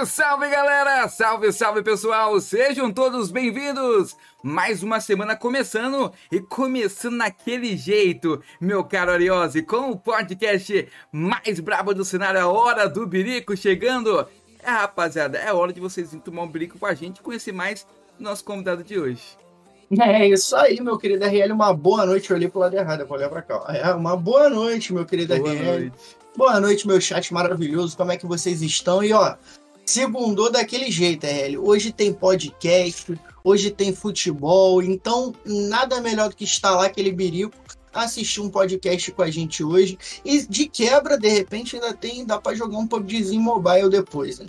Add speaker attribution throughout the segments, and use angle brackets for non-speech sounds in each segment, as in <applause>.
Speaker 1: Salve, salve galera! Salve, salve pessoal! Sejam todos bem-vindos! Mais uma semana começando e começando naquele jeito, meu caro Ariose, com o podcast mais brabo do cenário, a Hora do Birico chegando. É, rapaziada, é hora de vocês irem tomar um birico com a gente e conhecer mais nosso convidado de hoje.
Speaker 2: É isso aí, meu querido RL. Uma boa noite. Eu olhei pro lado errado, vou olhar pra cá. É, uma boa noite, meu querido boa RL. Noite. Boa noite, meu chat maravilhoso. Como é que vocês estão? E ó, segundou daquele jeito, RL. Hoje tem podcast, hoje tem futebol. Então, nada melhor do que lá aquele birico assistir um podcast com a gente hoje. E de quebra, de repente, ainda tem, dá para jogar um PUBGzinho mobile depois, né?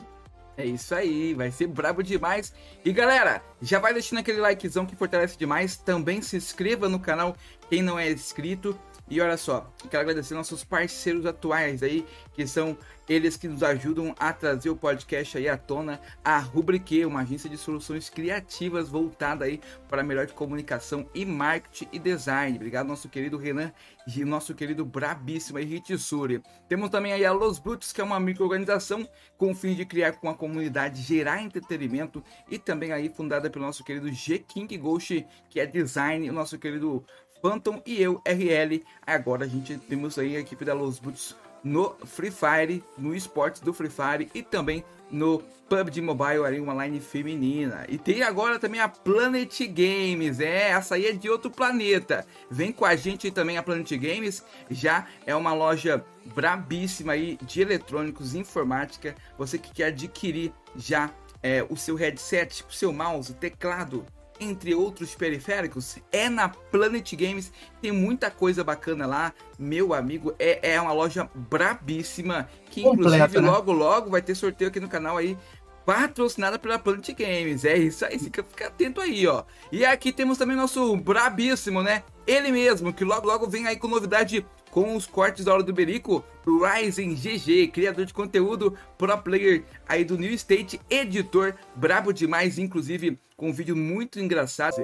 Speaker 1: É isso aí, vai ser brabo demais. E galera, já vai deixando aquele likezão que fortalece demais. Também se inscreva no canal quem não é inscrito. E olha só, quero agradecer nossos parceiros atuais aí, que são eles que nos ajudam a trazer o podcast aí à tona, a Rubrique, uma agência de soluções criativas voltada aí para melhor de comunicação e marketing e design. Obrigado nosso querido Renan e nosso querido brabíssimo aí Ritsuri. Temos também aí a Los Brutos, que é uma microorganização com o fim de criar com a comunidade, gerar entretenimento e também aí fundada pelo nosso querido G King Ghost, que é design, o nosso querido Phantom e eu, RL. Agora a gente temos aí a equipe da Los Boots no Free Fire, no esportes do Free Fire e também no PUBG Mobile, ali uma line feminina. E tem agora também a Planet Games, é, essa aí é de outro planeta. Vem com a gente também a Planet Games, já é uma loja brabíssima aí de eletrônicos, informática. Você que quer adquirir já é, o seu headset, o seu mouse, teclado, entre outros periféricos, é na Planet Games. Tem muita coisa bacana lá, meu amigo. É, é uma loja brabíssima. Que Completa, inclusive né? logo, logo vai ter sorteio aqui no canal aí. Patrocinada pela Planet Games. É isso aí, fica, fica atento aí, ó. E aqui temos também nosso brabíssimo, né? Ele mesmo, que logo, logo vem aí com novidade com os cortes da hora do Berico, Ryzen GG, criador de conteúdo, pro player aí do New State, editor, brabo demais, inclusive com um vídeo muito engraçado.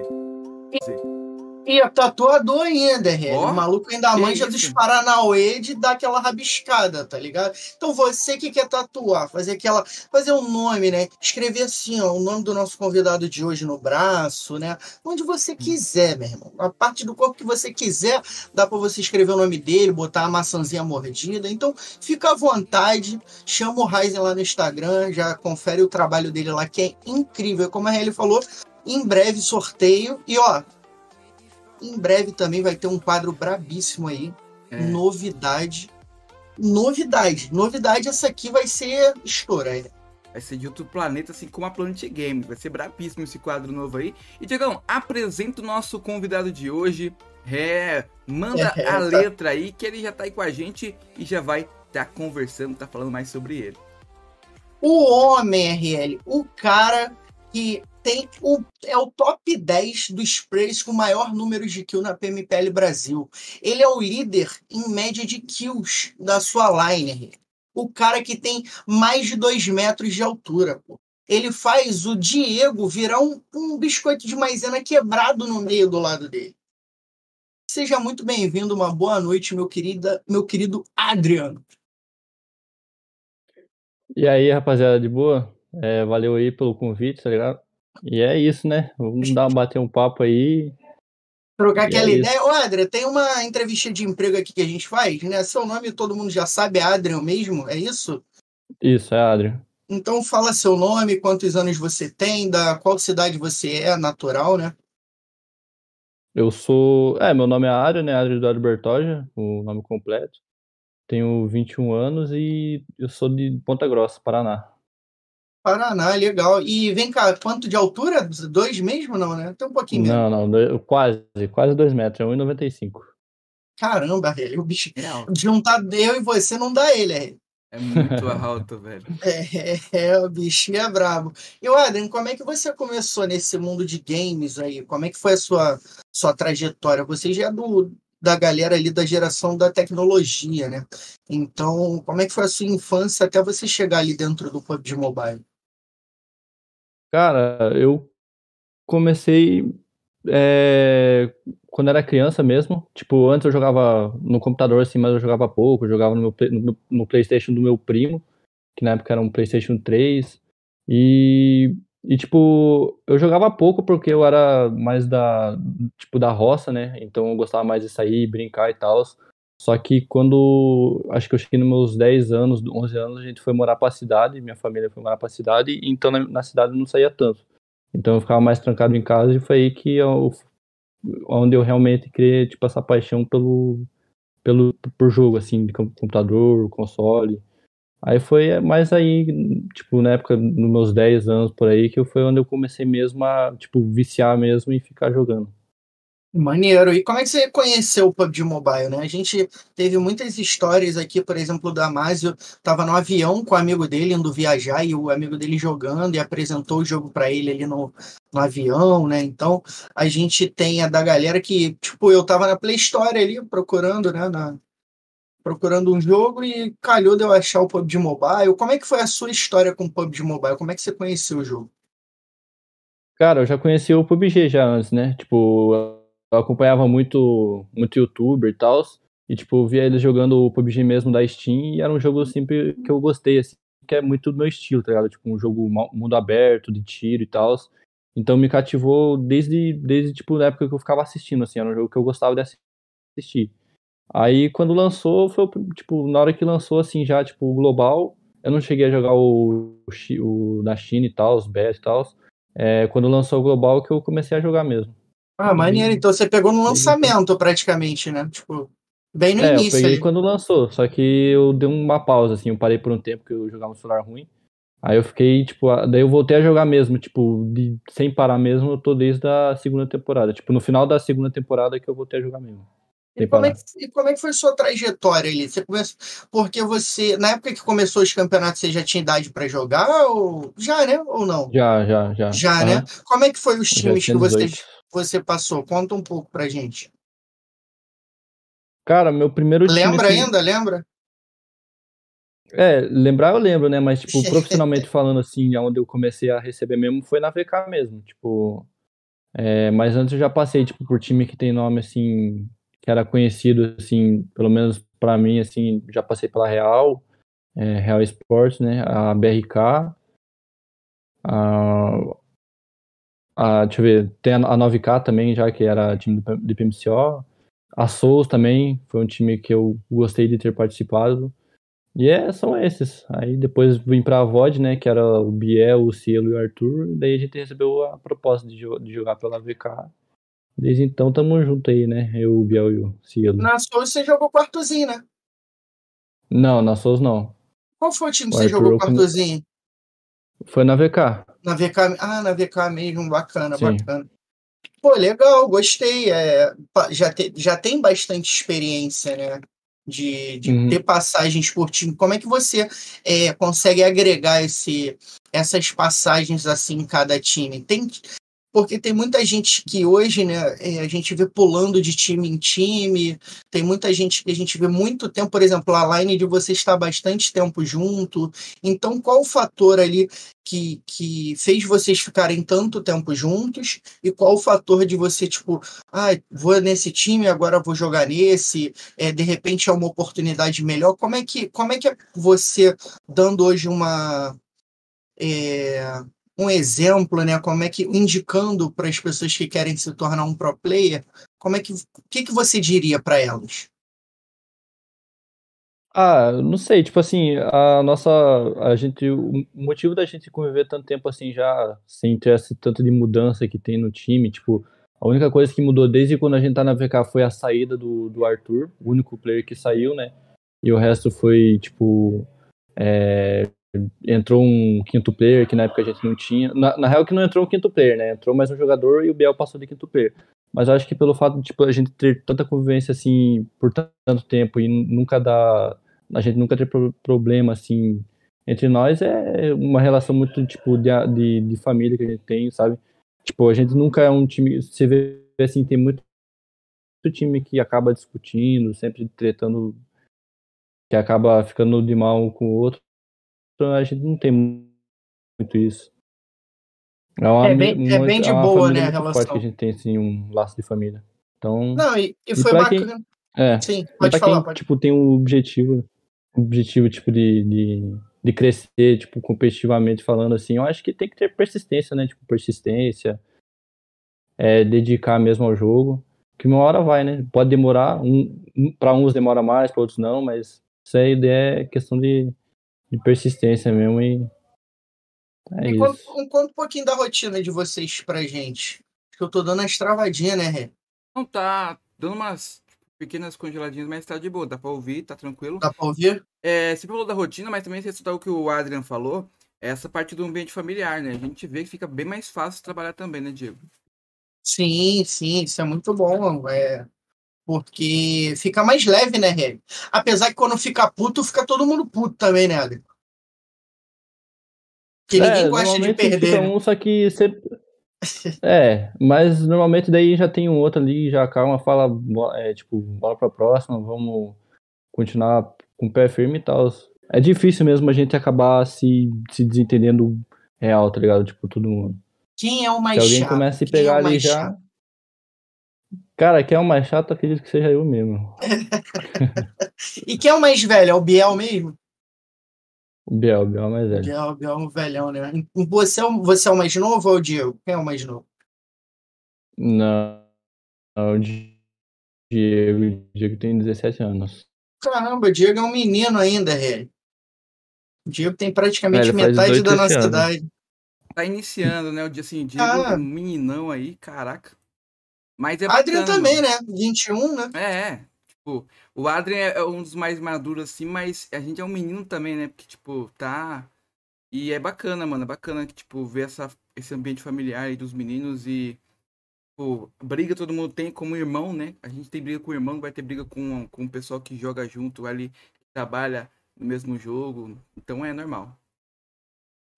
Speaker 2: E é tatuador ainda, oh, O maluco ainda manja dos Paranauê de dar aquela rabiscada, tá ligado? Então você que quer tatuar, fazer aquela. Fazer um nome, né? Escrever assim, ó, o nome do nosso convidado de hoje no braço, né? Onde você hum. quiser, meu irmão. A parte do corpo que você quiser, dá para você escrever o nome dele, botar a maçãzinha mordida. Então, fica à vontade. Chama o Ryzen lá no Instagram, já confere o trabalho dele lá, que é incrível. Como a Helly falou, em breve sorteio. E ó, em breve também vai ter um quadro brabíssimo aí. É. Novidade. Novidade. Novidade, essa aqui vai ser estoura.
Speaker 1: Vai ser de outro planeta, assim como a Planet Games. Vai ser brabíssimo esse quadro novo aí. E, Diegão, apresenta o nosso convidado de hoje. É, manda é, a tá. letra aí, que ele já tá aí com a gente e já vai estar tá conversando, tá falando mais sobre ele.
Speaker 2: O homem, RL, o cara que tem o, é o top 10 dos players com maior número de kills na PMPL Brasil. Ele é o líder em média de kills da sua line. O cara que tem mais de 2 metros de altura. Pô. Ele faz o Diego virar um, um biscoito de maisena quebrado no meio do lado dele. Seja muito bem-vindo, uma boa noite, meu, querida, meu querido Adriano.
Speaker 3: E aí, rapaziada, de boa? É, valeu aí pelo convite, tá ligado? E é isso, né? Vamos dar, bater um papo aí.
Speaker 2: Trocar e aquela é ideia. Ô, Adria, tem uma entrevista de emprego aqui que a gente faz, né? Seu nome todo mundo já sabe, é Adrian mesmo? É isso?
Speaker 3: Isso, é Adrian.
Speaker 2: Então fala seu nome, quantos anos você tem, da qual cidade você é, natural, né?
Speaker 3: Eu sou. É, meu nome é Adrian, né? Adrian Eduardo Bertoja, o nome completo. Tenho 21 anos e eu sou de Ponta Grossa, Paraná.
Speaker 2: Paraná, legal. E vem cá, quanto de altura? Dois mesmo, não, né? Tem um pouquinho
Speaker 3: menos. Não, não, quase, quase dois metros, é 1,95.
Speaker 2: Caramba, ele, o bicho. Não. Juntar eu e você não dá ele, é.
Speaker 1: É muito alto, velho. <laughs>
Speaker 2: É, é, é, o bichinho é brabo. E, Adrian, como é que você começou nesse mundo de games aí? Como é que foi a sua, sua trajetória? Você já é do, da galera ali da geração da tecnologia, né? Então, como é que foi a sua infância até você chegar ali dentro do PUBG Mobile?
Speaker 3: Cara, eu comecei é, quando era criança mesmo. Tipo, antes eu jogava no computador assim, mas eu jogava pouco. Eu jogava no, meu, no, no, PlayStation do meu primo. que na época era um PlayStation 3. E, e tipo, eu jogava pouco porque eu era mais da, tipo, da roça, né? Então eu gostava mais de sair, brincar e tal. Só que quando, acho que eu cheguei nos meus 10 anos, 11 anos, a gente foi morar pra cidade, minha família foi morar pra cidade, então na, na cidade eu não saía tanto. Então eu ficava mais trancado em casa e foi aí que eu, onde eu realmente criei, tipo, essa paixão pelo, pelo, por jogo, assim, de computador, console. Aí foi mais aí, tipo, na época, nos meus 10 anos por aí, que foi onde eu comecei mesmo a, tipo, viciar mesmo e ficar jogando.
Speaker 2: Maneiro. E como é que você conheceu o PUBG Mobile, né? A gente teve muitas histórias aqui, por exemplo, do Damásio estava no avião com o amigo dele indo viajar e o amigo dele jogando e apresentou o jogo para ele ali no, no avião, né? Então, a gente tem a da galera que, tipo, eu tava na Play Store ali procurando, né, na, procurando um jogo e calhou de eu achar o PUBG Mobile. Como é que foi a sua história com o PUBG Mobile? Como é que você conheceu o jogo?
Speaker 3: Cara, eu já conheci o PUBG já antes, né? Tipo, eu acompanhava muito, muito youtuber e tal. E, tipo, via eles jogando o PUBG mesmo da Steam e era um jogo sempre que eu gostei, assim, que é muito do meu estilo, tá ligado? Tipo, um jogo mundo aberto, de tiro e tal. Então me cativou desde, desde, tipo, na época que eu ficava assistindo, assim, era um jogo que eu gostava de assistir. Aí, quando lançou, foi, tipo, na hora que lançou, assim, já, tipo, o global, eu não cheguei a jogar o, o, o da China e tal, os BS e tal. É, quando lançou o global que eu comecei a jogar mesmo.
Speaker 2: Ah, maneiro. Então você pegou no lançamento praticamente, né? Tipo, bem no
Speaker 3: é,
Speaker 2: início.
Speaker 3: Eu peguei
Speaker 2: ali.
Speaker 3: quando lançou, só que eu dei uma pausa, assim, eu parei por um tempo que eu jogava no celular ruim. Aí eu fiquei, tipo, daí eu voltei a jogar mesmo, tipo, de, sem parar mesmo, eu tô desde a segunda temporada. Tipo, no final da segunda temporada que eu voltei a jogar mesmo.
Speaker 2: E como, é que, como, é que, foi sua trajetória ali? Você começou, porque você, na época que começou os campeonatos, você já tinha idade para jogar? Ou, já, né? Ou não?
Speaker 3: Já, já, já.
Speaker 2: Já, né? Como é que foi os times que você, você passou? Conta um pouco pra gente.
Speaker 3: Cara, meu primeiro
Speaker 2: time. Lembra ainda? Lembra?
Speaker 3: É, lembrar eu lembro, né? Mas, tipo, <laughs> profissionalmente falando, assim, onde eu comecei a receber mesmo foi na VK mesmo. Tipo. É, mas antes eu já passei, tipo, por time que tem nome, assim, que era conhecido, assim, pelo menos para mim, assim, já passei pela Real, é, Real Sports, né? A BRK, a, a, deixa eu ver, tem a, a 9K também, já que era time do, do PMCO. A Souls também foi um time que eu gostei de ter participado. E é, são esses. Aí depois vim pra VOD, né? Que era o Biel, o Cielo e o Arthur. Daí a gente recebeu a proposta de, de jogar pela VK. Desde então tamo junto aí, né? Eu, o Biel e o Cielo.
Speaker 2: Na Souls você jogou quartozinho, né?
Speaker 3: Não, na Souls não.
Speaker 2: Qual foi o time que você jogou quartozinho?
Speaker 3: Foi na VK.
Speaker 2: Na VK, ah, na VK mesmo, bacana, Sim. bacana. Pô, legal, gostei. É, já, te, já tem bastante experiência, né? De, de uhum. ter passagens por time. Como é que você é, consegue agregar esse, essas passagens assim em cada time? Tem, porque tem muita gente que hoje, né, é, a gente vê pulando de time em time, tem muita gente que a gente vê muito tempo, por exemplo, a line de você estar bastante tempo junto. Então, qual o fator ali que, que fez vocês ficarem tanto tempo juntos? E qual o fator de você, tipo, ah, vou nesse time, agora vou jogar nesse, é, de repente é uma oportunidade melhor? Como é que, como é, que é você, dando hoje uma. É, um exemplo, né? Como é que indicando para as pessoas que querem se tornar um pro player, como é que o que, que você diria para elas?
Speaker 3: Ah, não sei, tipo assim, a nossa, a gente, o motivo da gente conviver tanto tempo assim já, sem ter esse tanto de mudança que tem no time, tipo, a única coisa que mudou desde quando a gente tá na VK foi a saída do, do Arthur, o único player que saiu, né, e o resto foi, tipo, é, entrou um quinto player que na época a gente não tinha. Na, na real que não entrou um quinto player, né? Entrou mais um jogador e o Biel passou de quinto player. Mas eu acho que pelo fato de tipo, a gente ter tanta convivência assim por tanto tempo e nunca dá. A gente nunca ter problema assim entre nós é uma relação muito tipo de, de, de, família que a gente tem, sabe? Tipo, a gente nunca é um time. Você vê assim, tem muito, muito time que acaba discutindo, sempre tretando, que acaba ficando de mal com o outro a gente não tem muito isso.
Speaker 2: É, uma, é bem, é bem de é boa, né, a relação.
Speaker 3: que a gente tem, assim, um laço de família. Então,
Speaker 2: não, e, e foi bacana.
Speaker 3: Quem, é, Sim, pode falar. Quem, pode. Tipo, tem um objetivo, objetivo, tipo, de, de, de crescer, tipo, competitivamente falando assim, eu acho que tem que ter persistência, né? Tipo, persistência, é, dedicar mesmo ao jogo, que uma hora vai, né? Pode demorar, um, para uns demora mais, para outros não, mas isso aí é questão de, de persistência mesmo e é
Speaker 2: e conta,
Speaker 3: isso.
Speaker 2: conta um pouquinho da rotina de vocês pra gente. Que eu tô dando as travadinhas, né, Rê?
Speaker 1: Não, tá dando umas pequenas congeladinhas, mas tá de boa, dá pra ouvir, tá tranquilo.
Speaker 2: Dá pra ouvir?
Speaker 1: É, você falou da rotina, mas também você citou o que o Adrian falou, essa parte do ambiente familiar, né? A gente vê que fica bem mais fácil trabalhar também, né, Diego?
Speaker 2: Sim, sim, isso é muito bom. É, porque fica mais leve, né, Rê? Apesar que quando fica puto, fica todo mundo puto também, né, Adrian? Porque
Speaker 3: É,
Speaker 2: ninguém gosta de perder. né?
Speaker 3: um, só que sempre. <laughs> É, mas normalmente daí já tem um outro ali, já calma, fala, é, tipo, bola pra próxima, vamos continuar com o pé firme e tal. É difícil mesmo a gente acabar se, se desentendendo real, tá ligado? Tipo, todo mundo.
Speaker 2: Quem é o
Speaker 3: Se
Speaker 2: mais
Speaker 3: alguém
Speaker 2: chato?
Speaker 3: começa a se
Speaker 2: é
Speaker 3: pegar
Speaker 2: o
Speaker 3: ali já.
Speaker 2: chato?
Speaker 3: Cara, quem é o mais chato, acredito que seja eu mesmo. <laughs>
Speaker 2: E quem é o mais velho? É o Biel mesmo?
Speaker 3: O Biel, o Biel é mais velho.
Speaker 2: Biel, Biel é um velhão, né? Você é, o, você é o mais novo ou é o Diego? Quem é o mais novo?
Speaker 3: Não, não, o Diego, o Diego tem 17 anos.
Speaker 2: Caramba, o Diego é um menino ainda, Rê. O Diego tem praticamente
Speaker 3: É,
Speaker 2: metade
Speaker 3: 18
Speaker 2: da nossa
Speaker 3: ano.
Speaker 2: idade.
Speaker 1: Tá iniciando, né? O dia assim, Diego,
Speaker 2: Ah.
Speaker 1: um meninão aí, caraca. Mas é
Speaker 2: Adrian
Speaker 1: bacana,
Speaker 2: também, né? 21, né?
Speaker 1: É, é. Tipo, o Adrian é um dos mais maduros, assim, mas a gente é um menino também, né? Porque, tipo, tá. E é bacana, mano. É bacana que, tipo, ver essa, esse ambiente familiar aí dos meninos e. Pô, briga todo mundo tem como irmão, né? A gente tem briga com o irmão, vai ter briga com, com o pessoal que joga junto ali, que trabalha no mesmo jogo. Então é normal.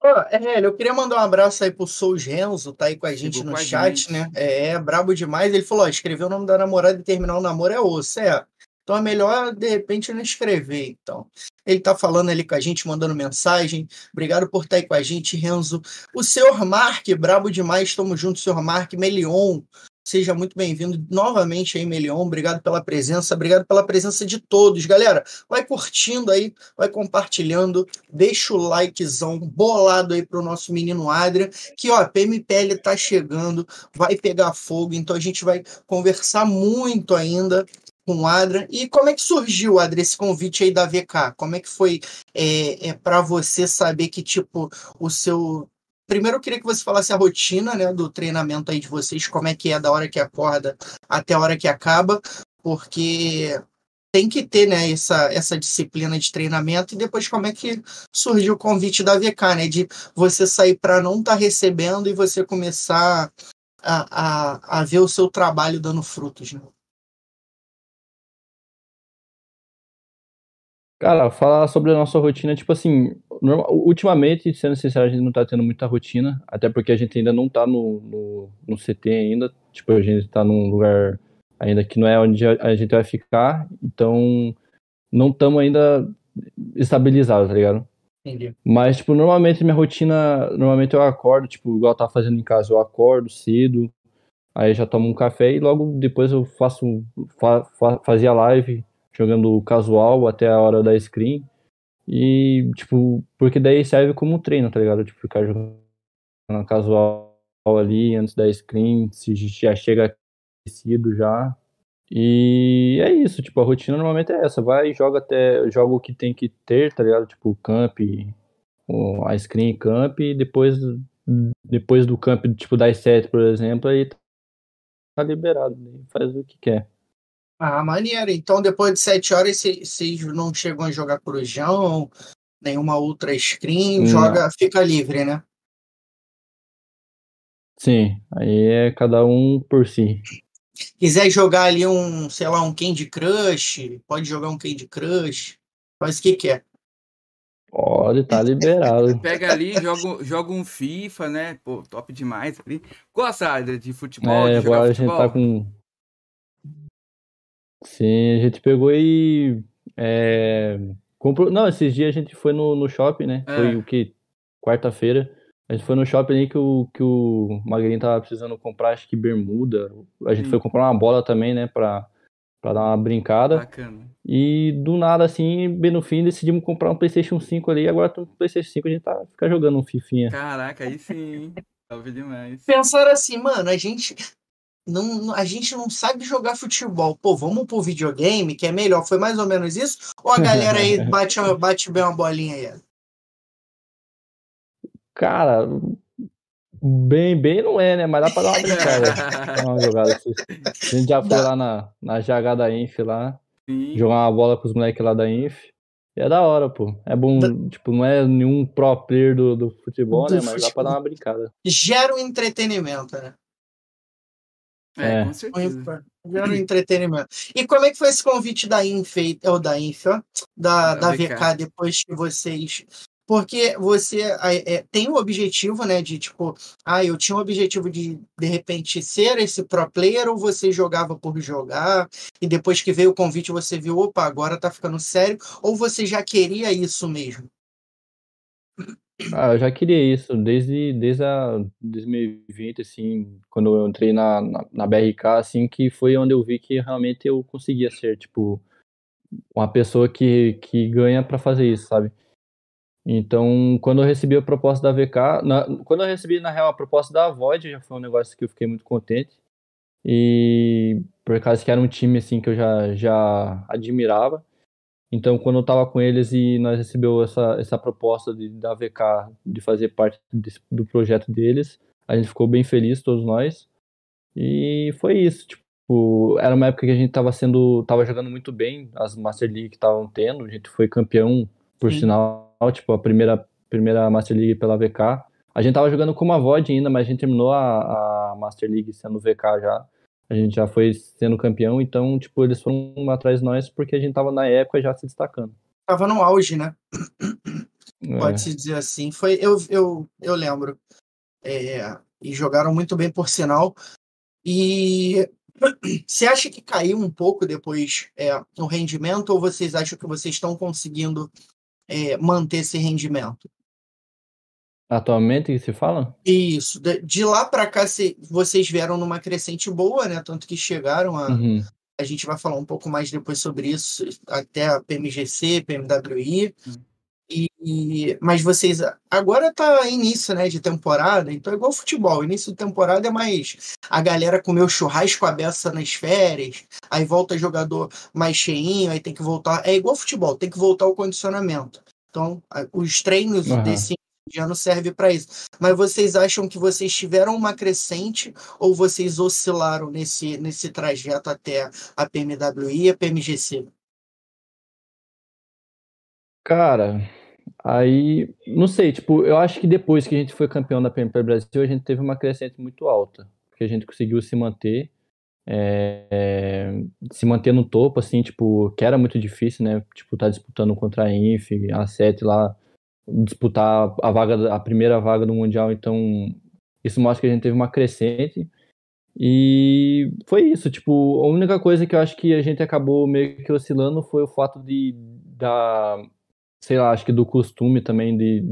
Speaker 2: É, eu queria mandar um abraço aí pro Sou Genzo, tá aí com a gente
Speaker 1: Chegou
Speaker 2: no
Speaker 1: a
Speaker 2: chat,
Speaker 1: gente.
Speaker 2: né? É, é, brabo demais. Ele falou, ó, escrever o nome da namorada e terminar o namoro é osso, é. Então é melhor, de repente, não escrever, então. Ele tá falando ali com a gente, mandando mensagem. Obrigado por estar aí com a gente, Renzo. O senhor Mark, brabo demais, estamos juntos, senhor Mark. Melion, seja muito bem-vindo novamente aí, Melion. Obrigado pela presença, obrigado pela presença de todos. Galera, vai curtindo aí, vai compartilhando, deixa o likezão bolado aí pro nosso menino Adria, que ó, PMPL tá chegando, vai pegar fogo, então a gente vai conversar muito ainda com o Adria. E como é que surgiu, Adria, esse convite aí da VK? Como é que foi é, é, para você saber que, tipo, o seu. Primeiro eu queria que você falasse a rotina né, do treinamento aí de vocês, como é que é da hora que acorda até a hora que acaba, porque tem que ter né, essa, essa disciplina de treinamento e depois como é que surgiu o convite da VK, né? De você sair para não estar recebendo e você começar a, a, a ver o seu trabalho dando frutos. Né?
Speaker 3: Cara, falar sobre a nossa rotina, tipo assim, norma- ultimamente, sendo sincero, a gente não tá tendo muita rotina, até porque a gente ainda não tá no, no, no CT ainda, tipo, a gente tá num lugar ainda que não é onde a, a gente vai ficar, então não estamos ainda estabilizados, tá ligado?
Speaker 2: Entendi.
Speaker 3: Mas, tipo, normalmente minha rotina, normalmente eu acordo, tipo, igual eu tava fazendo em casa, eu acordo cedo, aí já tomo um café e logo depois eu faço, fa, fa, fazia live jogando casual até a hora da screen. E, tipo, porque daí serve como treino, tá ligado? Tipo, ficar jogando casual ali antes da screen, se já chega aquecido já. E é isso, tipo, a rotina normalmente é essa. Vai e joga até. Joga o que tem que ter, tá ligado? Tipo, camp, a screen camp, e depois, depois do camp, tipo, das 7, por exemplo, aí tá liberado, né? faz o que quer.
Speaker 2: Ah, maneiro. Então, depois de sete horas, cê- vocês não chegam a jogar corujão, nenhuma outra screen,
Speaker 3: Não.
Speaker 2: joga, fica livre, né?
Speaker 3: Sim, aí é cada um por si.
Speaker 2: Quiser jogar ali um, sei lá, um Candy Crush, pode jogar um Candy Crush, faz o que quer.
Speaker 3: Pode, tá <laughs> liberado.
Speaker 1: Pega ali, joga, joga um FIFA, né? Pô, top demais ali. Gosta de futebol,
Speaker 3: É,
Speaker 1: de jogar
Speaker 3: agora a gente
Speaker 1: futebol?
Speaker 3: tá com. Sim, a gente pegou e. É... Comprou... Não, esses dias a gente foi no, no shopping, né?
Speaker 1: É.
Speaker 3: Foi o que? Quarta-feira. A gente foi no shopping ali que o, que o Magrinho tava precisando comprar, acho que bermuda. A gente
Speaker 1: Sim.
Speaker 3: foi comprar uma bola também, né? Pra, Pra dar uma brincada.
Speaker 1: Bacana.
Speaker 3: E do nada, assim, bem no fim, decidimos comprar um PlayStation 5 ali. E agora com o PlayStation 5 a gente tá fica jogando um Fifinha.
Speaker 1: Caraca, aí sim. <laughs> Top demais.
Speaker 2: Pensaram assim, mano, a gente. Não, a gente não sabe jogar futebol. Pô, vamos pro videogame, que é melhor. Foi mais ou menos isso? Ou a galera aí <laughs> bate, bate bem uma bolinha aí?
Speaker 3: Cara, bem, bem não é, né? Mas dá pra dar uma brincada. <laughs> uma jogada assim. A gente já foi lá na, na jogada da Inf lá, Sim. jogar uma bola com os moleques lá da Inf. E é da hora, pô. É bom, da... tipo, não é nenhum pro player do, do futebol, do né? Mas futebol. dá pra dar uma brincada.
Speaker 2: Gera um entretenimento, né?
Speaker 1: É, é, com certeza.
Speaker 2: Um entretenimento. E como é que foi esse convite da Inf, ou da Inf, ó, da, da, da VK, VK, depois que vocês porque você é, tem o objetivo, né, de tipo, ah, eu tinha o objetivo de de repente ser esse pro player ou você jogava por jogar e depois que veio o convite você viu, opa, agora tá ficando sério, ou você já queria isso mesmo?
Speaker 3: Ah, eu já queria isso desde desde a 2020 assim, quando eu entrei na, na, na BRK assim, que foi onde eu vi que realmente eu conseguia ser tipo uma pessoa que que ganha para fazer isso, sabe? Então, quando eu recebi a proposta da VK, na, quando eu recebi, na real, a proposta da Void, já foi um negócio que eu fiquei muito contente. E por causa que era um time assim que eu já, já admirava. Então, quando eu estava com eles e nós recebeu essa, essa proposta de, da VK de fazer parte desse, do projeto deles, a gente ficou bem feliz, todos nós. E foi isso, tipo, era uma época que a gente estava sendo, tava jogando muito bem, as Master League que estavam tendo, a gente foi campeão, por Sim. sinal, tipo, a primeira, primeira Master League pela VK. A gente tava jogando com uma VOD ainda, mas a gente terminou a, a Master League sendo VK já. A gente já foi sendo campeão, então, tipo, eles foram atrás de nós porque a gente tava na época já se destacando.
Speaker 2: Tava no auge, né? É. Pode-se dizer assim. Foi, eu, eu, eu lembro. É, e jogaram muito bem, por sinal. E você acha que caiu um pouco depois é, o rendimento ou vocês acham que vocês estão conseguindo é, manter esse rendimento.
Speaker 3: Atualmente que se fala?
Speaker 2: Isso. De, de lá para cá, se, vocês vieram numa crescente boa, né? Tanto que chegaram a. Uhum. A gente vai falar um pouco mais depois sobre isso, até a PMGC, PMWI. Uhum. E, mas vocês agora tá início, né, de temporada, então é igual futebol. Início de temporada é mais a galera comeu churrasco a beça nas férias, aí volta jogador mais cheinho, aí tem que voltar. É igual futebol, tem que voltar o condicionamento. Então, os treinos uhum. desse ano serve para isso. Mas vocês acham que vocês tiveram uma crescente ou vocês oscilaram nesse, nesse trajeto até a PMWI e a PMGC?
Speaker 3: Cara, Aí, não sei, tipo, eu acho que depois que a gente foi campeão da PMP Brasil, a gente teve uma crescente muito alta, porque a gente conseguiu se manter, é, se manter no topo, assim, tipo, que era muito difícil, né? Tipo, tá disputando contra a Inf, a 7 lá, disputar a vaga, a primeira vaga do Mundial, então isso mostra que a gente teve uma crescente. E foi isso, tipo, a única coisa que eu acho que a gente acabou meio que oscilando foi o fato de da sei lá, acho que do costume também de,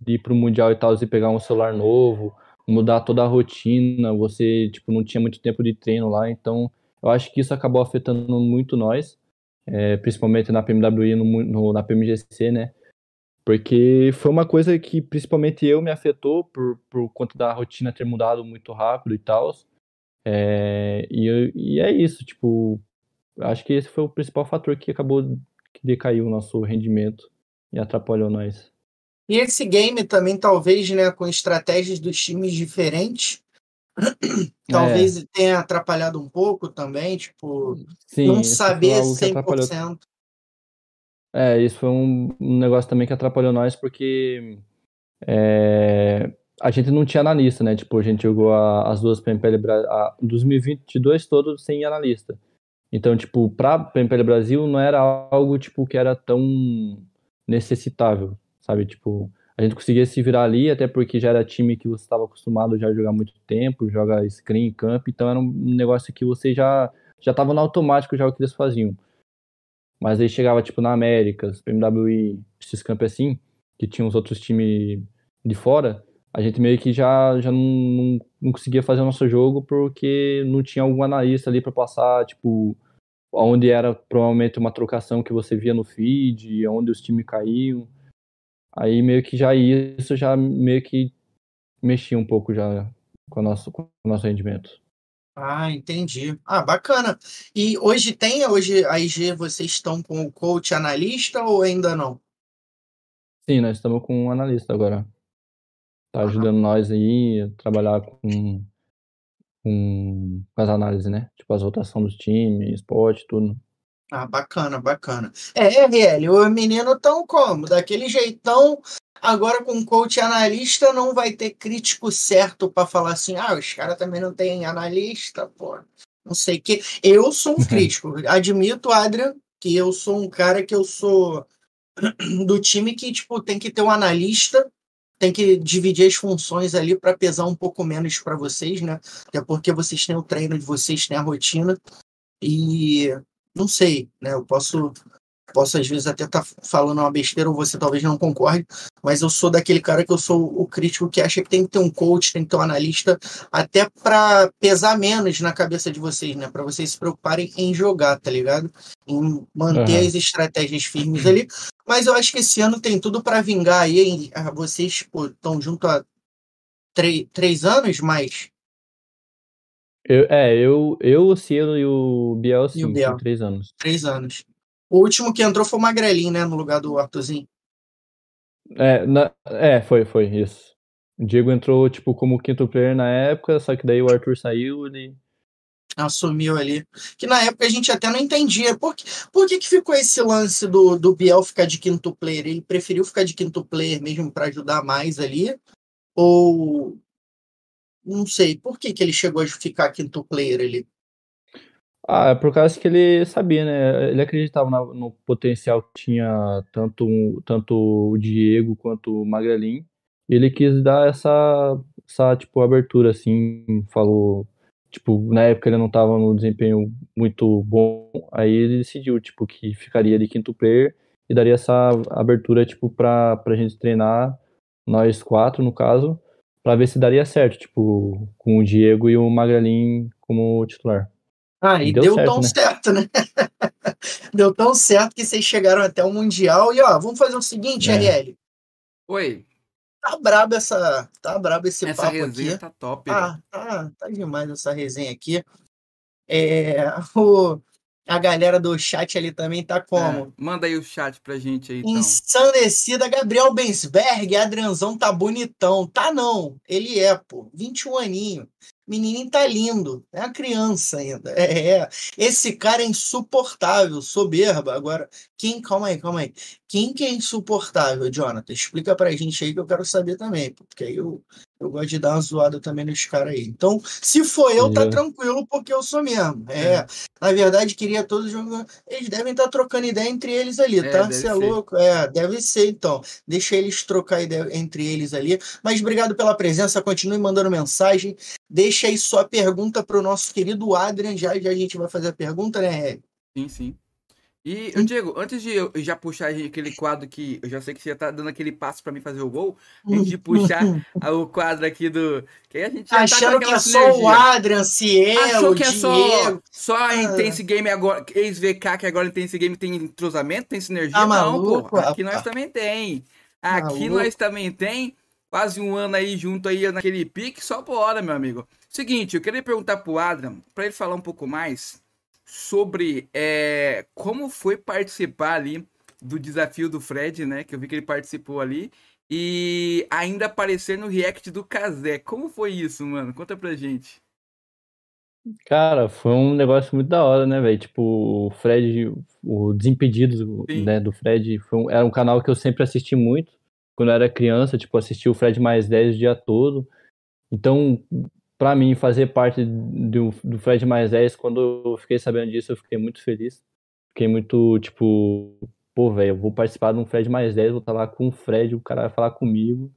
Speaker 3: de ir pro Mundial e tal, e pegar um celular novo, mudar toda a rotina, você, tipo, não tinha muito tempo de treino lá, então eu acho que isso acabou afetando muito nós, é, principalmente na PMWI, no, no, na PMGC, né, porque foi uma coisa que principalmente eu me afetou por, por conta da rotina ter mudado muito rápido e tal, é, e, e é isso, tipo, acho que esse foi o principal fator que acabou que decaiu o nosso rendimento e atrapalhou nós.
Speaker 2: E esse game também, talvez, né, com estratégias dos times diferentes, talvez é. tenha atrapalhado um pouco também, tipo, Sim, não saber 100%.
Speaker 3: É, isso foi um, um, negócio também que atrapalhou nós, porque é, a gente não tinha analista, né? Tipo, a gente jogou a, as duas PMPL Brasil, 2022 todo sem analista. Então, tipo, pra PMPL Brasil não era algo, tipo, que era tão necessitável, sabe? Tipo, a gente conseguia se virar ali, até porque já era time que você estava acostumado já a jogar muito tempo, joga screen, camp, então era um negócio que você já já estava no automático já o que eles faziam. Mas aí chegava tipo na América, PMWI, esses camp assim, que tinha os outros times de fora, a gente meio que já, já não, não, não conseguia fazer o nosso jogo porque não tinha algum analista ali para passar, tipo, onde era provavelmente uma trocação que você via no feed, onde os times caíam. Aí meio que já isso já meio que mexia um pouco já com o nosso, com o nosso rendimento.
Speaker 2: Ah, entendi. Ah, bacana. E hoje tem, hoje a IG, vocês estão com o coach analista ou ainda não?
Speaker 3: Sim, nós estamos com um analista agora. Tá ajudando nós aí a trabalhar com, com, com as análises, né? Tipo, as rotações dos times, esporte, tudo.
Speaker 2: Ah, bacana, bacana. É, RL, o menino tão como? Daquele jeitão, agora com coach analista não vai ter crítico certo para falar assim, ah, os caras também não têm analista, pô. Não sei o que. Eu sou um <laughs> crítico. Admito, Adrian, que eu sou um cara que eu sou <clears throat> do time que, tipo, tem que ter um analista, tem que dividir as funções ali para pesar um pouco menos para vocês, né? Até porque vocês têm o treino de vocês, têm a rotina. E não sei, né? Eu posso, posso às vezes até estar tá falando uma besteira ou você talvez não concorde, mas eu sou daquele cara que eu sou o crítico que acha que tem que ter um coach, tem que ter um analista, até para pesar menos na cabeça de vocês, né? Para vocês se preocuparem em jogar, tá ligado? Em manter uhum. as estratégias firmes ali. Mas eu acho que esse ano tem tudo para vingar aí. Ah, vocês estão junto há três anos, mas
Speaker 3: eu, é, eu, eu, o Cielo e o Biel, sim, e o Biel. três anos.
Speaker 2: Três anos. O último que entrou foi o Magrelinho, né? No lugar do Arthurzinho.
Speaker 3: É, na, é, foi, foi, isso. O Diego entrou, tipo, como quinto player na época, só que daí o Arthur saiu e...
Speaker 2: Assumiu ali. Que na época a gente até não entendia. Por que, por que, que ficou esse lance do, do Biel ficar de quinto player? Ele preferiu ficar de quinto player mesmo para ajudar mais ali? Ou não sei, por que, que ele chegou a ficar quinto player ali?
Speaker 3: Ah, é por causa que ele sabia, né? Ele acreditava no potencial que tinha tanto, tanto o Diego quanto o Magrelin. Ele quis dar essa, essa tipo, abertura, assim, falou. Tipo, na época ele não estava no desempenho muito bom, aí ele decidiu, tipo, que ficaria de quinto player e daria essa abertura, tipo, pra, pra gente treinar, nós quatro, no caso, para ver se daria certo, tipo, com o Diego e o Magrelin como titular.
Speaker 2: Ah, e, e deu, deu certo, tão né? certo, né? <laughs> deu tão certo que vocês chegaram até o Mundial. E ó, vamos fazer o seguinte, é. RL.
Speaker 1: Oi.
Speaker 2: Tá brabo essa. Tá brabo esse
Speaker 1: essa
Speaker 2: papo
Speaker 1: resenha
Speaker 2: aqui.
Speaker 1: tá top.
Speaker 2: Ah, tá, tá demais essa resenha aqui. É, <laughs> o, a galera do chat ali também tá como? É,
Speaker 1: manda aí o chat pra gente aí. Então.
Speaker 2: Ensandecida, Gabriel Bensberg, Adrianzão tá bonitão. Tá não, ele é, pô, 21 aninho. Menininho tá lindo, é uma criança ainda. É, é, esse cara é insuportável, soberba. Agora, quem, calma aí, calma aí. Quem que é insuportável, Jonathan? Explica pra gente aí que eu quero saber também, porque aí eu, eu gosto de dar uma zoada também nos caras aí. Então, se for eu, tá tranquilo, porque eu sou mesmo. É, é. na verdade, queria todos jogando. Eles devem estar tá trocando ideia entre eles ali, é, tá? Você é louco? É, deve ser, então. Deixa eles trocar ideia entre eles ali. Mas obrigado pela presença, continue mandando mensagem. Deixa aí sua pergunta para o nosso querido Adrian. Já, já a gente vai fazer a pergunta, né,
Speaker 1: Sim, sim. E, eu Diego, antes de eu já puxar aquele quadro que eu já sei que você já tá dando aquele passo para mim fazer o gol, antes de puxar <laughs> o quadro aqui do. Que a gente já
Speaker 2: tá Achando
Speaker 1: tá
Speaker 2: que é só o Adrian, Cielo,
Speaker 1: Achou que é só, só a ah. Intense Game agora, ex-VK, que agora Intense Game tem entrosamento, tem sinergia? Tá não, pô. Aqui nós também tem. Aqui nós também tem. Quase um ano aí junto aí naquele pique, só por hora, meu amigo. Seguinte, eu queria perguntar pro Adrian, para ele falar um pouco mais sobre é, como foi participar ali do desafio do Fred, né? Que eu vi que ele participou ali. E ainda aparecer no react do Kazé. Como foi isso, mano? Conta pra gente.
Speaker 3: Cara, foi um negócio muito da hora, né, velho? Tipo, o Fred, o Desimpedidos, né, do Fred, um, era um canal que eu sempre assisti muito. Quando eu era criança, tipo, assisti o Fred mais 10 o dia todo. Então, para mim, fazer parte do, do Fred mais 10, quando eu fiquei sabendo disso, eu fiquei muito feliz. Fiquei muito, tipo, pô, velho, eu vou participar de um Fred mais 10, vou estar lá com o Fred, o cara vai falar comigo.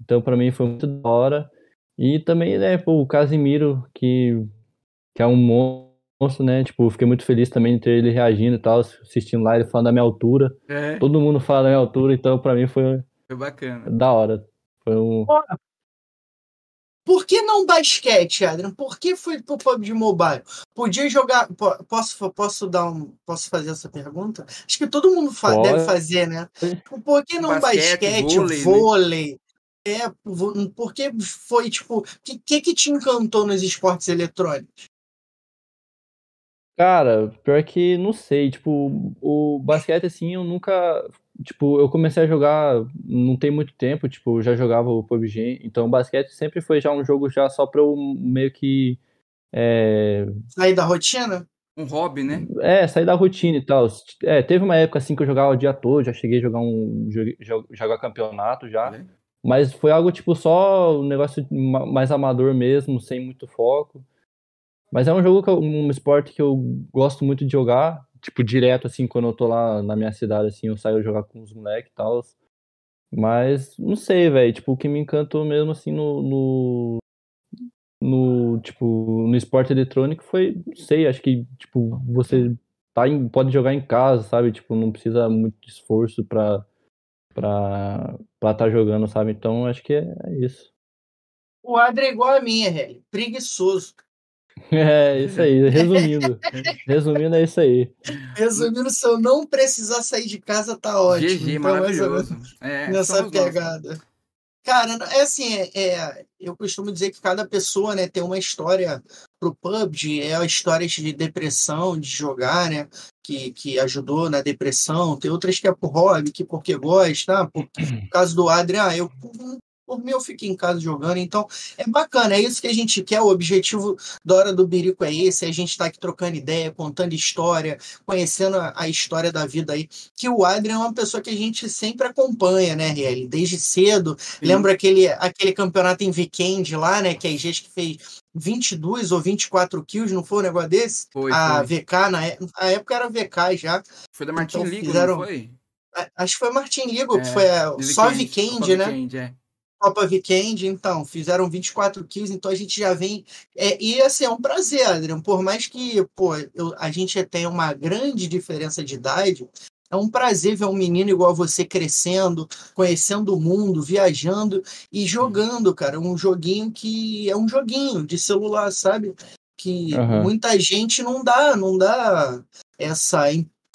Speaker 3: Então, para mim, foi muito da hora. E também, né, pô, o Casimiro, que, que é um monstro, né? Tipo, fiquei muito feliz também de ter ele reagindo e tal, assistindo lá, ele falando da minha altura. É. Todo mundo fala da minha altura, então para mim foi,
Speaker 1: foi bacana.
Speaker 3: Da hora. Foi um.
Speaker 2: Por que não basquete, Adrian? Por que foi pro PUBG Mobile? Podia jogar. Posso, posso dar um. Posso fazer essa pergunta? Acho que todo mundo fa deve fazer, né? Por que não basquete, basquete vôlei? Né? vôlei? É, porque foi tipo. O que, que, que te encantou nos esportes eletrônicos?
Speaker 3: Cara, pior que não sei, tipo, o basquete assim eu nunca, tipo, eu comecei a jogar não tem muito tempo, tipo, já jogava o PUBG, então o basquete sempre foi já um jogo já só pra eu meio que é...
Speaker 2: sair da rotina?
Speaker 1: Um hobby, né?
Speaker 3: É, sair da rotina e tal. É, teve uma época assim que eu jogava o dia todo, já cheguei a jogar um jogar campeonato já. É. Mas foi algo tipo só um negócio mais amador mesmo, sem muito foco. Mas é um jogo, que eu, um esporte que eu gosto muito de jogar, tipo, direto, assim, quando eu tô lá na minha cidade, assim, eu saio jogar com os moleques e tal. Mas, não sei, velho, tipo, o que me encantou mesmo, assim, no, no, no, tipo, no esporte eletrônico foi, não sei, acho que, tipo, você tá em, pode jogar em casa, sabe? Tipo, não precisa muito esforço pra pra estar tá jogando, sabe? Então, acho que é, é isso.
Speaker 2: O Adri é igual a minha, velho. Preguiçoso. <laughs>
Speaker 3: É, isso aí, resumindo. resumindo, é isso aí.
Speaker 2: Resumindo, se eu não precisar sair de casa, tá ótimo.
Speaker 1: GG, então, maravilhoso. É, <laughs>
Speaker 2: nessa pegada. Nós. Cara, é assim, é, é, eu costumo dizer que cada pessoa né, tem uma história pro PUBG, é a história de depressão, de jogar, né? Que, que ajudou na depressão, tem outras que é por hobby, que porque gosta, por, por caso do Adrian, ah, eu por mim, eu fico em casa jogando. Então, é bacana. É isso que a gente quer. O objetivo da Hora do Birico é esse. É a gente está aqui trocando ideia, contando história, conhecendo a, a, história da vida aí. Que o Adrian é uma pessoa que a gente sempre acompanha, né, Riel? Desde cedo. Sim. Lembra aquele, aquele campeonato em Weekend lá, né? Que a gente que fez 22 ou 24 kills, não foi um negócio desse?
Speaker 1: Foi,
Speaker 2: a foi. VK, na é, a época era VK já.
Speaker 1: Foi da Martin então, Ligo, fizeram... foi?
Speaker 2: Acho que foi Martin Ligo, é, foi a, só Weekend, né? Weekend, é. Copa Weekend, então, fizeram 24 kills, então a gente já vem. É, e assim, é um prazer, Adriano. Por mais que pô, eu, a gente tenha uma grande diferença de idade, é um prazer ver um menino igual você crescendo, conhecendo o mundo, viajando e jogando, cara. Um joguinho que é um joguinho de celular, sabe? Que uhum. muita gente não dá, não dá essa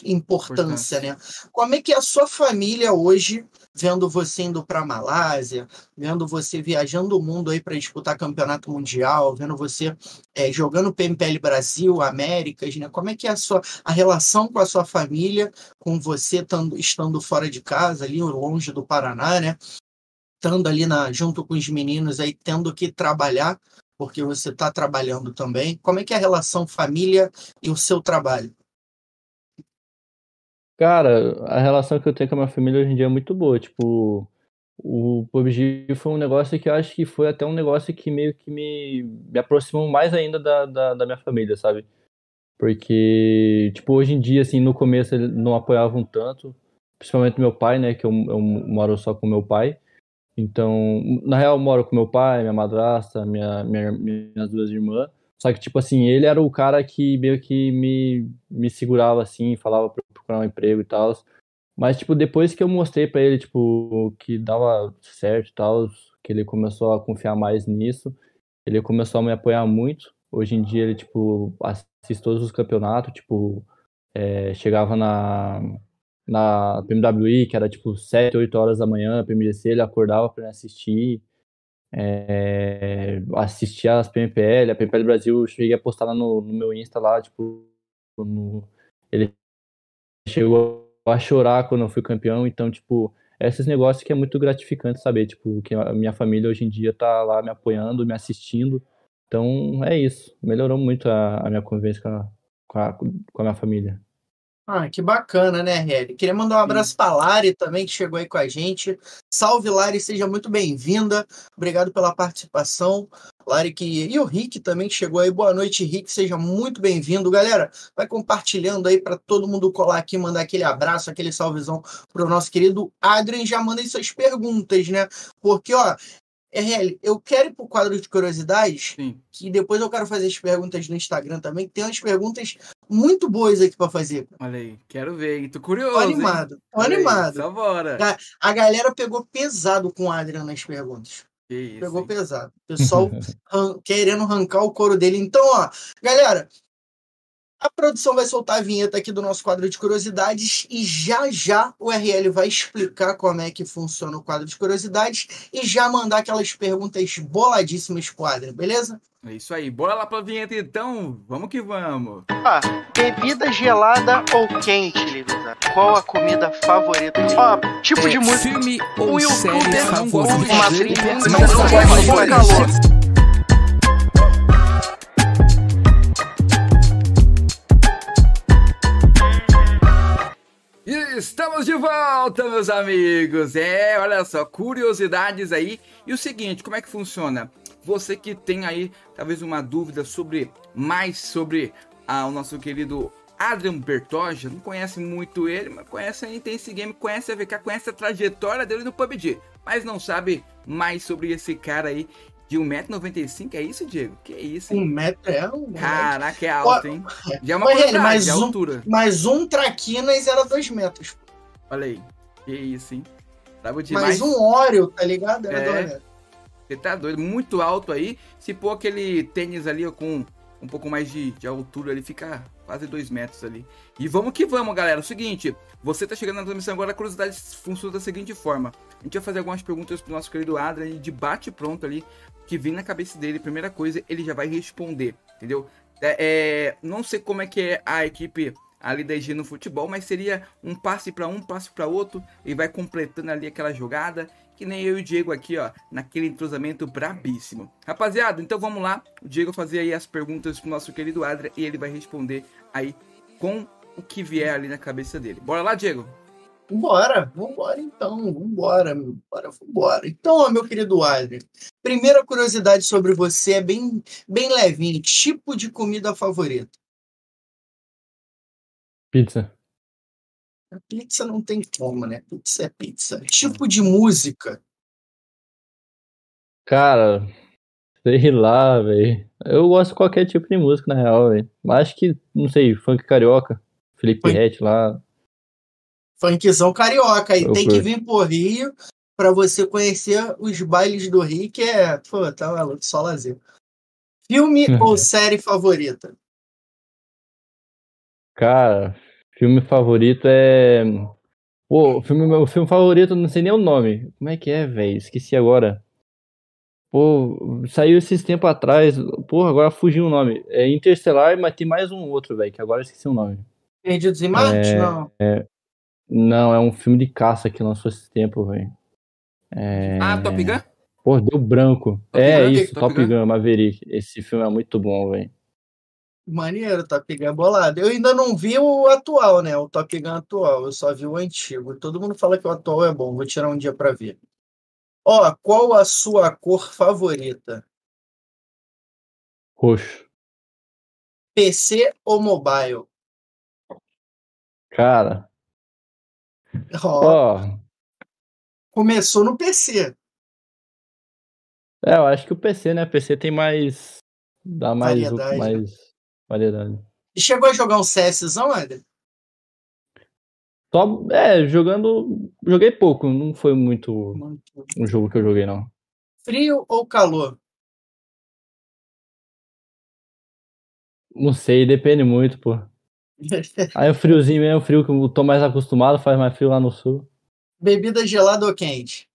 Speaker 2: importância, né? Como é que é a sua família hoje vendo você indo para Malásia, vendo você viajando o mundo aí para disputar campeonato mundial, vendo você é, jogando PMPL Brasil, Américas, né? Como é que é a sua a relação com a sua família, com você tando, estando fora de casa, ali longe do Paraná, né? Estando ali na, junto com os meninos aí, tendo que trabalhar, porque você está trabalhando também. Como é que é a relação família e o seu trabalho?
Speaker 3: Cara, a relação que eu tenho com a minha família hoje em dia é muito boa. Tipo, o PUBG foi um negócio que eu acho que foi até um negócio que meio que me, me aproximou mais ainda da, da, da minha família, sabe? Porque, tipo, hoje em dia, assim, no começo eles não apoiavam tanto, principalmente meu pai, né? Que eu, eu moro só com meu pai. Então, na real, eu moro com meu pai, minha madrasta, minha, minha, minhas duas irmãs. Só que, tipo assim, ele era o cara que meio que me, me segurava, assim, falava pra procurar um emprego e tal. Mas, tipo, depois que eu mostrei para ele, tipo, que dava certo e tal, que ele começou a confiar mais nisso, ele começou a me apoiar muito. Hoje em dia ele, tipo, assiste todos os campeonatos, tipo, é, chegava na, na PMWI, que era, tipo, 7, 8 horas da manhã, PMGC, ele acordava para me assistir é, assistir as PMPL, a PMPL Brasil, eu cheguei a postar lá no, no meu Insta lá, tipo, no, ele chegou a chorar quando eu fui campeão, então, tipo, esses negócios que é muito gratificante saber, tipo, que a minha família hoje em dia tá lá me apoiando, me assistindo, então é isso, melhorou muito a, a minha convivência com a, com a, com a minha família.
Speaker 2: Ah, que bacana, né, Heli? Queria mandar um abraço para Lari também, que chegou aí com a gente. Salve, Lari, seja muito bem-vinda. Obrigado pela participação. Lari que... e o Rick também que chegou aí. Boa noite, Rick, seja muito bem-vindo. Galera, vai compartilhando aí para todo mundo colar aqui, mandar aquele abraço, aquele salvezão para o nosso querido Adrian. Já mandem suas perguntas, né? Porque, ó, RL, eu quero ir pro quadro de curiosidades, Sim. que depois eu quero fazer as perguntas no Instagram também, tem umas perguntas muito boas aqui para fazer.
Speaker 1: Olha aí, quero ver, hein? Tô curioso.
Speaker 2: Tô animado, tô
Speaker 1: Olha
Speaker 2: animado.
Speaker 1: Aí, só bora.
Speaker 2: A, a, galera pegou pesado com o Adriano nas perguntas. Isso, Pegou hein? pesado. O pessoal <laughs> querendo arrancar o couro dele. Então, ó, galera, a produção vai soltar a vinheta aqui do nosso quadro de curiosidades e já já o RL vai explicar como é que funciona o quadro de curiosidades e já mandar aquelas perguntas boladíssimas pro Adrian, beleza?
Speaker 1: É isso aí, bora lá pra vinheta então, vamos que vamos.
Speaker 4: Ah, bebida gelada ou quente, Livisa? Qual a comida favorita? Ó, tipo é, de música.
Speaker 1: Filme ou um série favorita?
Speaker 4: Uma trilha, não, não, não, não, calor.
Speaker 1: Estamos de volta, meus amigos. É, olha só, curiosidades aí. E o seguinte, como é que funciona? Você que tem aí talvez uma dúvida sobre mais sobre ah, o nosso querido Adrian Bertoja, não conhece muito ele, mas conhece a Intense Game, conhece a VK, conhece a trajetória dele no PUBG, mas não sabe mais sobre esse cara aí de 1,95m, é isso, Diego? Que é isso,
Speaker 2: hein? Um metro é um.
Speaker 1: Caraca, é alto, hein?
Speaker 2: Já é uma coisa mais um, altura. Mais um traquinas era 2 metros.
Speaker 1: Olha aí. Que isso, hein?
Speaker 2: Tava demais. Mais um óleo, tá ligado? Era é.
Speaker 1: metros. Você tá doido, muito alto aí. Se pôr aquele tênis ali com um pouco mais de, de altura, ele fica quase 2 metros ali. E vamos que vamos, galera. O seguinte, você tá chegando na transmissão agora, a curiosidade funciona da seguinte forma. A gente vai fazer algumas perguntas pro nosso querido Adrian de bate pronto ali que vem na cabeça dele, primeira coisa, ele já vai responder, entendeu? É, é, não sei como é que é a equipe ali da EG no futebol, mas seria um passe para um, passe para outro, e vai completando ali aquela jogada, que nem eu e o Diego aqui, ó, naquele entrosamento brabíssimo. Rapaziada, então vamos lá, o Diego fazer aí as perguntas pro nosso querido Adria e ele vai responder aí com o que vier ali na cabeça dele. Bora lá, Diego?
Speaker 2: Vambora, vambora então, vambora, bora, vambora. Então, ó, meu querido Adrian, primeira curiosidade sobre você é bem, bem levinho. Tipo de comida favorita?
Speaker 3: Pizza.
Speaker 2: A pizza não tem como, né? Pizza é pizza. Tipo de música?
Speaker 3: Cara, sei lá, velho. Eu gosto de qualquer tipo de música, na real, velho. Mas acho que, não sei, funk carioca. Felipe Rett lá
Speaker 2: funkzão carioca. E tem que vir por Rio para você conhecer os bailes do Rio, que é, pô, tá maluco, só lazer. Filme <laughs> ou série favorita?
Speaker 3: Cara, filme favorito é. Pô, o filme, meu filme favorito, não sei nem o nome. Como é que é, velho? Esqueci agora. Pô, saiu esses tempos atrás. Pô, agora fugiu o nome. É Interstellar, mas tem mais um outro, velho, que agora esqueci o nome.
Speaker 2: Perdidos em Marte? É... Não.
Speaker 3: É... Não, é um filme de caça que lançou esse tempo, velho. É...
Speaker 1: Ah, Top Gun?
Speaker 3: Pô, deu branco. Top é Gun, isso, Top, Top Gun, Gun Maverick. Esse filme é muito bom, velho.
Speaker 2: Maneiro, Top Gun é bolado. Eu ainda não vi o atual, né? O Top Gun atual. Eu só vi o antigo. Todo mundo fala que o atual é bom. Vou tirar um dia pra ver. Ó, qual a sua cor favorita?
Speaker 3: Roxo.
Speaker 2: PC ou mobile?
Speaker 3: Cara,
Speaker 2: Oh. Começou no PC.
Speaker 3: É, eu acho que o PC, né? O PC tem mais. Dá mais variedade. mais variedade.
Speaker 2: E chegou a jogar um CSzão, Eder?
Speaker 3: Só, é, jogando. Joguei pouco, não foi muito, muito um jogo que eu joguei, não.
Speaker 2: Frio ou calor?
Speaker 3: Não sei, depende muito, pô. Aí o friozinho mesmo, o frio que eu tô mais acostumado, faz mais frio lá no sul.
Speaker 2: Bebida gelada ou quente?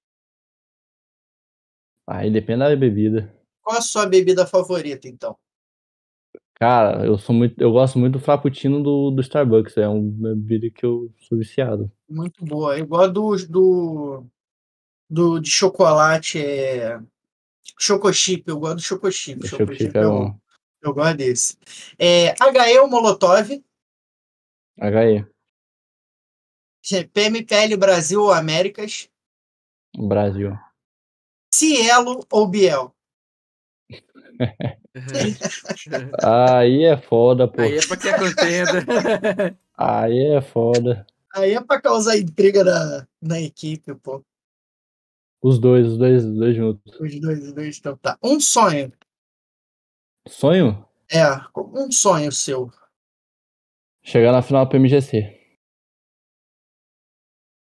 Speaker 3: Aí depende da bebida.
Speaker 2: Qual a sua bebida favorita, então?
Speaker 3: Cara, eu sou muito, eu gosto muito do frappuccino do, do Starbucks, é uma bebida que eu sou viciado.
Speaker 2: Muito boa. Eu gosto do, do, do de chocolate, é Chocochip, eu gosto do Chocochip.
Speaker 3: Chocochip é bom.
Speaker 2: Eu, eu gosto desse. É, HE ou Molotov?
Speaker 3: HE.
Speaker 2: PMPL Brasil ou Américas?
Speaker 3: Brasil.
Speaker 2: Cielo ou Biel? <laughs>
Speaker 3: Aí é foda, pô.
Speaker 1: Aí é pra que é contenda. <laughs>
Speaker 3: Aí é foda.
Speaker 2: Aí é pra causar intriga na, na equipe, pô.
Speaker 3: Os dois, os dois, os dois juntos.
Speaker 2: Os dois, os dois, então tá. Um sonho.
Speaker 3: Sonho?
Speaker 2: É, um sonho seu.
Speaker 3: Chegar na final do PMGC.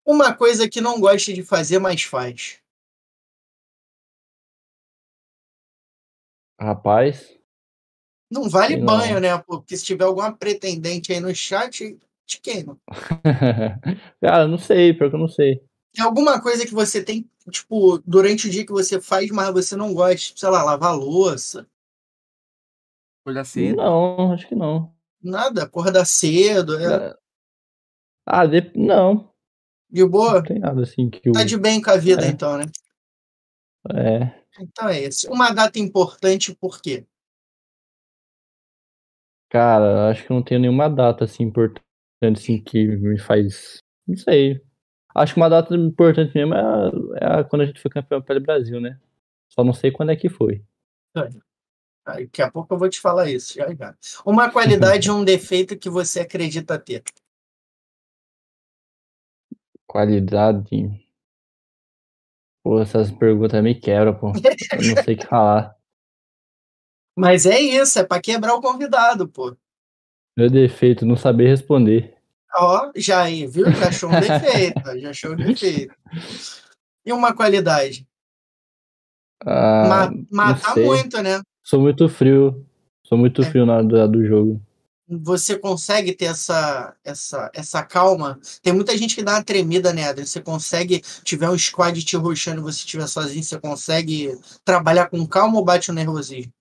Speaker 2: Uma coisa que não gosta de fazer, mas faz.
Speaker 3: Rapaz.
Speaker 2: Não vale não. banho, né? Porque se tiver alguma pretendente aí no chat, te queima.
Speaker 3: Cara, <laughs> não sei, pior que eu não sei.
Speaker 2: Tem alguma coisa que você tem, tipo, durante o dia que você faz, mas você não gosta, sei lá, lavar louça?
Speaker 1: Acordar cedo?
Speaker 3: Não, acho que não.
Speaker 2: Nada, acordar cedo. É...
Speaker 3: Ah, de... não.
Speaker 2: De boa?
Speaker 3: Não tem nada assim que eu...
Speaker 2: Tá de bem com a vida, é. então, né?
Speaker 3: É.
Speaker 2: Então é isso. Uma data importante, por quê?
Speaker 3: Cara, acho que não tenho nenhuma data assim importante assim que me faz. Não sei. Acho que uma data importante mesmo é, é quando a gente foi campeão pelo Brasil, né? Só não sei quando é que foi.
Speaker 2: Daqui a pouco eu vou te falar isso, já, já. Uma qualidade e <laughs> um defeito que você acredita ter.
Speaker 3: Qualidade. Pô, essas perguntas me quebram, pô. Eu não sei o que falar. <laughs>
Speaker 2: Mas é isso, é para quebrar o convidado, pô.
Speaker 3: Meu defeito, não saber responder.
Speaker 2: Ó, já aí, viu? Já achou um <laughs> defeito, já achou um defeito. E uma qualidade?
Speaker 3: Ah,
Speaker 2: Ma matar muito, né?
Speaker 3: Sou muito frio. Sou muito é. frio na hora do jogo.
Speaker 2: Você consegue ter essa, essa, essa calma? Tem muita gente que dá uma tremida, né, Adriano? Você consegue, tiver um squad te rushando e você estiver sozinho, você consegue trabalhar com calma ou bate o nervosismo?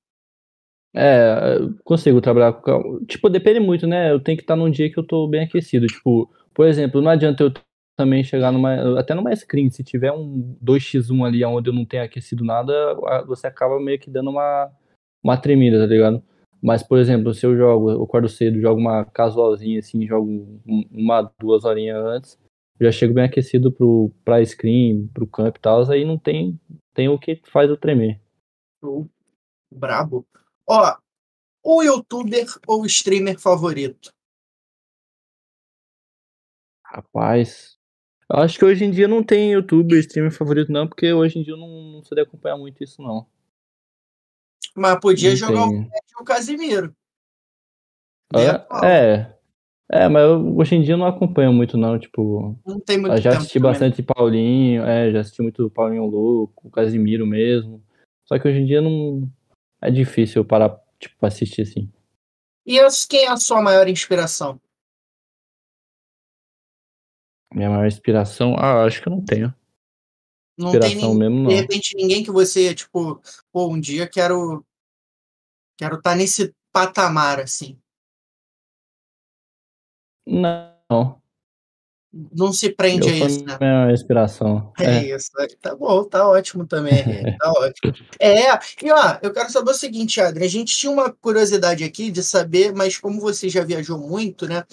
Speaker 3: É, consigo trabalhar com calma. Tipo, depende muito, né? Eu tenho que estar num dia que eu tô bem aquecido. Tipo, por exemplo, não adianta eu também chegar numa. Até numa screen, se tiver um 2x1 ali onde eu não tenho aquecido nada, você acaba meio que dando uma, uma tremida, tá ligado? Mas, por exemplo, se eu jogo, eu acordo cedo, jogo uma casualzinha assim, jogo uma, duas horinhas antes, já chego bem aquecido pro, pra screen, pro camp e tal, aí não tem, tem o que faz eu tremer.
Speaker 2: Brabo. Ó, o youtuber ou streamer favorito?
Speaker 3: Rapaz, eu acho que hoje em dia não tem youtuber, streamer favorito não, porque hoje em dia eu não, não sei acompanhar muito isso não.
Speaker 2: Mas podia jogar o Casimiro.
Speaker 3: É, é, é, mas eu, hoje em dia eu não acompanho muito, não. Tipo,
Speaker 2: não tem muito
Speaker 3: já assisti também. bastante Paulinho, é, já assisti muito Paulinho Louco, o Casimiro mesmo. Só que hoje em dia não. É difícil parar, tipo, assistir assim.
Speaker 2: E quem é a sua maior inspiração?
Speaker 3: Minha maior inspiração? Ah, acho que eu não tenho.
Speaker 2: Não inspiração tem mesmo, não. De repente, ninguém que você, tipo, pô, um dia quero Quero estar tá nesse patamar, assim.
Speaker 3: Não.
Speaker 2: Não se prende
Speaker 3: eu
Speaker 2: a isso, né?
Speaker 3: Minha inspiração.
Speaker 2: É, é, isso. Tá bom, tá ótimo também. <laughs> tá ótimo. É, e ó, eu quero saber o seguinte, Adri. A gente tinha uma curiosidade aqui de saber, mas como você já viajou muito, né?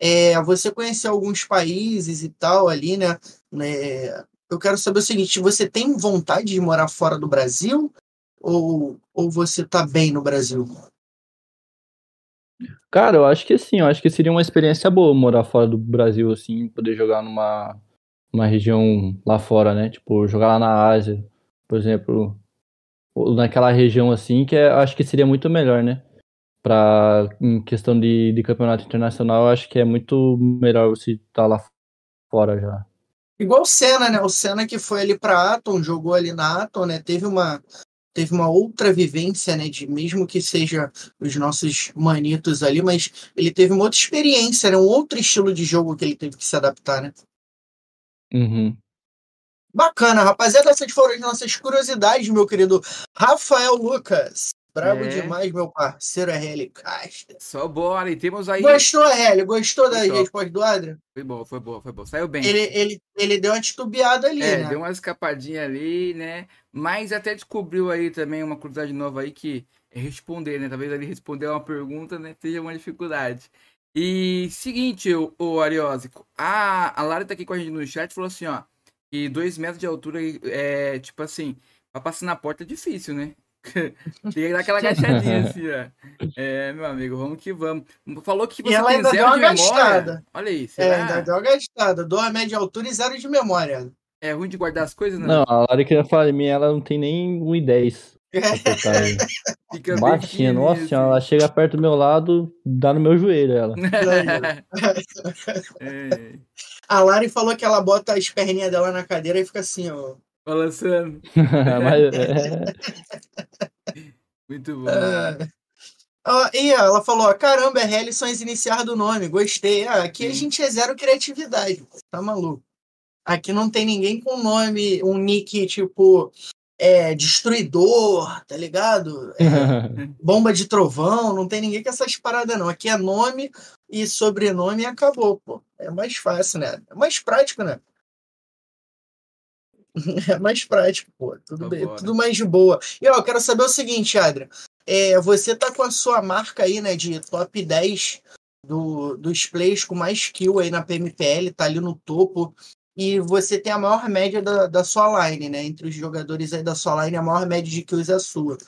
Speaker 2: É, você conheceu alguns países e tal ali, né? É, eu quero saber o seguinte: você tem vontade de morar fora do Brasil? Ou, ou você tá bem no Brasil?
Speaker 3: Cara, eu acho que sim, eu acho que seria uma experiência boa morar fora do Brasil, assim, poder jogar numa, numa região lá fora, né? Tipo, jogar lá na Ásia, por exemplo, ou naquela região assim, que é, acho que seria muito melhor, né? Pra, em questão de, de campeonato internacional, eu acho que é muito melhor você estar tá lá fora já.
Speaker 2: Igual o Senna, né? O Senna que foi ali pra Atom, jogou ali na Atom, né? Teve uma, teve uma outra vivência, né, de mesmo que seja os nossos manitos ali, mas ele teve uma outra experiência, né, um outro estilo de jogo que ele teve que se adaptar, né?
Speaker 3: Uhum.
Speaker 2: Bacana, rapaziada, essas foram as nossas curiosidades, meu querido Rafael Lucas. Bravo é. demais, meu parceiro RL Castro.
Speaker 1: Só bora, e temos aí.
Speaker 2: Gostou, RL? Gostou da resposta do Adrian?
Speaker 1: Foi bom, foi bom, foi bom. Saiu bem.
Speaker 2: Ele, ele, ele deu uma titubeada ali, é,
Speaker 1: né? Deu uma escapadinha ali, né? Mas até descobriu aí também uma curiosidade nova aí que é responder, né? Talvez ele responder uma pergunta, né? Seja uma dificuldade. E seguinte, o, o Ariose, a, a Lara tá aqui com a gente no chat falou assim, ó. Que dois metros de altura é tipo assim, pra passar na porta é difícil, né? <laughs> Tem que dar aquela agachadinha <laughs> assim, ó. É, meu amigo, vamos que vamos. Falou que
Speaker 2: você e ela tem ainda zero de gastada. memória.
Speaker 1: Olha aí,
Speaker 2: será? É, ainda deu uma gastada. Dois metros de altura e zero de memória.
Speaker 1: É ruim de guardar as coisas, né?
Speaker 3: Não, a Lara que eu falei, minha, ela não tem nem 1,10. <laughs> Fica Baixinha, nossa senhora, ela chega perto do meu lado, dá no meu joelho ela.
Speaker 2: é. A Lari falou que ela bota as perninhas dela na cadeira e fica assim, ó.
Speaker 1: Balançando. Mas, <laughs> é... <laughs> Muito bom. Uh,
Speaker 2: e ela falou: caramba, RL são as iniciais do nome, gostei. Ah, aqui Sim. a gente é zero criatividade, tá maluco? Aqui não tem ninguém com nome, um nick tipo é, Destruidor, tá ligado? É, <laughs> bomba de Trovão, não tem ninguém com essas paradas, não. Aqui é nome e sobrenome e acabou, pô. É mais fácil, né? É mais prático, né? <laughs> É mais prático, pô. Tudo, bem, tudo mais de boa. E ó, eu quero saber o seguinte, Adrian. É, você tá com a sua marca aí, né, de top 10 do, dos plays com mais kill aí na PMPL, tá ali no topo. E você tem a maior média da, da sua line, né? Entre os jogadores aí da sua line, a maior média de kills é a sua.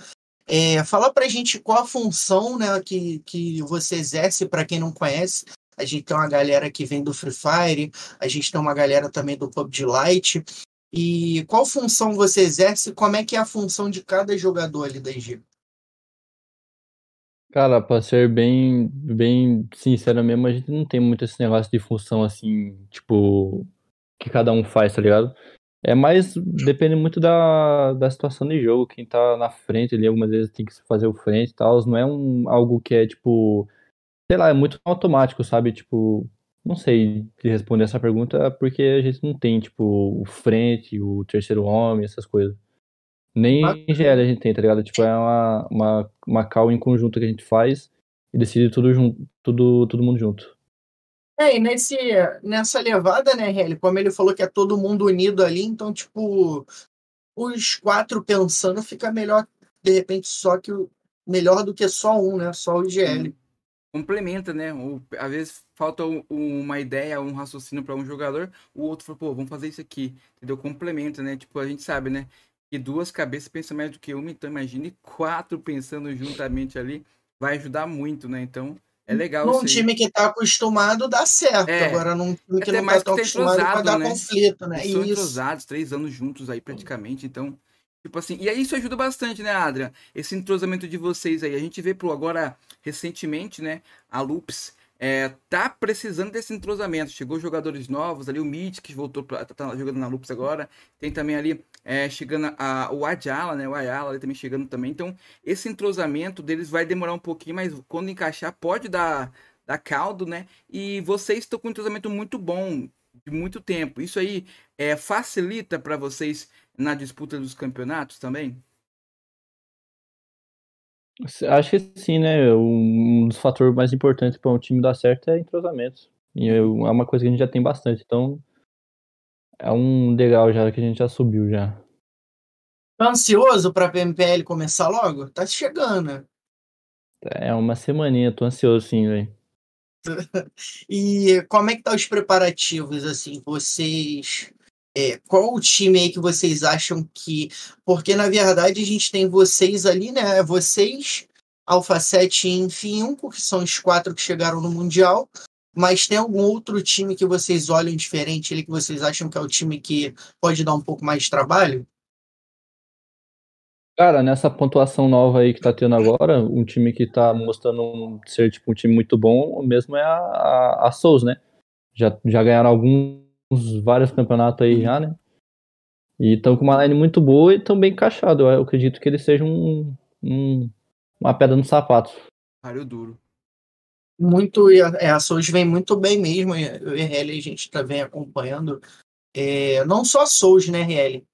Speaker 2: É, fala pra gente qual a função né, que, que você exerce, para quem não conhece. A gente tem uma galera que vem do Free Fire, a gente tem uma galera também do PUBG Lite. E qual função você exerce? Como é que é a função de cada jogador ali da IG?
Speaker 3: Cara, pra ser bem, bem sincero mesmo, a gente não tem muito esse negócio de função assim, tipo, que cada um faz, tá ligado? É mais, depende muito da, da situação de jogo, quem tá na frente ali, algumas vezes tem que fazer o frente e tal, não é um, algo que é, tipo, sei lá, é muito automático, sabe? Tipo, não sei te responder essa pergunta porque a gente não tem, tipo, o frente, o terceiro homem, essas coisas. Nem ah. em GL a gente tem, tá ligado? Tipo, é uma, uma, uma call em conjunto que a gente faz e decide tudo junto, tudo, todo mundo junto.
Speaker 2: É, e nesse, nessa levada, né, Helly, como ele falou que é todo mundo unido ali, então, tipo, os quatro pensando fica melhor, de repente, só que melhor do que só um, né? Só o GL
Speaker 1: complementa, né? Ou, às vezes falta uma ideia, um raciocínio para um jogador, o outro fala, pô, vamos fazer isso aqui, entendeu? Complementa, né? Tipo, a gente sabe, né? Que duas cabeças pensam mais do que uma, então imagine quatro pensando juntamente ali, vai ajudar muito, né? Então, é legal
Speaker 2: Num time que tá acostumado, dá certo. É, Agora, num time que não tá tão acostumado, vai dar né? conflito, né?
Speaker 1: Eles são entrosados, três anos juntos aí praticamente, então Tipo assim, e aí isso ajuda bastante, né, Adrian? Esse entrosamento de vocês aí. A gente vê pro agora, recentemente, né, a Loops é, tá precisando desse entrosamento. Chegou jogadores novos ali, o Mitch, que voltou pra, tá, tá jogando na Loops agora. Tem também ali, é, chegando a, o Adjala, né, o Ayala ali também chegando também. Então, esse entrosamento deles vai demorar um pouquinho, mas quando encaixar, pode dar, dar caldo, né? E vocês estão com um entrosamento muito bom de muito tempo. Isso aí é, facilita para vocês na disputa dos campeonatos também?
Speaker 3: Acho que sim, né? Um dos fatores mais importantes para um time dar certo é entrosamento. E é uma coisa que a gente já tem bastante. Então, é um degrau já que a gente já subiu já.
Speaker 2: Tá ansioso para a PMPL começar logo? Tá chegando, né?
Speaker 3: É uma semaninha, tô ansioso sim, velho. <laughs>
Speaker 2: e como é que tá os preparativos, assim? Vocês é, qual o time aí que vocês acham que. Porque, na verdade, a gente tem vocês ali, né? Vocês, Alpha 7 e Infinco, que são os quatro que chegaram no Mundial. Mas tem algum outro time que vocês olham diferente ali, que vocês acham que é o time que pode dar um pouco mais de trabalho?
Speaker 3: Cara, nessa pontuação nova aí que tá tendo agora, um time que tá mostrando ser tipo um time muito bom mesmo é a, a, a Souls, né? Já, já ganharam algum vários campeonatos aí já, né? E estão com uma line muito boa e estão bem encaixados. Eu acredito que eles sejam um, um, uma pedra no sapato.
Speaker 1: Páreo duro.
Speaker 2: Muito, é, a Souls vem muito bem mesmo. O RL a gente tá vem acompanhando. É, não só a Souls, né, RL?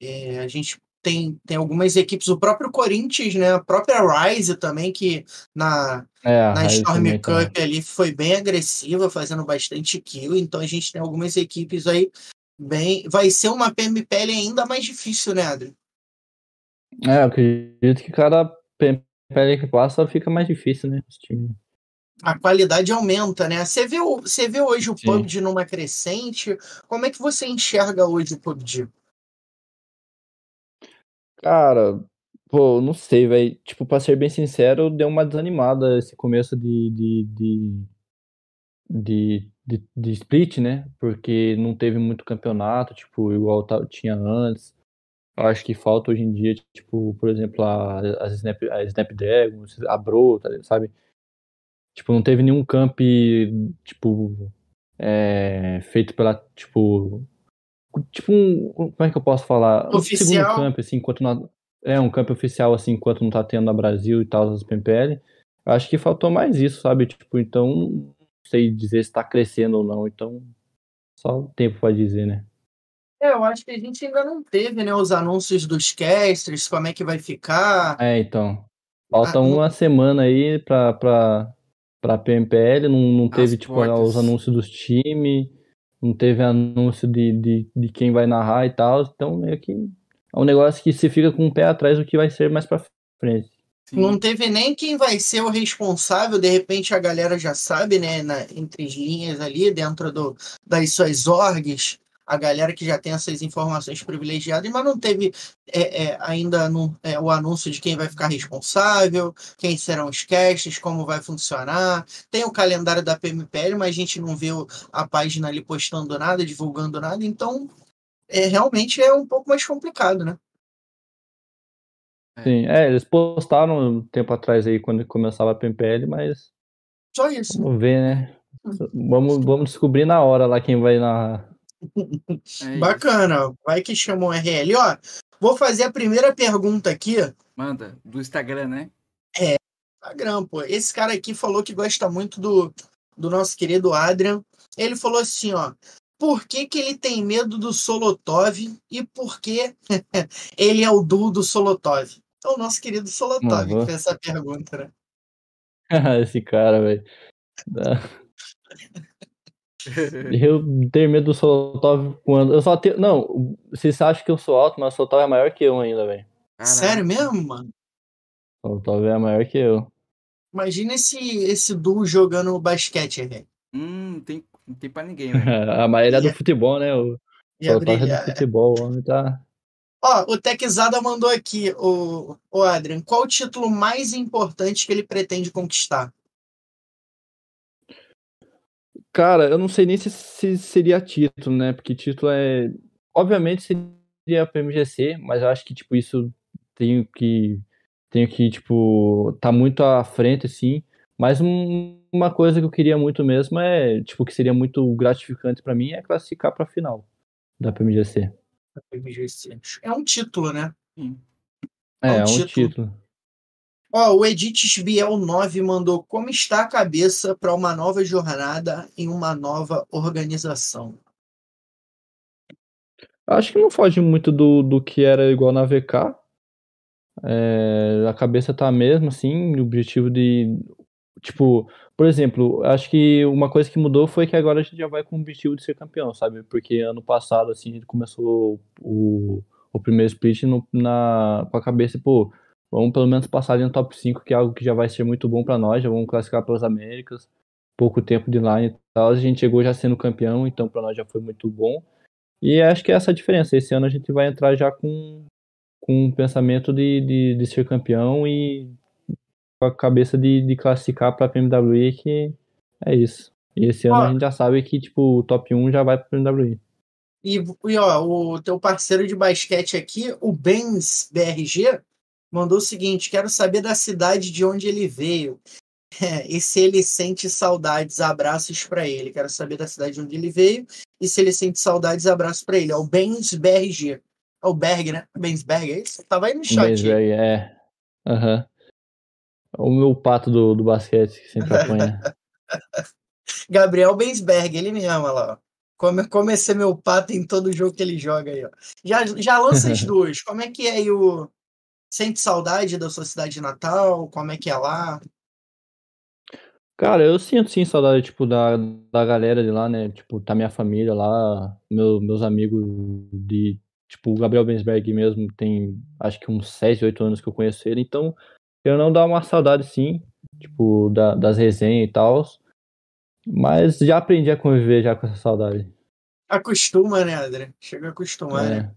Speaker 2: É, a gente tem, tem algumas equipes, o próprio Corinthians, né? A própria Rise também, que na, é, na Storm Cup também. ali foi bem agressiva, fazendo bastante kill. Então a gente tem algumas equipes aí bem. Vai ser uma PMPL ainda mais difícil, né, Adri?
Speaker 3: É, eu acredito que cada PMPL que passa fica mais difícil, né? Esse time.
Speaker 2: A qualidade aumenta, né? Você vê, você vê hoje o Sim. PUBG numa crescente. Como é que você enxerga hoje o PUBG?
Speaker 3: Cara, pô, não sei, velho. Tipo, pra ser bem sincero, deu uma desanimada esse começo de, de, de, de, de, de split, né? Porque não teve muito campeonato, tipo, igual tinha antes. Acho que falta hoje em dia, tipo, por exemplo, a, as Snap, a Snapdragon, a Bro, tá sabe? Tipo, não teve nenhum camp, tipo, é, feito pela, tipo, tipo um. Como é que eu posso falar?
Speaker 2: Oficial.
Speaker 3: Um segundo camp, assim, enquanto nós. É, um campo oficial, assim, enquanto não tá tendo na Brasil e tal, as PMPL. Acho que faltou mais isso, sabe? Tipo, então, não sei dizer se tá crescendo ou não, então só o tempo vai dizer, né?
Speaker 2: É, eu acho que a gente ainda não teve, né, os anúncios dos casters, como é que vai ficar.
Speaker 3: É, então. Falta ah, uma não... semana aí pra, pra, pra PMPL, não, não teve, tipo, portas. os anúncios dos times, não teve anúncio de, de, de quem vai narrar e tal, então meio que é um negócio que se fica com o pé atrás do que vai ser mais pra frente.
Speaker 2: Sim. Não teve nem quem vai ser o responsável, de repente a galera já sabe, né, na, entre as linhas ali, dentro do, das suas orgs, a galera que já tem essas informações privilegiadas, mas não teve é, é, ainda no, é, o anúncio de quem vai ficar responsável, quem serão os casts, como vai funcionar. Tem o calendário da PMPL, mas a gente não viu a página ali postando nada, divulgando nada, então é, realmente é um pouco mais complicado, né?
Speaker 3: Sim, é, eles postaram um tempo atrás aí quando começava a PMPL, mas.
Speaker 2: Só isso.
Speaker 3: Vamos ver, né? Hum. Vamos, vamos descobrir na hora lá quem vai narrar.
Speaker 2: É Bacana, vai que chamou RL. Ó, vou fazer a primeira pergunta aqui.
Speaker 1: Manda, do Instagram, né?
Speaker 2: É, Instagram, pô. Esse cara aqui falou que gosta muito do, do nosso querido Adrian. Ele falou assim, ó. Por que, que ele tem medo do Solotov e por que <laughs> ele é o duo do Solotov? Então, o nosso querido Solotov que fez essa pergunta, né? <laughs>
Speaker 3: Esse cara, velho. <laughs> <laughs> Eu tenho medo do Solotov quando. Eu só tenho. Não, vocês acham que eu sou alto, mas o Solotov é maior que eu ainda, velho.
Speaker 2: Sério mesmo, mano?
Speaker 3: O Solotov é maior que eu.
Speaker 2: Imagina esse, esse duo jogando basquete, velho.
Speaker 1: Hum, não tem, não tem pra ninguém,
Speaker 3: velho. <laughs> a maioria é do futebol, né? O Solotov é do futebol, o homem tá.
Speaker 2: Ó, o Techzada mandou aqui, o, o Adrian, qual o título mais importante que ele pretende conquistar?
Speaker 3: Cara, eu não sei nem se, se seria título, né? Porque título é. Obviamente seria para MGC, mas eu acho que, tipo, isso tenho que. Tenho que, tipo, tá muito à frente, assim. Mas um, uma coisa que eu queria muito mesmo é, tipo, que seria muito gratificante para mim é classificar pra final da PMGC.
Speaker 2: PMGC. É um título, né?
Speaker 3: É, é um, é um título. título.
Speaker 2: Ó, o Edith Biel 9 mandou como está a cabeça para uma nova jornada em uma nova organização.
Speaker 3: Acho que não foge muito do, do que era igual na VK. É, a cabeça tá mesmo, assim, o objetivo de. Tipo, por exemplo, acho que uma coisa que mudou foi que agora a gente já vai com o objetivo de ser campeão, sabe? Porque ano passado, assim, a gente começou o, o primeiro split no, na, com a cabeça, pô, Vamos pelo menos passar ali no top 5, que é algo que já vai ser muito bom para nós. Já vamos classificar pelas Américas. Pouco tempo de line e tal. A gente chegou já sendo campeão, então para nós já foi muito bom. E acho que é essa a diferença. Esse ano a gente vai entrar já com, com um pensamento de, de, de ser campeão e com a cabeça de, de classificar para a PMWI, que é isso. E esse ano ó, a gente já sabe que tipo, o top 1 já vai para a PMWI.
Speaker 2: E, e ó, o teu parceiro de basquete aqui, o Benz BRG, mandou o seguinte: quero saber da cidade de onde ele veio. É, <laughs> e se ele sente saudades, abraços para ele. Quero saber da cidade de onde ele veio e se ele sente saudades, abraços para ele. É o Bensberg. É o Berg, né? Bensberg, é isso? Tava aí no chat.
Speaker 3: Bensberg, é. Aham. Uhum. O meu pato do, do basquete que sempre apanha. <laughs>
Speaker 2: Gabriel Bensberg, ele me ama lá. É ser meu pato em todo jogo que ele joga aí, ó. Já, já lança as <laughs> duas. Como é que é aí o, Sente saudade da sua cidade natal? Como é que é lá?
Speaker 3: Cara, eu sinto sim saudade, tipo, da, da galera de lá, né? Tipo, tá minha família lá, meu, meus amigos de. Tipo, o Gabriel Bensberg mesmo tem acho que uns 7, 8 anos que eu conheço ele, então eu não dá uma saudade sim, tipo, da, das resenhas e tal. Mas já aprendi a conviver já com essa saudade.
Speaker 2: Acostuma, né, André? Chega a acostumar, é. né?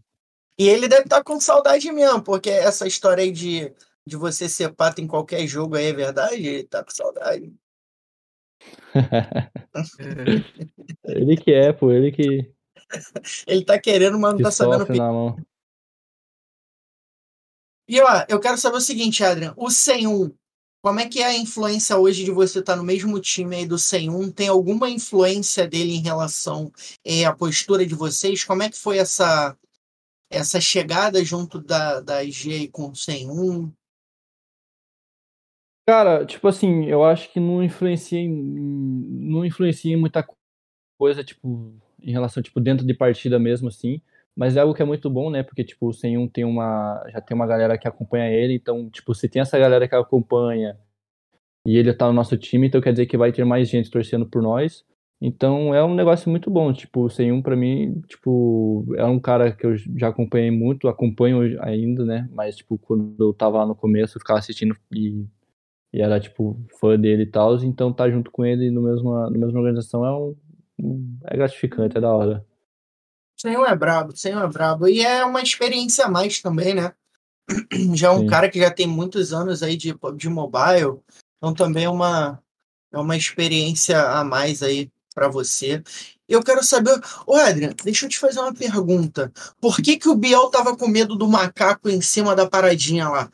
Speaker 2: E ele deve estar tá com saudade mesmo, porque essa história aí de, de você ser pato em qualquer jogo aí é verdade? Ele tá com saudade. <laughs>
Speaker 3: ele que é, pô, ele que. <laughs>
Speaker 2: ele tá querendo, mas não tá sabendo.
Speaker 3: Na mão.
Speaker 2: E ó, eu quero saber o seguinte, Adrian. O 101, como é que é a influência hoje de você estar tá no mesmo time aí do 101? Tem alguma influência dele em relação eh, à postura de vocês? Como é que foi essa essa chegada junto da, da IG com o 101?
Speaker 3: Cara, tipo assim, eu acho que não influencia em, não influencia em muita coisa, tipo, em relação, tipo, dentro de partida mesmo, assim. Mas é algo que é muito bom, né? Porque, tipo, o 101 tem uma. Já tem uma galera que acompanha ele, então, tipo, se tem essa galera que acompanha e ele tá no nosso time, então quer dizer que vai ter mais gente torcendo por nós. Então é um negócio muito bom. Tipo, o 101 pra mim, tipo, é um cara que eu já acompanhei muito, acompanho ainda, né? Mas, tipo, quando eu tava lá no começo, eu ficava assistindo e, e era, tipo, fã dele e tal. Então tá junto com ele no mesmo, na mesma organização é um, um é gratificante, é da hora.
Speaker 2: Senhor é brabo, Senhor é brabo. E é uma experiência a mais também, né? <clears throat> Já é um Sim. cara que já tem muitos anos aí de, de mobile, então também é uma, é uma experiência a mais aí para você. Eu quero saber, ô Adrian, deixa eu te fazer uma pergunta. Por que que o Biel tava com medo do macaco em cima da paradinha lá?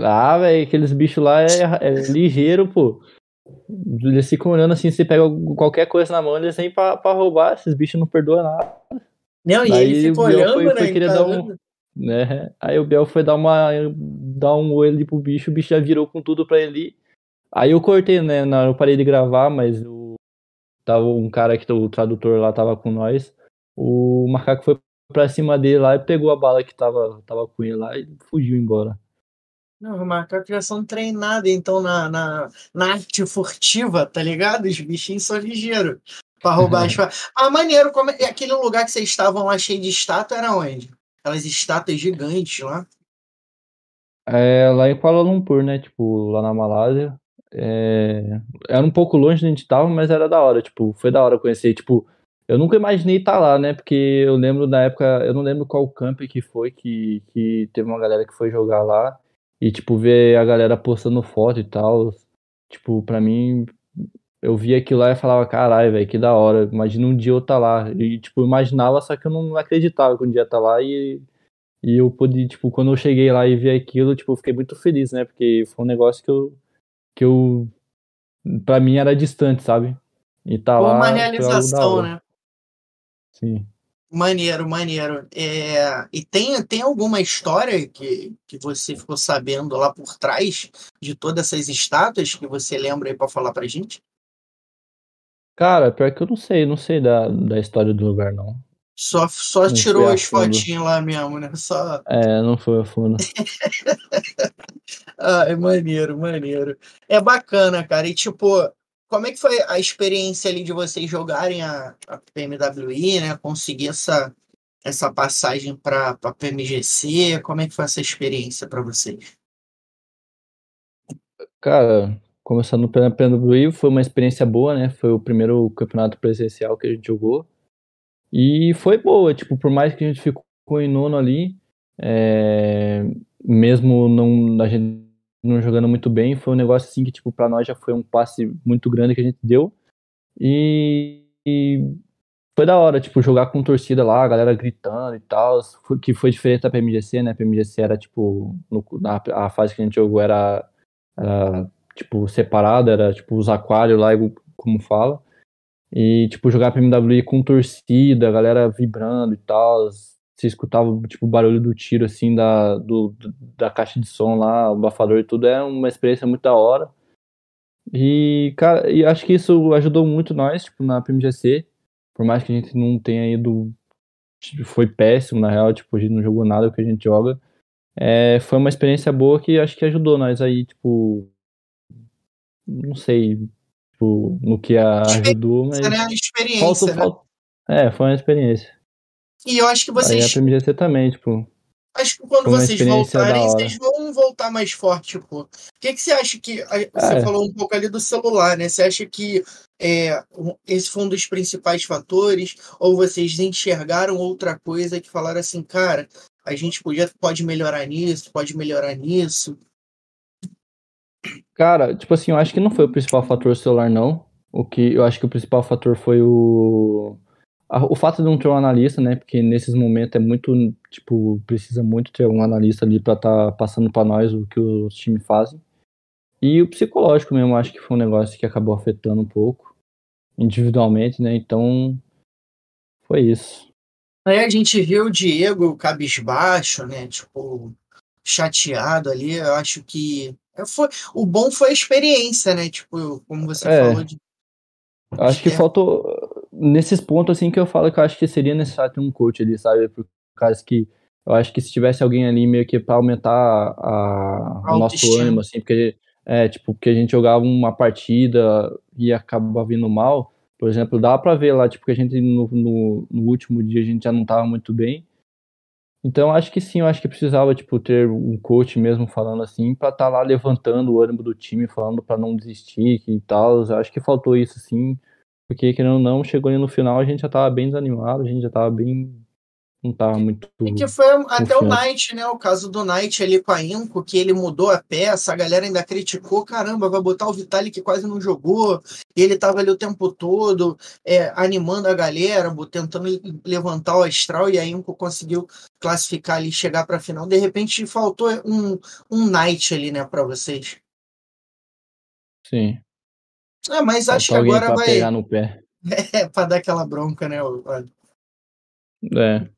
Speaker 3: Ah, velho, aqueles bichos lá é, é ligeiro, pô. Eles ficam olhando assim, você pega qualquer coisa na mão, eles vêm pra, pra roubar, esses bichos não perdoam nada.
Speaker 2: Não, e Aí ele fica olhando, foi, né? Foi dar um,
Speaker 3: né? Aí o Biel foi dar uma dar um ali pro bicho, o bicho já virou com tudo pra ele. Aí eu cortei, né? Eu parei de gravar, mas o, tava um cara que o tradutor lá tava com nós. O macaco foi pra cima dele lá e pegou a bala que tava, tava com ele lá e fugiu embora.
Speaker 2: Não, os macacos já são treinados, então, na, na, na arte furtiva, tá ligado? Os bichinhos são ligeiros pra roubar as. <laughs> Ah, maneiro, como é... aquele lugar que vocês estavam lá cheio de estátua era onde? Aquelas estátuas gigantes lá.
Speaker 3: É, lá em Kuala Lumpur, né? Tipo, lá na Malásia. É... Era um pouco longe onde a gente tava, mas era da hora. Tipo, foi da hora conhecer. Tipo, eu nunca imaginei estar lá, né? Porque eu lembro na época, eu não lembro qual camp que foi que, que teve uma galera que foi jogar lá. E, tipo, ver a galera postando foto e tal, tipo, pra mim, eu via aquilo lá e falava, caralho, velho, que da hora. Imagina um dia eu tá lá. E, tipo, imaginava, só que eu não acreditava que um dia tá lá e, e eu pude, tipo, quando eu cheguei lá e vi aquilo, tipo, eu fiquei muito feliz, né? Porque foi um negócio que eu, que eu, pra mim era distante, sabe? E tá lá.
Speaker 2: Uma realização, né?
Speaker 3: Sim.
Speaker 2: Maneiro, maneiro. É, e tem, tem alguma história que, que você ficou sabendo lá por trás de todas essas estátuas que você lembra aí para falar pra gente?
Speaker 3: Cara, pior que eu não sei, não sei da, da história do lugar, não.
Speaker 2: Só, só não tirou as fotinhas lá mesmo, né? Só...
Speaker 3: É, não foi a fundo. <laughs>
Speaker 2: ah, é maneiro, maneiro. É bacana, cara. E tipo, como é que foi a experiência ali de vocês jogarem a, a PMWI, né? Conseguir essa, essa passagem para a PMGC? Como é que foi essa experiência para vocês?
Speaker 3: Cara, começando pela PMWI, foi uma experiência boa, né? Foi o primeiro campeonato presencial que a gente jogou. E foi boa, tipo, por mais que a gente ficou em nono ali, é, mesmo não a gente não jogando muito bem. Foi um negócio assim que, tipo, pra nós já foi um passe muito grande que a gente deu. E, e foi da hora, tipo, jogar com torcida lá, a galera gritando e tal, que foi diferente da PMGC, né? A PMGC era, tipo, no, na a fase que a gente jogou era, era tipo, separada, era, tipo, os aquários lá, como fala. E, tipo, jogar PMWI com torcida, a galera vibrando e tal, você escutava tipo o barulho do tiro assim da, do, da caixa de som lá, o abafador e tudo, é uma experiência muito da hora. E, cara, e acho que isso ajudou muito nós, tipo, na PMGC, por mais que a gente não tenha ido tipo, foi péssimo, na real, tipo, a gente não jogou nada que a gente joga. É, foi uma experiência boa que acho que ajudou nós aí, tipo, não sei, tipo, no que ajudou, mas...
Speaker 2: Né? Experiência, falta, né? falta...
Speaker 3: É, foi uma experiência.
Speaker 2: E eu acho que vocês.
Speaker 3: Aí a PMGC também, tipo.
Speaker 2: Acho que quando vocês voltarem, vocês vão voltar mais forte, tipo. O que, que você acha que. Você é. falou um pouco ali do celular, né? Você acha que é, esse foi um dos principais fatores? Ou vocês enxergaram outra coisa que falaram assim, cara, a gente podia, pode melhorar nisso, pode melhorar nisso?
Speaker 3: Cara, tipo assim, eu acho que não foi o principal fator celular, não. O que eu acho que o principal fator foi o o fato de não ter um analista, né? Porque nesses momentos é muito, tipo, precisa muito ter um analista ali para estar tá passando para nós o que os times fazem. E o psicológico mesmo, acho que foi um negócio que acabou afetando um pouco, individualmente, né? Então, foi isso.
Speaker 2: Aí a gente viu o Diego cabisbaixo, né? Tipo, chateado ali. Eu acho que. Foi, o bom foi a experiência, né? Tipo, como você é, falou. De...
Speaker 3: Acho que é. faltou. Nesses pontos, assim, que eu falo que eu acho que seria necessário ter um coach ali, sabe? Por causa que eu acho que se tivesse alguém ali meio que para aumentar a, a o nosso ânimo, assim, porque é, tipo, porque a gente jogava uma partida e acabava vindo mal, por exemplo, dá para ver lá, tipo, que a gente no, no, no, último dia a gente já não tava muito bem. Então, acho que sim, eu acho que precisava, tipo, ter um coach mesmo falando assim, para estar tá lá levantando o ânimo do time, falando para não desistir e tal. Acho que faltou isso, sim, porque, querendo ou não, chegou ali no final, a gente já tava bem desanimado, a gente já tava bem não tava muito.
Speaker 2: E que foi até o Knight, né? O caso do Knight ali com a Inco, que ele mudou a peça, a galera ainda criticou: caramba, vai botar o Vitalik que quase não jogou, e ele tava ali o tempo todo é, animando a galera, tentando levantar o astral, e a Inco conseguiu classificar ali, chegar para a final. De repente faltou um, um Knight ali, né, para vocês.
Speaker 3: Sim.
Speaker 2: É, mas acho que agora vai.
Speaker 3: Pegar no pé. <laughs>
Speaker 2: É, para dar aquela bronca, né?
Speaker 3: É.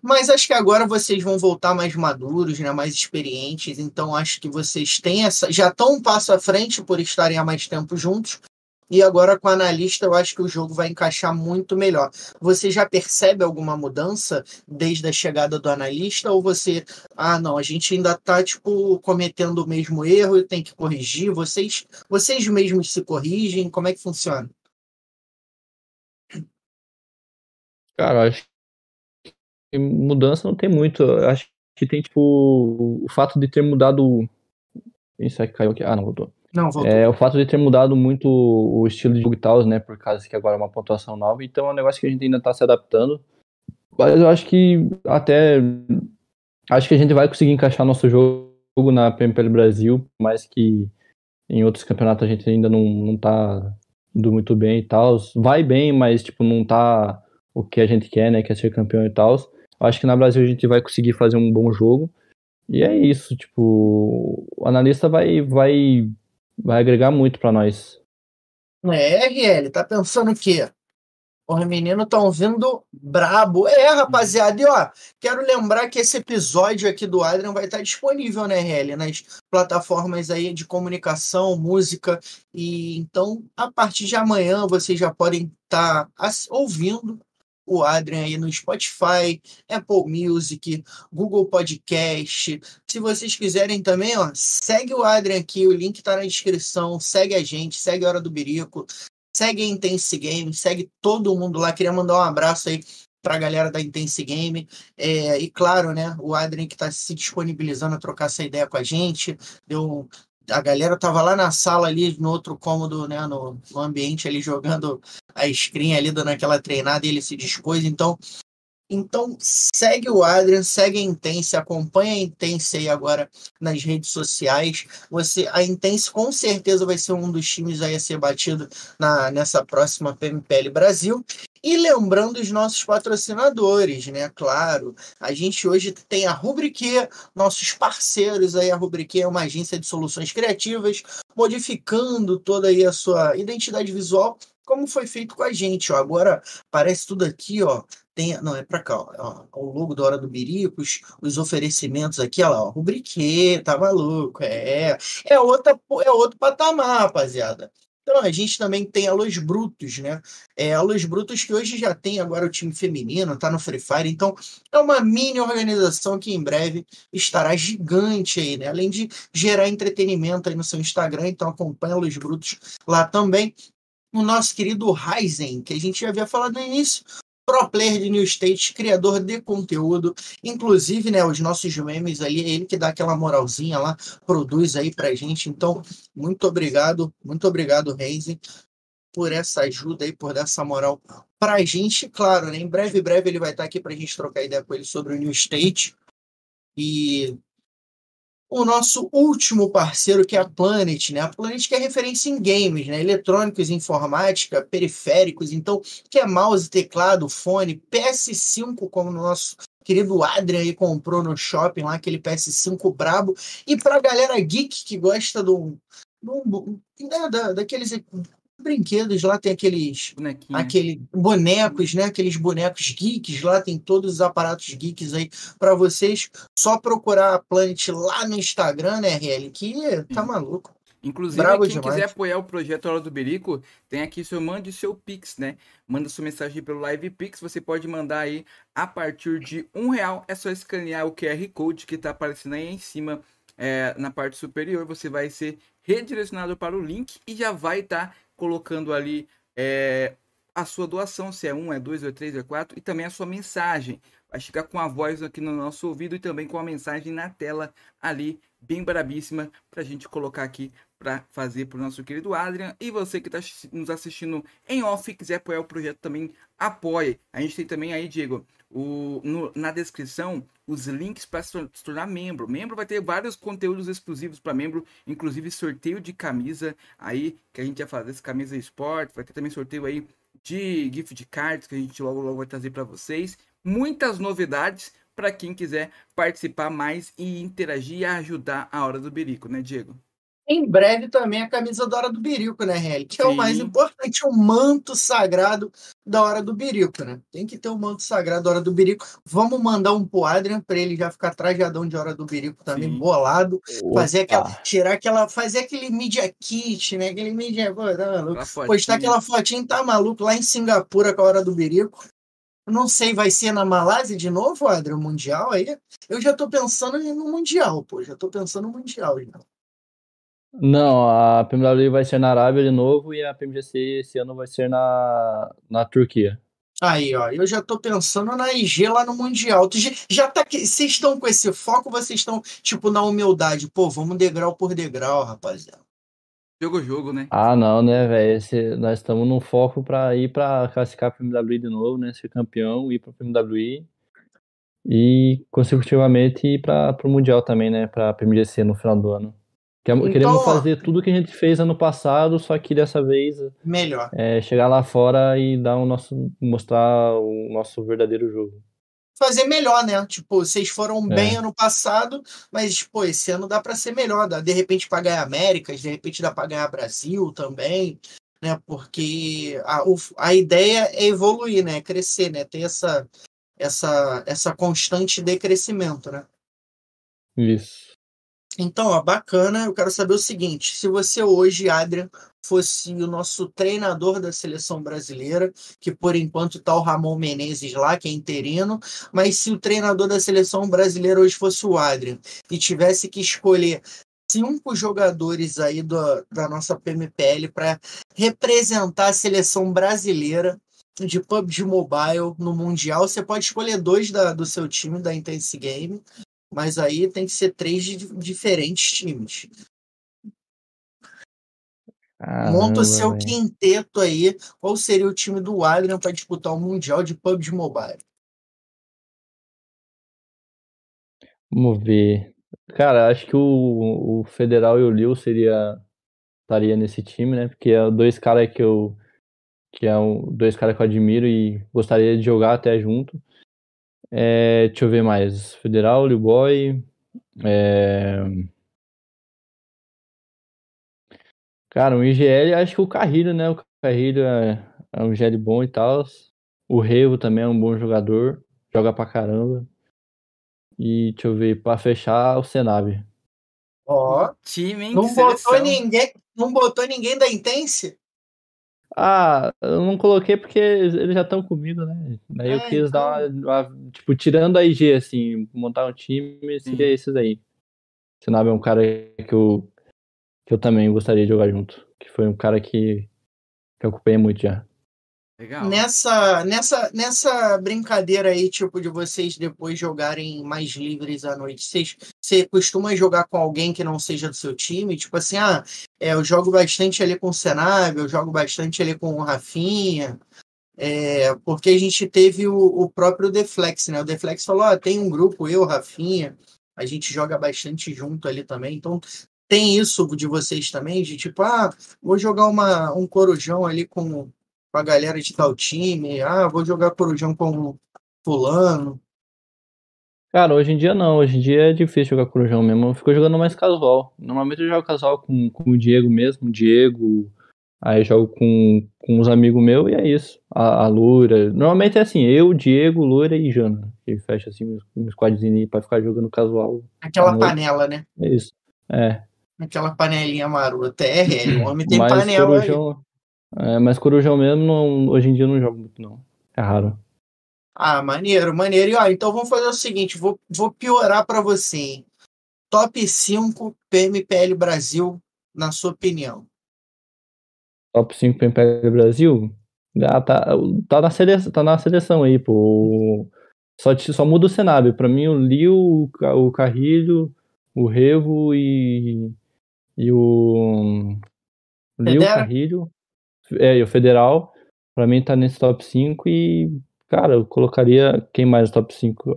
Speaker 2: Mas acho que agora vocês vão voltar mais maduros, né, mais experientes. Então acho que vocês têm essa, já estão um passo à frente por estarem há mais tempo juntos. E agora com o analista, eu acho que o jogo vai encaixar muito melhor. Você já percebe alguma mudança desde a chegada do analista? Ou você, ah, não, a gente ainda está tipo, cometendo o mesmo erro e tem que corrigir? Vocês, vocês mesmos se corrigem? Como é que funciona?
Speaker 3: Cara, acho mudança não tem muito. Eu acho que tem, tipo, o fato de ter mudado. Isso aqui caiu aqui. Ah, não, voltou.
Speaker 2: Não, voltou.
Speaker 3: É, o fato de ter mudado muito o estilo de jogo e tal, né? Por causa que agora é uma pontuação nova. Então é um negócio que a gente ainda tá se adaptando. Mas eu acho que até. Acho que a gente vai conseguir encaixar nosso jogo na PMPL Brasil, mais que em outros campeonatos a gente ainda não, não tá indo muito bem e tal. Vai bem, mas tipo, não tá o que a gente quer, né? Que é ser campeão e tal. Acho que na Brasil a gente vai conseguir fazer um bom jogo. E é isso, tipo, o analista vai vai vai agregar muito para nós.
Speaker 2: É, RL, tá pensando o quê? Os meninos estão vindo brabo. É, rapaziada, e ó, quero lembrar que esse episódio aqui do Adrian vai estar disponível, né, RL, nas plataformas aí de comunicação, música. E então, a partir de amanhã, vocês já podem estar tá ouvindo o Adrian aí no Spotify, Apple Music, Google Podcast. Se vocês quiserem também, ó, segue o Adrian aqui, o link tá na descrição. Segue a gente, segue a Hora do Birico, segue a Intense Game, segue todo mundo lá. Queria mandar um abraço aí para a galera da Intense Game. É, e claro, né, o Adrian que está se disponibilizando a trocar essa ideia com a gente. Deu, a galera tava lá na sala ali, no outro cômodo, né, no, no ambiente ali, jogando a screen ali, dando aquela treinada, e ele se dispôs, então então segue o Adrian, segue a Intense, acompanha a Intense aí agora nas redes sociais. Você, a Intense com certeza vai ser um dos times aí a ser batido na, nessa próxima PMPL Brasil. E lembrando os nossos patrocinadores, né? Claro, a gente hoje tem a Rubrique, nossos parceiros aí. A Rubrique é uma agência de soluções criativas, modificando toda aí a sua identidade visual como foi feito com a gente. Ó. Agora parece tudo aqui, ó. Tem, não, é para cá, ó, o logo da Hora do Biricos, os oferecimentos aqui, ó lá, ó, rubriquê, tá maluco, é, é, outra, é outro patamar, rapaziada. Então, a gente também tem a Los Brutos, né? É, a Los Brutos que hoje já tem agora o time feminino, tá no Free Fire. Então, é uma mini organização que em breve estará gigante aí, né? Além de gerar entretenimento aí no seu Instagram. Então, acompanha a Los Brutos lá também o nosso querido Ryzen, que a gente já havia falado no início, pro player de New State, criador de conteúdo, inclusive, né, os nossos memes ali, é ele que dá aquela moralzinha lá, produz aí pra gente. Então, muito obrigado, muito obrigado, Ryzen, por essa ajuda aí, por dar essa moral pra gente. Claro, né, em breve, breve ele vai estar aqui pra gente trocar ideia com ele sobre o New State. E o nosso último parceiro, que é a Planet, né? A Planet que é referência em games, né? Eletrônicos, informática, periféricos, então, que é mouse, teclado, fone, PS5, como o nosso querido Adrian aí comprou no shopping lá, aquele PS5 brabo. E pra galera geek que gosta do, do, né, da, daqueles brinquedos lá, tem aqueles aquele, bonecos, né? Aqueles bonecos geeks lá, tem todos os aparatos geeks aí para vocês. Só procurar a Planet lá no Instagram, né, RL? Que tá maluco.
Speaker 1: Inclusive, Bravo quem demais. quiser apoiar o projeto Hora do Berico, tem aqui seu mande seu Pix, né? Manda sua mensagem pelo Live Pix, você pode mandar aí a partir de um real. É só escanear o QR Code que tá aparecendo aí em cima, é, na parte superior. Você vai ser redirecionado para o link e já vai estar tá colocando ali é, a sua doação, se é um, é dois, é três, é quatro, e também a sua mensagem. Vai chegar com a voz aqui no nosso ouvido e também com a mensagem na tela ali, bem brabíssima, para a gente colocar aqui para fazer para o nosso querido Adrian. E você que está nos assistindo em off, quiser apoiar o projeto também, apoie. A gente tem também aí, Diego, o, no, na descrição os links para se tornar membro. Membro vai ter vários conteúdos exclusivos para membro, inclusive sorteio de camisa aí, que a gente vai fazer essa camisa esporte, vai ter também sorteio aí de gift cards que a gente logo logo vai trazer para vocês. Muitas novidades para quem quiser participar mais e interagir e ajudar a hora do berico, né, Diego?
Speaker 2: Em breve também a camisa da Hora do Birico, né, Heli? Que Sim. é o mais importante, o manto sagrado da Hora do Birico, né? Tem que ter o manto sagrado da Hora do Birico. Vamos mandar um pro Adrian para ele já ficar trajadão de Hora do Birico também, Sim. bolado. Opa. Fazer aquela, tirar aquela, fazer aquele media kit, né? Aquele media, pô, tá maluco. Postar aquela fotinha, tá maluco, lá em Singapura com a Hora do Birico. Não sei, vai ser na Malásia de novo, Adrian, o Mundial aí? Eu já tô pensando no Mundial, pô. Já tô pensando no Mundial já.
Speaker 3: Não, a PMW vai ser na Arábia de novo e a PMGC esse ano vai ser na, na Turquia.
Speaker 2: Aí, ó, eu já tô pensando na IG lá no Mundial. Tu já, já tá Vocês estão com esse foco, vocês estão, tipo, na humildade. Pô, vamos degrau por degrau, rapaziada.
Speaker 1: Jogo jogo, né?
Speaker 3: Ah, não, né, velho? Nós estamos num foco pra ir pra classificar a PMWI de novo, né? Ser campeão, ir pra PMWI e consecutivamente ir para pro Mundial também, né? Pra PMGC no final do ano. Queremos então, fazer tudo que a gente fez ano passado, só que dessa vez
Speaker 2: melhor.
Speaker 3: É, chegar lá fora e dar o nosso mostrar o nosso verdadeiro jogo.
Speaker 2: Fazer melhor, né? Tipo, vocês foram é. bem ano passado, mas pô, esse ano dá para ser melhor, dá de repente para ganhar Américas, de repente dá para ganhar Brasil também, né? Porque a, a ideia é evoluir, né? Crescer, né? Ter essa essa essa constante de crescimento, né?
Speaker 3: Isso.
Speaker 2: Então, ó, bacana. Eu quero saber o seguinte: se você hoje, Adrian, fosse o nosso treinador da seleção brasileira, que por enquanto está o Ramon Menezes lá, que é interino, mas se o treinador da seleção brasileira hoje fosse o Adrian e tivesse que escolher cinco jogadores aí do, da nossa PMPL para representar a seleção brasileira de PUBG Mobile no Mundial, você pode escolher dois da, do seu time da Intense Game mas aí tem que ser três de diferentes times. Caramba, Monta o seu véio. quinteto aí. Qual seria o time do Adrian para disputar o Mundial de PUBG Mobile?
Speaker 3: Vamos ver. Cara, acho que o, o Federal e o Liu seria estaria nesse time, né? Porque é dois caras que eu que é um, dois caras que eu admiro e gostaria de jogar até junto. É, deixa eu ver mais. Federal, Boy. É... Cara, o IGL, acho que o Carrilho, né? O Carrilho é, é um IGL bom e tal. O Revo também é um bom jogador. Joga pra caramba. E deixa eu ver, pra fechar, o Senab.
Speaker 2: Ó, oh, time, hein? Não botou, ninguém, não botou ninguém da Intense?
Speaker 3: Ah, eu não coloquei porque eles já estão comigo, né? Daí é, eu quis então... dar uma, uma, Tipo, tirando a IG, assim, montar um time, seria esses aí. Sinab é um cara que eu, que eu também gostaria de jogar junto. Que foi um cara que, que eu acompanhei muito já.
Speaker 2: Legal. Nessa, nessa, nessa brincadeira aí, tipo, de vocês depois jogarem mais livres à noite, vocês, você costuma jogar com alguém que não seja do seu time? Tipo assim, ah, é, eu jogo bastante ali com o Senab, eu jogo bastante ali com o Rafinha, é, porque a gente teve o, o próprio Deflex, né? O Deflex falou, ah, tem um grupo, eu, Rafinha, a gente joga bastante junto ali também, então tem isso de vocês também, de tipo, ah, vou jogar uma, um corujão ali com com a galera de tal time. Ah, vou jogar Corujão com fulano.
Speaker 3: Cara, hoje em dia não. Hoje em dia é difícil jogar Corujão mesmo. Eu fico jogando mais casual. Normalmente eu jogo casual com, com o Diego mesmo. Diego, Aí jogo com, com uns amigos meus e é isso. A, a Loura. Normalmente é assim, eu, Diego, Loura e Jana. Que fecha assim um squadzinho pra ficar jogando casual.
Speaker 2: Aquela panela, né?
Speaker 3: É isso. É.
Speaker 2: Aquela panelinha marota. É, o homem tem mas panela corujão,
Speaker 3: é, mas corujão mesmo, não, hoje em dia eu não jogo muito, não. É raro.
Speaker 2: Ah, maneiro, maneiro. E ó, então vamos fazer o seguinte: vou, vou piorar para você, hein? Top 5 PMPL Brasil, na sua opinião.
Speaker 3: Top 5 PMPL Brasil? Ah, tá, tá, na seleção, tá na seleção aí, pô. Só, só muda o cenário. Pra mim, o Liu, o Carrilho, o Revo e. E o. Liu, Carrilho. É, e o Federal. Pra mim tá nesse top 5 e. Cara, eu colocaria. Quem mais no top 5?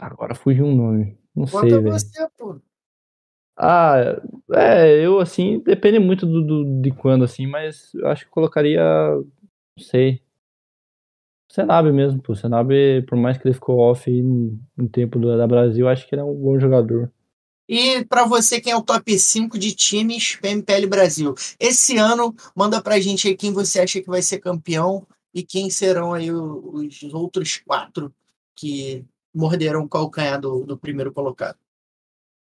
Speaker 3: Agora fugiu um nome. Não Bota sei, você, pô. Ah, é, eu assim, depende muito do, do, de quando, assim, mas eu acho que colocaria, não sei, Senabe mesmo, pô. Senabe, por mais que ele ficou off aí no, tempo do, da Brasil, acho que ele é um bom jogador.
Speaker 2: E para você, quem é o top 5 de times PMPL Brasil? Esse ano, manda pra gente aí quem você acha que vai ser campeão e quem serão aí os outros quatro que morderão o calcanhar do, do primeiro colocado.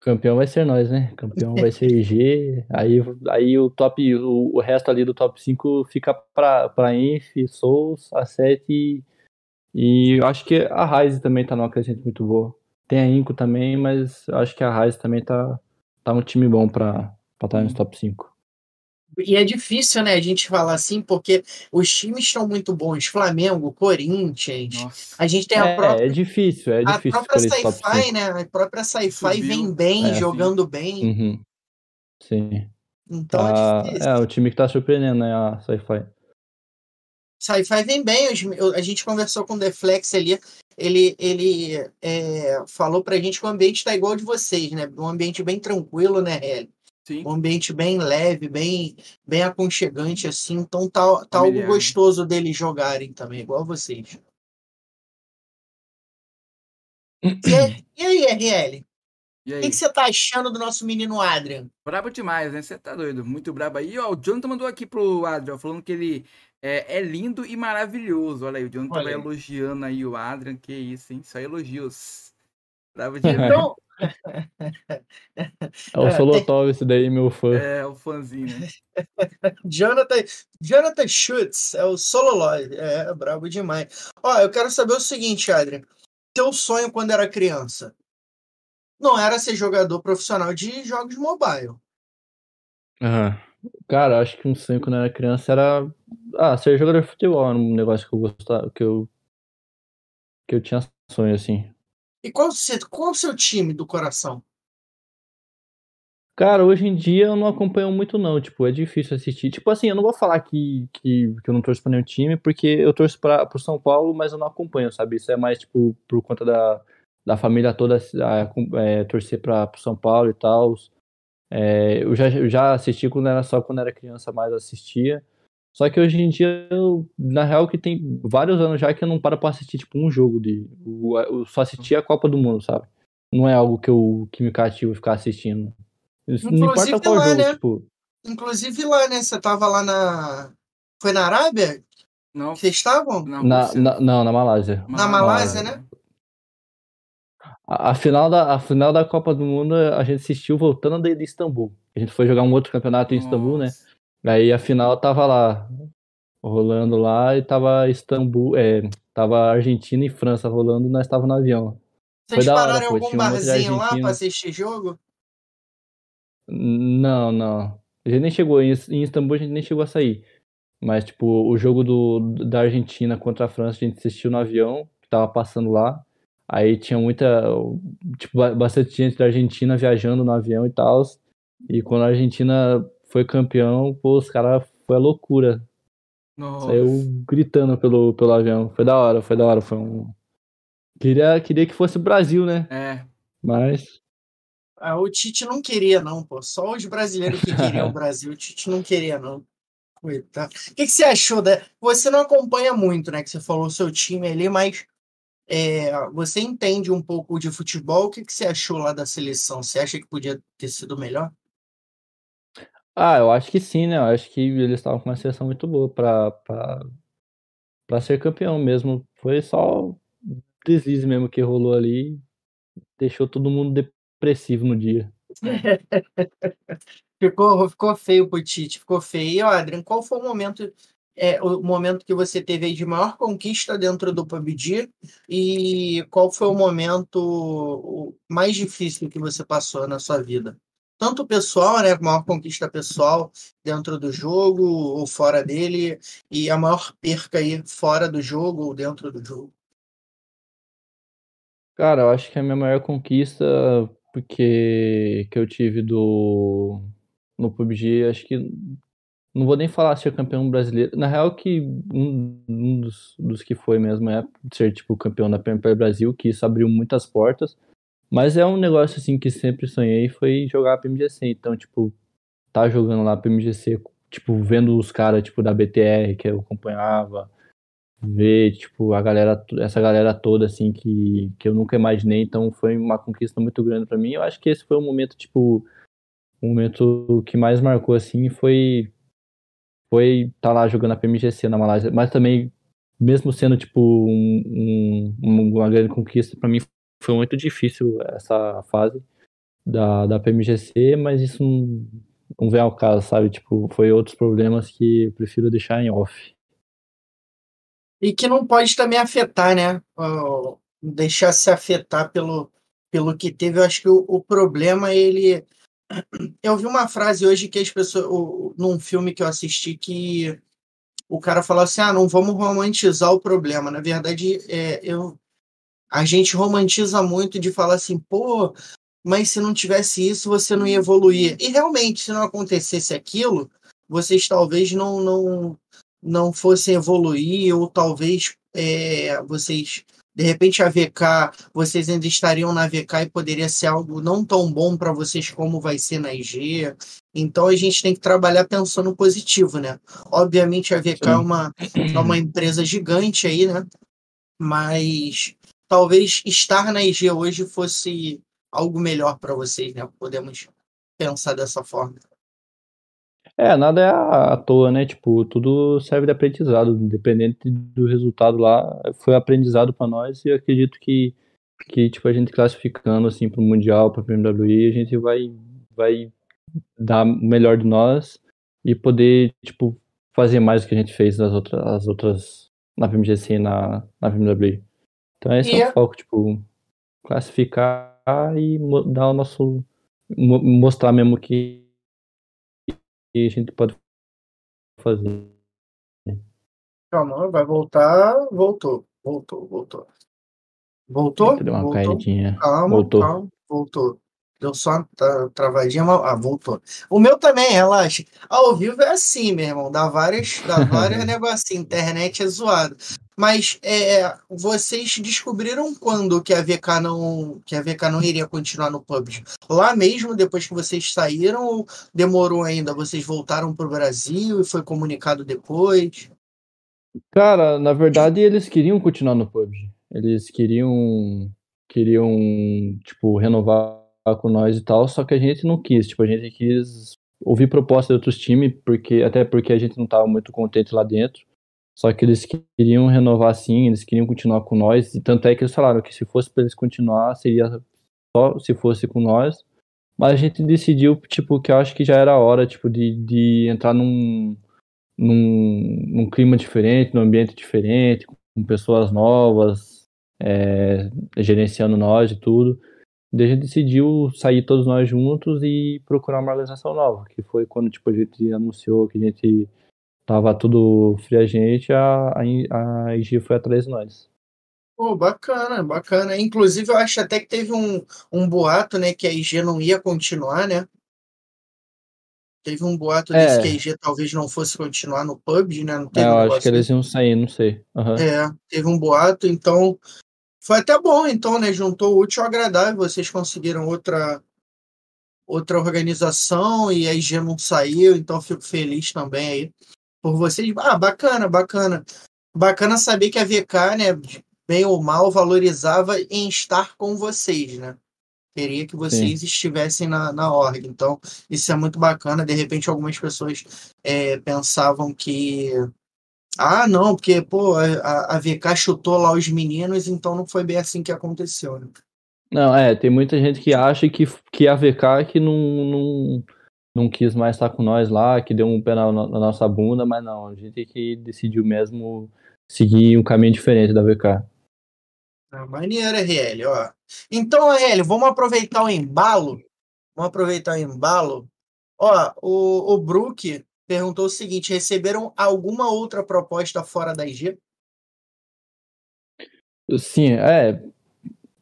Speaker 3: Campeão vai ser nós, né? Campeão vai ser IG. <laughs> Aí, aí o top, o, o resto ali do top 5 fica pra, pra Inf, Souls, A7 e, e eu acho que a Ryze também tá numa crescente muito boa. Tem a Inco também, mas eu acho que a Ryze também tá, tá um time bom pra estar tá nos top 5.
Speaker 2: E é difícil, né, a gente falar assim, porque os times estão muito bons. Flamengo, Corinthians. Nossa. A gente tem a
Speaker 3: é,
Speaker 2: própria.
Speaker 3: É difícil, é difícil.
Speaker 2: A própria Sci-Fi, né? A própria Sci-Fi vem bem, é, jogando sim. bem.
Speaker 3: Uhum. Sim.
Speaker 2: Então é
Speaker 3: tá,
Speaker 2: é difícil.
Speaker 3: É, o time que tá surpreendendo, né? A Sci-Fi.
Speaker 2: Sci-Fi vem bem. A gente conversou com o Deflex ali. Ele, ele é, falou pra gente que o ambiente tá igual de vocês, né? Um ambiente bem tranquilo, né, Hélio? Sim. Um ambiente bem leve, bem, bem aconchegante, assim. Então tá, tá algo gostoso deles jogarem também, igual vocês. E, aí, RL? E aí? O que, você tá achando do nosso menino Adrian?
Speaker 1: Brabo demais, né? Você tá doido. Muito brabo aí. Ó, o Jonathan mandou aqui pro Adrian, falando que ele é, é lindo e maravilhoso. Olha aí, o Jonathan vai elogiando aí o Adrian. Que isso, hein? Só elogios. Brabo <laughs> demais. Então,
Speaker 3: é o Solotov esse daí, meu fã.
Speaker 1: É, o fãzinho, né? <laughs>
Speaker 2: Jonathan, Jonathan Schutz, é o Sololoy. É, brabo demais. Ó, eu quero saber o seguinte, Adrian. Teu sonho quando era criança não era ser jogador profissional de jogos mobile.
Speaker 3: Uhum. Cara, acho que um sonho quando era criança era ah, ser jogador de futebol, era um negócio que eu gostava, que eu que eu tinha sonho assim.
Speaker 2: E qual, qual o seu time do coração?
Speaker 3: Cara, hoje em dia eu não acompanho muito, não. Tipo, é difícil assistir. Tipo assim, eu não vou falar que, que, que eu não torço pra nenhum time, porque eu torço pra, pro São Paulo, mas eu não acompanho, sabe? Isso é mais, tipo, por conta da, da família toda é, torcer pra, pro São Paulo e tal. É, eu, já, eu já assisti quando era só quando era criança, mais assistia. Só que hoje em dia, eu, na real, que tem vários anos já que eu não paro pra assistir, tipo, um jogo de. Eu só assisti a Copa do Mundo, sabe? Não é algo que, eu, que me cativa ficar assistindo.
Speaker 2: Inclusive não importa qual lá, jogo, né? tipo. Inclusive lá, né? Você tava lá na. Foi na Arábia?
Speaker 1: Não.
Speaker 2: Vocês estavam?
Speaker 3: Não, na, na, não, na Malásia.
Speaker 2: Na Malásia, né?
Speaker 3: A, a, final da, a final da Copa do Mundo a gente assistiu voltando de, de Istambul. A gente foi jogar um outro campeonato em Nossa. Istambul, né? Aí a final tava lá, rolando lá, e tava Istambul, é, tava Argentina e França rolando, e nós tava no avião.
Speaker 2: Vocês Foi pararam em algum barzinho lá pra assistir jogo?
Speaker 3: Não, não. A gente nem chegou, em Istambul a gente nem chegou a sair. Mas, tipo, o jogo do, da Argentina contra a França a gente assistiu no avião, que tava passando lá. Aí tinha muita, tipo, bastante gente da Argentina viajando no avião e tal. E quando a Argentina foi campeão, pô, os caras foi a loucura. Nossa. Saiu gritando pelo, pelo avião. Foi da hora, foi da hora. Foi um. Queria, queria que fosse o Brasil, né?
Speaker 1: É.
Speaker 3: Mas.
Speaker 2: Ah, o Tite não queria, não, pô. Só os brasileiros que queriam o Brasil. O Tite não queria, não. Coitado. O que, que você achou? Da... Você não acompanha muito, né? Que você falou o seu time ali, mas é, você entende um pouco de futebol. O que, que você achou lá da seleção? Você acha que podia ter sido melhor?
Speaker 3: Ah, eu acho que sim, né? Eu acho que eles estavam com uma seleção muito boa pra, pra, pra ser campeão mesmo. Foi só deslize mesmo que rolou ali. Deixou todo mundo depressivo no dia. <laughs>
Speaker 2: ficou, ficou feio pro Tite, ficou feio. Adrian, qual foi o momento é, o momento que você teve aí de maior conquista dentro do PUBG e qual foi o momento mais difícil que você passou na sua vida? Tanto pessoal, né, maior conquista pessoal dentro do jogo ou fora dele, e a maior perca aí fora do jogo ou dentro do jogo.
Speaker 3: Cara, eu acho que a minha maior conquista porque que eu tive do no PUBG, acho que não vou nem falar ser campeão brasileiro. Na real, que um, um dos, dos, que foi mesmo é ser tipo campeão da PMP Brasil, que isso abriu muitas portas. Mas é um negócio assim que sempre sonhei foi jogar PMGC. Então, tipo, tá jogando lá PMGC, tipo, vendo os caras tipo da BTR que eu acompanhava, ver tipo a galera, essa galera toda assim que, que eu nunca imaginei. Então, foi uma conquista muito grande para mim. Eu acho que esse foi o momento tipo o momento que mais marcou assim foi foi estar tá lá jogando a PMGC na Malásia, mas também, mesmo sendo tipo um, um, uma grande conquista, para mim foi muito difícil essa fase da, da PMGC, mas isso não, não vem ao caso, sabe? Tipo, foi outros problemas que eu prefiro deixar em off.
Speaker 2: E que não pode também afetar, né? deixar se afetar pelo, pelo que teve. Eu acho que o, o problema, ele <clears throat> eu vi uma frase hoje que as pessoas, num filme que eu assisti, que o cara falou assim: ah, não vamos romantizar o problema. Na verdade, é, eu, a gente romantiza muito de falar assim, pô, mas se não tivesse isso, você não ia evoluir. E realmente, se não acontecesse aquilo, vocês talvez não, não, não fossem evoluir, ou talvez é, vocês de repente a VK, vocês ainda estariam na VK e poderia ser algo não tão bom para vocês como vai ser na IG. Então a gente tem que trabalhar pensando positivo, né? Obviamente a VK é uma, é uma empresa gigante aí, né? Mas talvez estar na IG hoje fosse algo melhor para vocês, né? Podemos pensar dessa forma.
Speaker 3: É, nada é à toa, né? Tipo, tudo serve de aprendizado, independente do resultado lá, foi aprendizado para nós e acredito que, que tipo, a gente classificando assim para o Mundial, para o PMWI, a gente vai, vai dar o melhor de nós e poder, tipo, fazer mais do que a gente fez nas outras, as outras na PMGC e na, na PMWI. Então esse é o foco, tipo, classificar e dar o nosso, mostrar mesmo que que a gente pode fazer.
Speaker 2: Calma, vai voltar. Voltou, voltou, voltou. Voltou?
Speaker 3: Deu uma
Speaker 2: voltou.
Speaker 3: caidinha.
Speaker 2: Calma,
Speaker 3: voltou.
Speaker 2: calma, voltou. Deu só uma travadinha, mas ah, voltou. O meu também, relaxa. Ao vivo é assim, meu irmão. Dá várias, dá <laughs> vários negocinhos. Internet é zoado. Mas é, vocês descobriram quando que a VK não que a VK não iria continuar no PUBG? Lá mesmo, depois que vocês saíram, ou demorou ainda? Vocês voltaram para o Brasil e foi comunicado depois?
Speaker 3: Cara, na verdade eles queriam continuar no PUBG. Eles queriam queriam tipo renovar com nós e tal, só que a gente não quis. Tipo, a gente quis ouvir propostas de outros times, porque até porque a gente não estava muito contente lá dentro. Só que eles queriam renovar sim, eles queriam continuar com nós, e tanto é que eles falaram que se fosse para eles continuar, seria só se fosse com nós. Mas a gente decidiu, tipo, que eu acho que já era hora, tipo, de, de entrar num, num, num clima diferente, num ambiente diferente, com pessoas novas, é, gerenciando nós e tudo. Daí a gente decidiu sair todos nós juntos e procurar uma organização nova, que foi quando, tipo, a gente anunciou que a gente tava tudo frio a gente, a, a, a IG foi atrás de nós.
Speaker 2: Pô, bacana, bacana. Inclusive, eu acho até que teve um, um boato, né, que a IG não ia continuar, né? Teve um boato é. desse que a IG talvez não fosse continuar no PUBG, né? Não
Speaker 3: teve é, eu um acho que eles iam sair, não sei.
Speaker 2: Uhum. É, teve um boato, então foi até bom, então, né? Juntou o útil ao agradável. Vocês conseguiram outra outra organização e a IG não saiu, então fico feliz também aí por vocês. Ah, bacana, bacana. Bacana saber que a VK, né, bem ou mal, valorizava em estar com vocês, né? Queria que vocês Sim. estivessem na, na org. Então, isso é muito bacana. De repente, algumas pessoas é, pensavam que. Ah, não, porque, pô, a, a VK chutou lá os meninos, então não foi bem assim que aconteceu, né?
Speaker 3: Não, é, tem muita gente que acha que, que a VK é que não, não, não quis mais estar com nós lá, que deu um pé na, na nossa bunda, mas não, a gente que decidiu mesmo seguir um caminho diferente da VK.
Speaker 2: Ah, maneiro, RL, ó. Então, RL, vamos aproveitar o embalo. Vamos aproveitar o embalo. Ó, o, o Brook perguntou o seguinte: receberam alguma outra proposta fora da IG?
Speaker 3: Sim, é.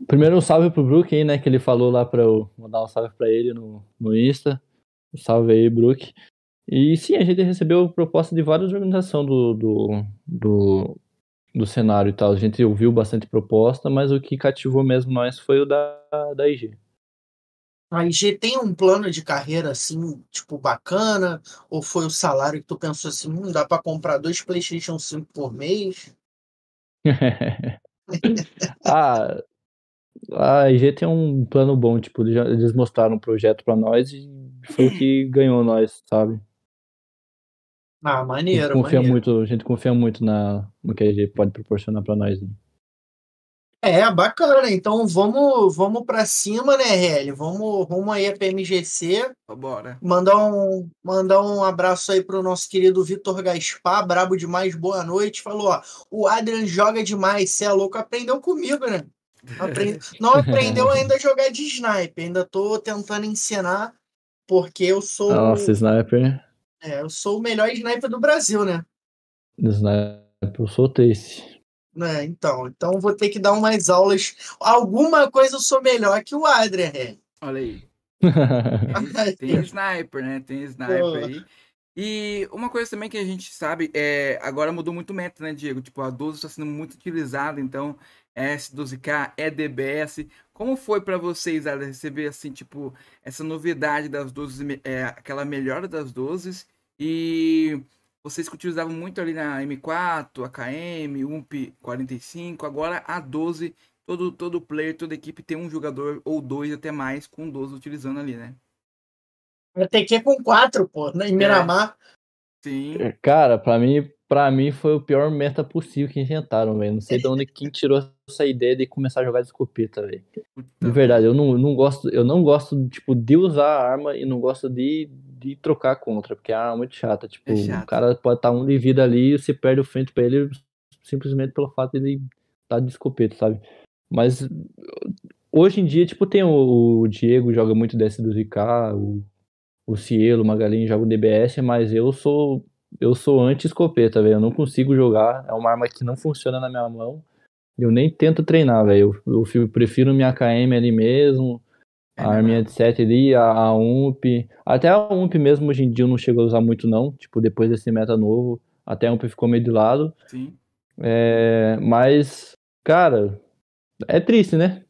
Speaker 3: Primeiro um salve pro Brook aí, né? Que ele falou lá pra eu mandar um salve pra ele no, no Insta. Salve aí, Brook. E sim, a gente recebeu proposta de várias organizações do, do, do, do cenário e tal. A gente ouviu bastante proposta, mas o que cativou mesmo nós foi o da, da IG.
Speaker 2: A IG tem um plano de carreira assim, tipo, bacana? Ou foi o salário que tu pensou assim, hum, dá para comprar dois PlayStation 5 por mês? <laughs>
Speaker 3: ah, a IG tem um plano bom, tipo, eles mostraram um projeto para nós e foi o que ganhou nós, sabe?
Speaker 2: Ah, maneiro, a
Speaker 3: gente confia
Speaker 2: maneiro.
Speaker 3: muito, a gente confia muito na, no que a gente pode proporcionar para nós. Né?
Speaker 2: É, bacana. Então vamos, vamos para cima, né, Hélio? Vamos, vamos aí para MGC.
Speaker 1: Bora.
Speaker 2: Mandar um, mandar um abraço aí pro nosso querido Vitor Gaspar, brabo demais, boa noite. Falou, ó, o Adrian joga demais, você é louco, aprendeu comigo, né? Aprende... <laughs> Não aprendeu ainda a jogar de sniper, ainda tô tentando ensinar, porque eu sou.
Speaker 3: Nossa, sniper.
Speaker 2: É, eu sou o melhor sniper do Brasil, né?
Speaker 3: Sniper, eu sou o Trace.
Speaker 2: É, então, então vou ter que dar umas aulas. Alguma coisa eu sou melhor que o Adrian, é.
Speaker 1: Olha aí. <laughs> tem sniper, né? Tem sniper Pô. aí. E uma coisa também que a gente sabe, é, agora mudou muito o meta, né, Diego? Tipo, a 12 está sendo muito utilizada, então é S12K, é DBS. Como foi para vocês, Ada, receber assim, tipo, essa novidade das 12, é, aquela melhora das 12 e vocês que utilizavam muito ali na M4, AKM, UMP 45, agora a 12, todo, todo player, toda equipe tem um jogador ou dois até mais com 12 utilizando ali, né?
Speaker 2: Vai que com 4, pô, né? em Miramar. É.
Speaker 1: Sim.
Speaker 3: Cara, para mim, para mim foi o pior meta possível que inventaram, velho. Não sei de onde quem tirou essa ideia de começar a jogar de escopeta, velho. De verdade, eu não, não gosto, eu não gosto tipo de usar a arma e não gosto de, de trocar contra, porque a arma é muito chata, tipo, é o cara pode estar tá um de vida ali e você perde o frente para ele simplesmente pelo fato de ele estar tá de escopeta, sabe? Mas hoje em dia, tipo, tem o, o Diego joga muito DS2K, o o Cielo, o Magalhães joga o DBS, mas eu sou eu sou anti-escopeta, velho. Eu não consigo jogar. É uma arma que não funciona na minha mão. Eu nem tento treinar, velho. Eu, eu, prefiro minha KM ali mesmo. É a arminha de 7 ali, a, a UMP. Até a UMP mesmo hoje em dia eu não chego a usar muito, não. Tipo, depois desse meta novo. Até a UMP ficou meio de lado.
Speaker 1: Sim.
Speaker 3: É, mas, cara, é triste, né?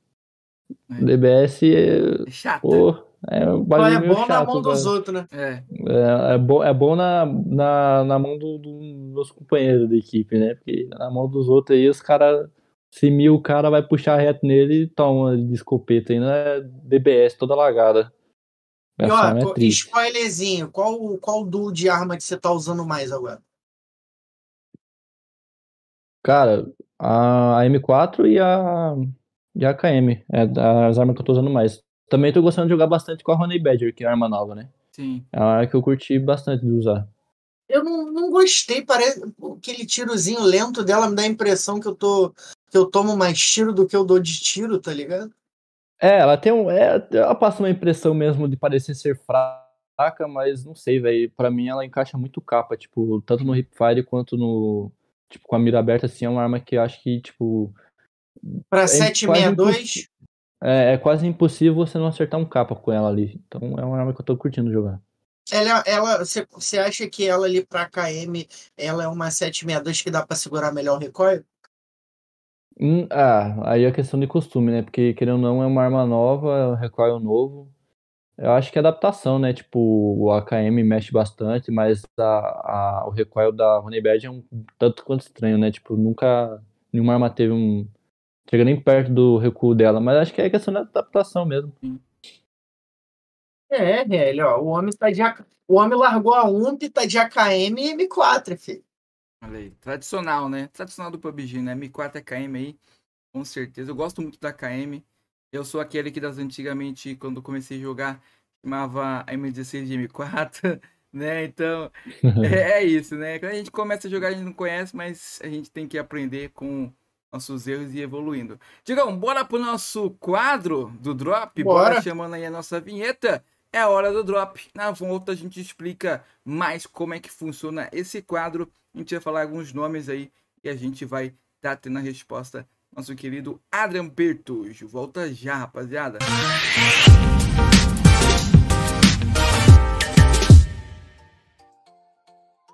Speaker 3: É. DBS é.
Speaker 1: é chato.
Speaker 3: Pô, é,
Speaker 2: é bom chato, na mão dos outros, né?
Speaker 1: É.
Speaker 3: É, é, bom, é bom na, na, na mão dos do, dos companheiros da equipe, né? Porque na mão dos outros aí, os caras. Se mil o cara vai puxar reto nele e toma de escopeta aí, é DBS toda lagada.
Speaker 2: E ó, é spoilerzinho, qual, qual duo de arma que você tá usando mais agora?
Speaker 3: Cara, a M4 e a, e a AKM. É as armas que eu tô usando mais. Também tô gostando de jogar bastante com a Honey Badger, que é a arma nova, né?
Speaker 1: Sim.
Speaker 3: É uma arma que eu curti bastante de usar.
Speaker 2: Eu não, não gostei, parece aquele tirozinho lento dela me dá a impressão que eu tô que eu tomo mais tiro do que eu dou de tiro, tá ligado?
Speaker 3: É, ela tem um, é, ela passa uma impressão mesmo de parecer ser fraca, mas não sei, velho, para mim ela encaixa muito capa, tipo, tanto no hipfire quanto no tipo com a mira aberta assim, é uma arma que eu acho que tipo
Speaker 2: para é 762
Speaker 3: é, é, quase impossível você não acertar um capa com ela ali. Então é uma arma que eu tô curtindo jogar.
Speaker 2: Ela, ela, você acha que ela ali pra KM, ela é uma 762 que dá para segurar melhor o recoil?
Speaker 3: Hum, ah, aí é questão de costume, né? Porque querendo ou não é uma arma nova, é um recoil novo. Eu acho que é adaptação, né? Tipo, o AKM mexe bastante, mas a, a, o recoil da Honeybird é um tanto quanto estranho, né? Tipo, nunca nenhuma arma teve um, chega nem perto do recuo dela, mas acho que é questão da adaptação mesmo.
Speaker 2: É, velho, ó, o homem tá de o homem largou a UMP e tá de AKM e M4, filho.
Speaker 1: Olha aí, tradicional, né? Tradicional do PUBG, né? M4 AKM aí, com certeza. Eu gosto muito da AKM. Eu sou aquele que das antigamente, quando comecei a jogar, chamava a M16 de M4, <laughs> né? Então, <laughs> é, é, isso, né? Quando a gente começa a jogar, a gente não conhece, mas a gente tem que aprender com nossos erros e evoluindo. Digam, bora pro nosso quadro do Drop? Bora, bora chamando aí a nossa vinheta. É a hora do Drop. Na volta a gente explica mais como é que funciona esse quadro. A gente vai falar alguns nomes aí e a gente vai estar tá tendo a resposta nosso querido Adrian Bertujo. Volta já, rapaziada.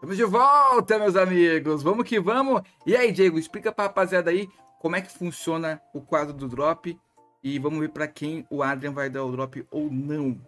Speaker 1: Estamos de volta, meus amigos. Vamos que vamos. E aí, Diego, explica pra rapaziada aí como é que funciona o quadro do drop e vamos ver para quem o Adrian vai dar o drop ou não.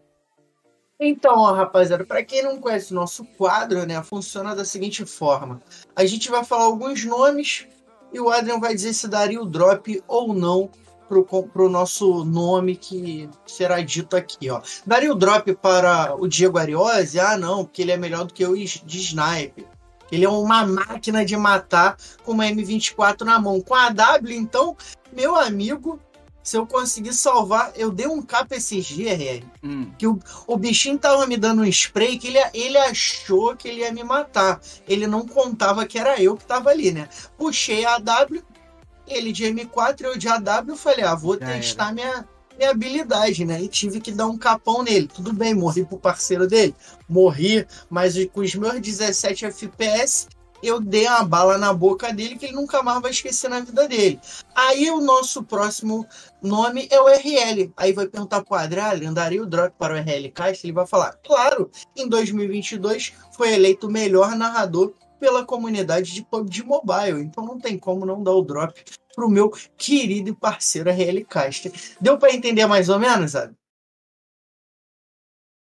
Speaker 2: Então, ó, rapaziada, para quem não conhece o nosso quadro, né, funciona da seguinte forma: a gente vai falar alguns nomes e o Adrian vai dizer se daria o drop ou não pro, pro nosso nome que será dito aqui, ó. Daria o drop para o Diego Ariose? Ah, não, porque ele é melhor do que eu de sniper. Ele é uma máquina de matar com uma M24 na mão. Com a W, então, meu amigo, se eu conseguir salvar, eu dei um capa esses dias, RR, hum. que o, o bichinho tava me dando um spray que ele, ele achou que ele ia me matar. Ele não contava que era eu que tava ali, né? Puxei a AW, ele de M4, eu de AW, falei, ah, vou Já testar minha, minha habilidade, né? E tive que dar um capão nele. Tudo bem, morri pro parceiro dele. Morri, mas com os meus 17 FPS, eu dei uma bala na boca dele que ele nunca mais vai esquecer na vida dele. Aí o nosso próximo nome é o RL. Aí vai perguntar pro Adriano, andaria o drop para o RL Castro? Ele vai falar, claro, em 2022 foi eleito o melhor narrador pela comunidade de PUBG Mobile. Então não tem como não dar o drop pro meu querido e parceiro RL Castro. Deu para entender mais ou menos, sabe?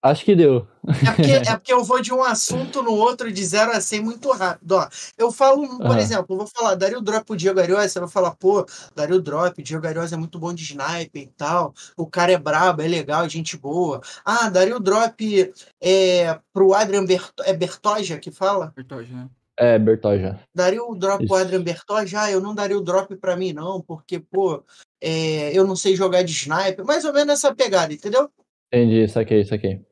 Speaker 3: Acho que deu.
Speaker 2: É porque, <laughs> é porque eu vou de um assunto no outro de 0 a 100 muito rápido. Ó, eu falo, por exemplo, eu vou falar, daria o drop pro Diego Ariose, você vai falar, pô, daria o drop, Diego Ariose é muito bom de sniper e tal, o cara é brabo, é legal, gente boa. Ah, daria o drop é, pro Adrian Bert é Bertoja que fala?
Speaker 1: Bertoja, né?
Speaker 3: É, Bertoja.
Speaker 2: Daria o drop Isso. pro Adrian Bertoja? Ah, eu não daria o drop pra mim, não, porque, pô, é, eu não sei jogar de sniper. Mais ou menos essa pegada, entendeu?
Speaker 3: Entendi, saquei, saquei.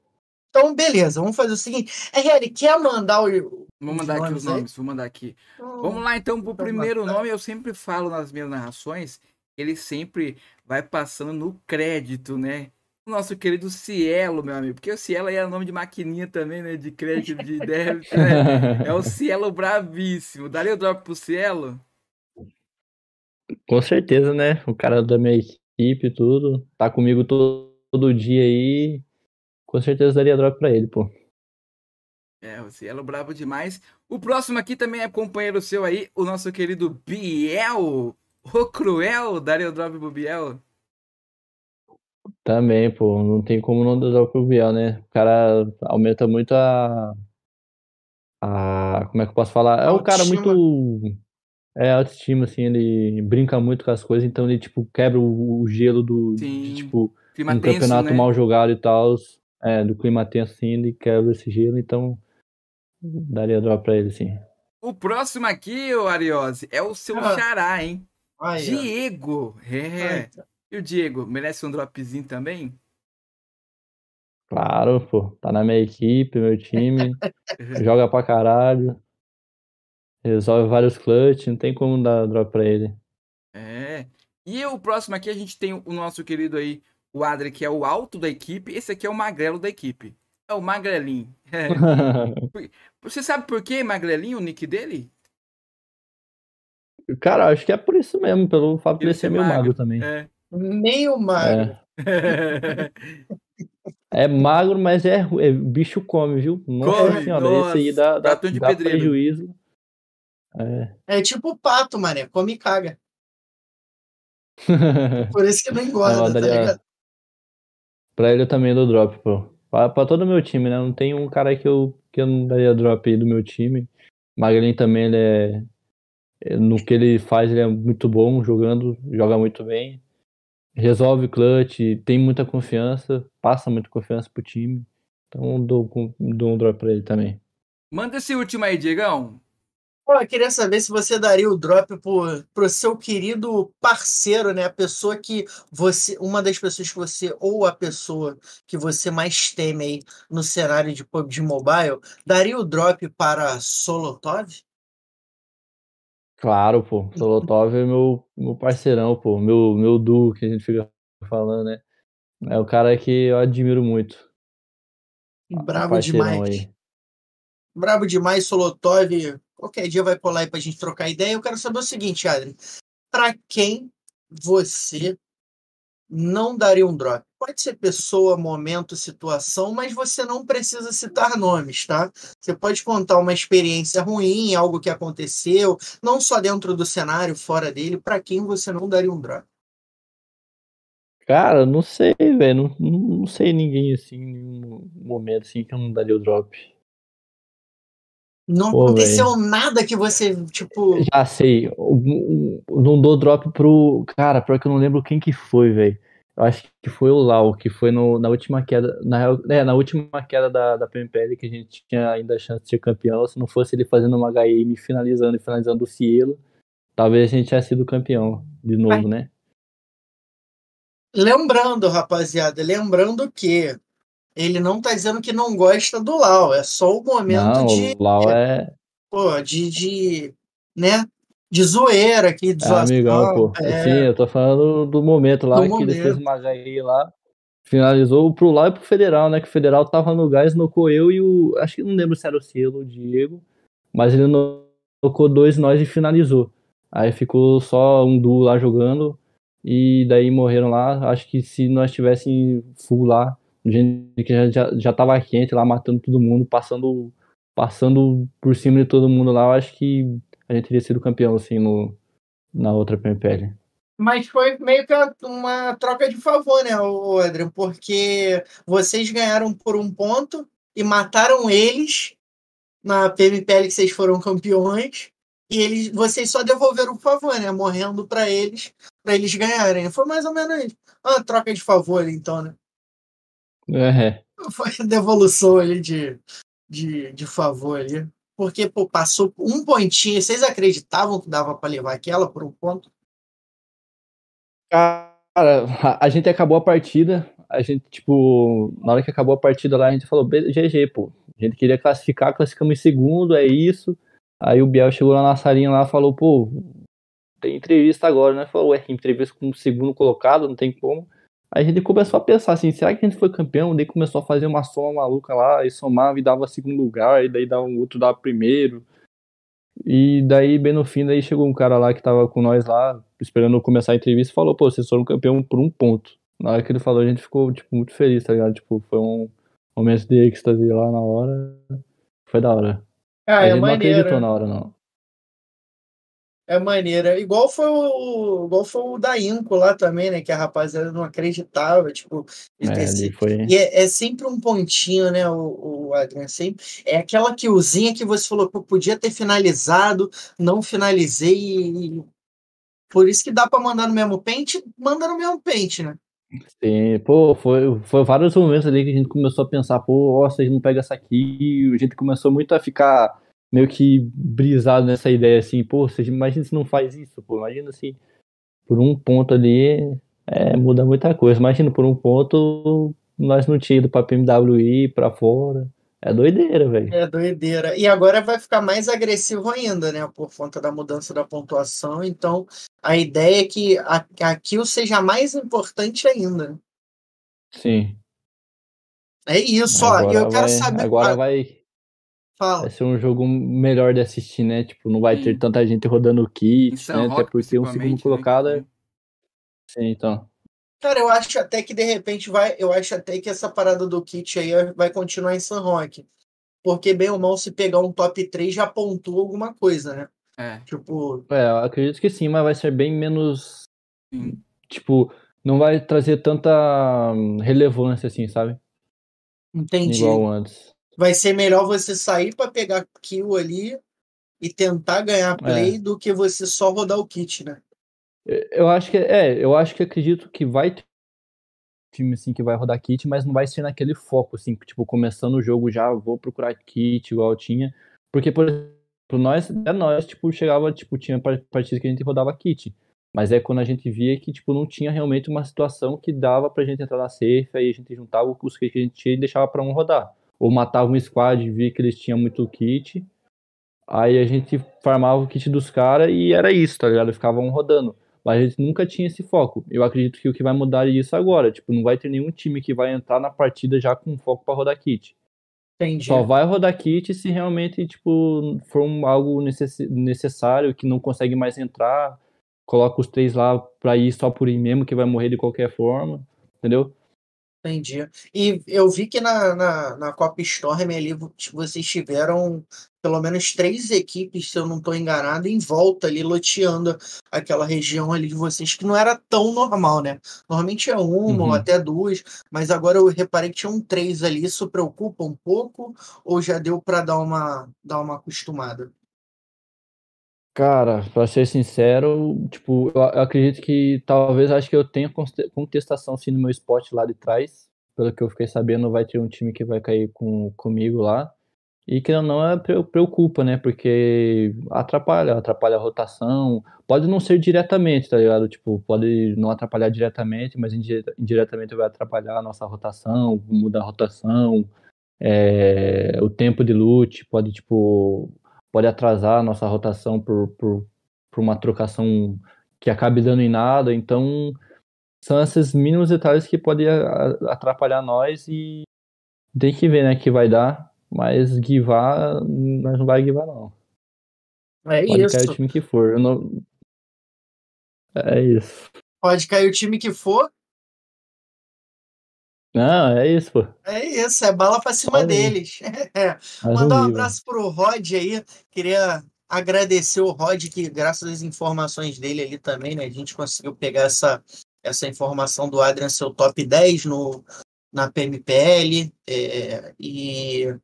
Speaker 2: Então, beleza, vamos fazer o seguinte. RL, quer mandar o.
Speaker 1: Vou mandar aqui os nomes, vou mandar aqui. Hum, vamos lá, então, pro então primeiro nome, eu sempre falo nas minhas narrações, ele sempre vai passando no crédito, né? O nosso querido Cielo, meu amigo, porque o Cielo aí é nome de maquininha também, né? De crédito, de <laughs> débito, né? É o Cielo bravíssimo. Daria o drop pro Cielo?
Speaker 3: Com certeza, né? O cara da minha equipe e tudo, tá comigo todo, todo dia aí com certeza daria drop pra ele, pô.
Speaker 1: É, o Cielo bravo demais. O próximo aqui também é companheiro seu aí, o nosso querido Biel. O Cruel, daria o drop pro Biel?
Speaker 3: Também, pô, não tem como não dar pro Biel, né? O cara aumenta muito a. a como é que eu posso falar? É um cara muito. É, autoestima, assim, ele brinca muito com as coisas, então ele, tipo, quebra o, o gelo do. Sim. De, tipo, Clima um tenso, campeonato né? mal jogado e tal é, do clima tenso assim, ele quebra esse gelo, então daria drop pra ele, sim.
Speaker 1: O próximo aqui, o Ariose, é o seu ah. xará, hein? Ai, Diego. É. Ai, e o Diego, merece um dropzinho também?
Speaker 3: Claro, pô. Tá na minha equipe, meu time. <laughs> joga pra caralho. Resolve vários clutch, não tem como dar drop pra ele.
Speaker 1: É. E o próximo aqui a gente tem o nosso querido aí, o Adri, que é o alto da equipe, esse aqui é o magrelo da equipe. É o magrelinho. <laughs> É. Você sabe por que magrelinho, o nick dele?
Speaker 3: Cara, acho que é por isso mesmo, pelo fato de ele ser meio magro, magro também.
Speaker 2: É. Meio magro.
Speaker 3: É. é magro, mas é, é, bicho come, viu?
Speaker 1: Nossa come, senhora, nossa. esse aí dá, dá,
Speaker 3: dá prejuízo.
Speaker 2: É. é tipo pato, mané, come e caga. <laughs> Por isso que não engorda, não, tá ligado?
Speaker 3: Pra ele eu também dou drop, pô. Pra, pra todo o meu time, né? Não tem um cara que eu, que eu não daria drop aí do meu time. Magrinho também, ele é. No que ele faz, ele é muito bom jogando, joga muito bem. Resolve clutch, tem muita confiança, passa muita confiança pro time. Então dou, dou um drop pra ele também.
Speaker 1: Manda esse último aí, Diegão.
Speaker 2: Pô, eu queria saber se você daria o drop pro, pro seu querido parceiro, né? A pessoa que você. Uma das pessoas que você, ou a pessoa que você mais teme aí no cenário de PUBG Mobile, daria o drop para Solotov?
Speaker 3: Claro, pô. Solotov é meu, meu parceirão, pô. Meu, meu duo que a gente fica falando, né? É o cara que eu admiro muito.
Speaker 2: Bravo demais. Aí. Bravo demais, Solotov Qualquer dia vai colar aí pra gente trocar ideia. Eu quero saber o seguinte, Adri. Pra quem você não daria um drop? Pode ser pessoa, momento, situação, mas você não precisa citar nomes, tá? Você pode contar uma experiência ruim, algo que aconteceu, não só dentro do cenário, fora dele, para quem você não daria um drop.
Speaker 3: Cara, não sei, velho. Não, não sei ninguém assim, nenhum momento assim que eu não daria o drop.
Speaker 2: Não Pô, aconteceu véio. nada que você, tipo.
Speaker 3: Já sei. Não dou drop pro. Cara, pior que eu não lembro quem que foi, velho. Eu acho que foi o Lau, que foi no, na última queda. Na, é, na última queda da, da PMPL que a gente tinha ainda a chance de ser campeão. Se não fosse ele fazendo uma HM finalizando e finalizando o Cielo, talvez a gente tivesse sido campeão de novo, Mas... né?
Speaker 2: Lembrando, rapaziada, lembrando que ele não tá dizendo que não gosta do Lau, é só o momento
Speaker 3: não,
Speaker 2: de.
Speaker 3: O Lau é.
Speaker 2: Pô, de, de. né? De zoeira aqui, de
Speaker 3: é, amigão, pô. É... Sim, eu tô falando do momento lá do que momento. ele fez uma HI lá. Finalizou pro Lau e pro Federal, né? Que o Federal tava no gás, nocou eu e o. Acho que não lembro se era o Cielo ou o Diego. Mas ele nocou dois nós e finalizou. Aí ficou só um duo lá jogando. E daí morreram lá. Acho que se nós tivessem full lá, gente que já, já, já tava quente lá, matando todo mundo, passando, passando por cima de todo mundo lá, eu acho que a gente teria sido campeão, assim, no, na outra PMPL.
Speaker 2: Mas foi meio que uma troca de favor, né, Adrian? Porque vocês ganharam por um ponto e mataram eles na PMPL que vocês foram campeões. E eles, vocês só devolveram o favor, né? Morrendo para eles, para eles ganharem. Foi mais ou menos uma troca de favor, então, né?
Speaker 3: É.
Speaker 2: Foi a devolução ali de, de, de favor ali. Porque pô, passou um pontinho. Vocês acreditavam que dava para levar aquela por um ponto?
Speaker 3: Cara, a gente acabou a partida. A gente, tipo, na hora que acabou a partida lá, a gente falou, GG, pô. A gente queria classificar, classificamos em segundo, é isso. Aí o Biel chegou lá na salinha lá falou, pô, tem entrevista agora, né? Falou, é, entrevista com o segundo colocado, não tem como. Aí a gente começou a pensar assim, será que a gente foi campeão? Daí começou a fazer uma soma maluca lá, e somava e dava segundo lugar, e daí dava um outro dava primeiro. E daí, bem no fim, daí chegou um cara lá que tava com nós lá, esperando começar a entrevista, e falou, pô, vocês foram campeão por um ponto. Na hora que ele falou, a gente ficou, tipo, muito feliz, tá ligado? Tipo, foi um momento de êxtase lá na hora. Foi da hora.
Speaker 2: Ah,
Speaker 3: a
Speaker 2: é
Speaker 3: gente
Speaker 2: maneiro.
Speaker 3: não acreditou na hora, não
Speaker 2: é maneira. Igual foi o, igual foi o da Inco lá também, né? Que a rapaziada não acreditava, tipo.
Speaker 3: É, foi...
Speaker 2: E é, é, sempre um pontinho, né, o, o Adrian? Sempre, é aquela killzinha que você falou, que podia ter finalizado, não finalizei. E... Por isso que dá para mandar no mesmo pente, manda no mesmo pente, né?
Speaker 3: Sim, pô, foi, foi vários momentos ali que a gente começou a pensar, pô, ó, vocês não pegam essa aqui, a gente começou muito a ficar meio que brisado nessa ideia assim, pô, você imagina se não faz isso, pô, imagina se por um ponto ali é, muda muita coisa. Imagina por um ponto nós não tínhamos ido pra PMWI, pra fora. É doideira, velho.
Speaker 2: É doideira. E agora vai ficar mais agressivo ainda, né? Por conta da mudança da pontuação. Então, a ideia é que a, a kill seja mais importante ainda.
Speaker 3: Sim.
Speaker 2: É isso, agora ó. Eu quero
Speaker 3: vai,
Speaker 2: saber.
Speaker 3: Agora vai
Speaker 2: Fala.
Speaker 3: Vai ser um jogo melhor de assistir, né? Tipo, não vai ter tanta gente rodando kit, né? Até porque um segundo né, colocado é. Sim, então.
Speaker 2: Cara, eu acho até que de repente vai. Eu acho até que essa parada do kit aí vai continuar em San Roque. Porque, bem ou mal, se pegar um top 3 já pontua alguma coisa, né?
Speaker 1: É.
Speaker 2: Tipo.
Speaker 3: É, eu acredito que sim, mas vai ser bem menos. Sim. Tipo, não vai trazer tanta relevância assim, sabe?
Speaker 2: Entendi.
Speaker 3: Igual antes
Speaker 2: vai ser melhor você sair para pegar kill ali e tentar ganhar play é. do que você só rodar o kit, né?
Speaker 3: Eu acho que é, eu acho que acredito que vai ter time assim que vai rodar kit, mas não vai ser naquele foco assim, tipo, começando o jogo já vou procurar kit igual tinha, porque por exemplo, nós, é nós, tipo, chegava, tipo, tinha partidas que a gente rodava kit. Mas é quando a gente via que, tipo, não tinha realmente uma situação que dava pra gente entrar na safe, aí a gente juntava os kits que a gente tinha e deixava pra um rodar. Ou matava um squad e via que eles tinham muito kit, aí a gente farmava o kit dos caras e era isso, tá ligado? Ficavam rodando. Mas a gente nunca tinha esse foco. Eu acredito que o que vai mudar é isso agora. Tipo, não vai ter nenhum time que vai entrar na partida já com foco para rodar kit. Entendi. Só vai rodar kit se realmente, tipo, for um, algo necess necessário, que não consegue mais entrar, coloca os três lá pra ir só por ir mesmo, que vai morrer de qualquer forma, entendeu?
Speaker 2: Entendi. E eu vi que na, na, na Copa Storm ali vocês tiveram pelo menos três equipes, se eu não estou enganado, em volta ali, loteando aquela região ali de vocês, que não era tão normal, né? Normalmente é uma uhum. ou até duas, mas agora eu reparei que tinham três ali. Isso preocupa um pouco ou já deu para dar uma, dar uma acostumada?
Speaker 3: Cara, para ser sincero, tipo, eu acredito que talvez acho que eu tenha contestação sim no meu spot lá de trás. Pelo que eu fiquei sabendo, vai ter um time que vai cair com, comigo lá. E que não é preocupa, né? Porque atrapalha, atrapalha a rotação. Pode não ser diretamente, tá ligado? Tipo, pode não atrapalhar diretamente, mas indiretamente vai atrapalhar a nossa rotação, mudar a rotação. É, o tempo de loot pode, tipo, pode atrasar a nossa rotação por, por, por uma trocação que acabe dando em nada. Então, são esses mínimos detalhes que podem atrapalhar nós e tem que ver, né, que vai dar. Mas guivar, nós não vai guivar, não.
Speaker 2: É Pode isso.
Speaker 3: cair o time que for. Não... É isso.
Speaker 2: Pode cair o time que for.
Speaker 3: Não, é isso, pô.
Speaker 2: É isso, é bala pra cima deles. <laughs> É. Mandar um abraço pro Rod aí. Queria agradecer o Rod, que graças às informações dele ali também, né? A gente conseguiu pegar essa, essa informação do Adrian, seu top 10 no, na PMPL. É, e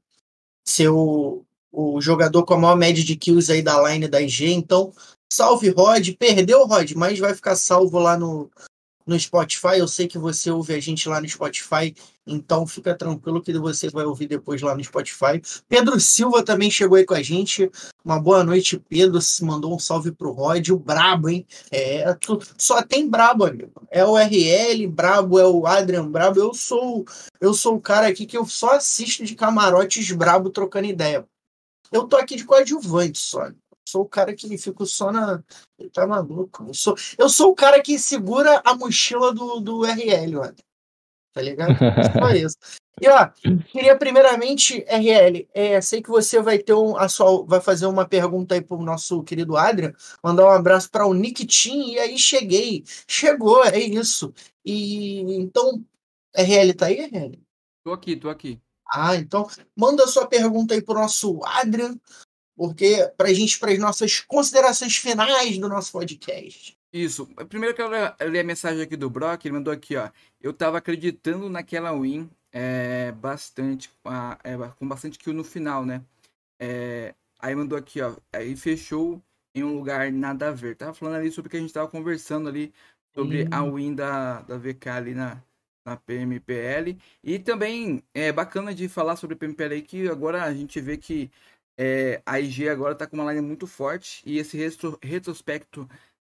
Speaker 2: ser o, o jogador com a maior média de kills aí da line da IG. Então, salve Rod. Perdeu o Rod, mas vai ficar salvo lá no, no Spotify. Eu sei que você ouve a gente lá no Spotify, então fica tranquilo que você vai ouvir depois lá no Spotify. Pedro Silva também chegou aí com a gente. Uma boa noite, Pedro. Se mandou um salve pro Rod, o brabo, hein? É, tu, só tem brabo, amigo. É o RL, brabo, é o Adrian brabo. Eu sou eu sou o cara aqui que eu só assisto de camarotes brabo trocando ideia. Eu tô aqui de coadjuvante só sou o cara que fica só na. Ele tá maluco. Eu sou, eu sou o cara que segura a mochila do, do RL, olha. Tá ligado? Só <laughs> isso. E ó, queria primeiramente, RL, é, sei que você vai ter um, a sua, vai fazer uma pergunta aí pro nosso querido Adrian, mandar um abraço para o Nick Team, e aí cheguei. Chegou, é isso. E então, RL tá aí, RL?
Speaker 1: Tô aqui, tô aqui.
Speaker 2: Ah, então manda a sua pergunta aí pro nosso Adrian, porque para a gente, para as nossas considerações finais do nosso podcast.
Speaker 1: Isso. Primeiro eu quero ler a mensagem aqui do Brock, ele mandou aqui, ó. Eu tava acreditando naquela win é, bastante, é, com bastante kill no final, né? É, aí mandou aqui, ó. Aí fechou em um lugar nada a ver. Tava falando ali sobre o que a gente tava conversando ali, sobre hum. a win da, da VK ali na, na PMPL. E também é bacana de falar sobre PMPL aí, que agora a gente vê que é, a IG agora está com uma line muito forte e esse retro, retrospecto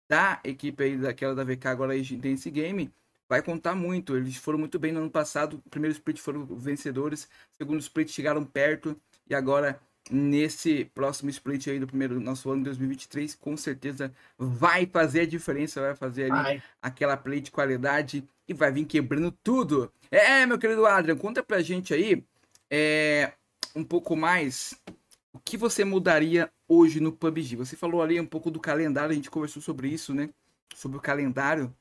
Speaker 1: da equipe aí daquela da VK agora Dance Game vai contar muito. Eles foram muito bem no ano passado. Primeiro split foram vencedores, segundo split chegaram perto e agora nesse próximo split aí do primeiro nosso ano 2023, com certeza vai fazer a diferença, vai fazer ali aquela play de qualidade e vai vir quebrando tudo. É, meu querido Adrian, conta pra gente aí é, um pouco mais o que você mudaria hoje no PUBG? Você falou ali um pouco do calendário, a gente conversou sobre isso, né? Sobre o calendário.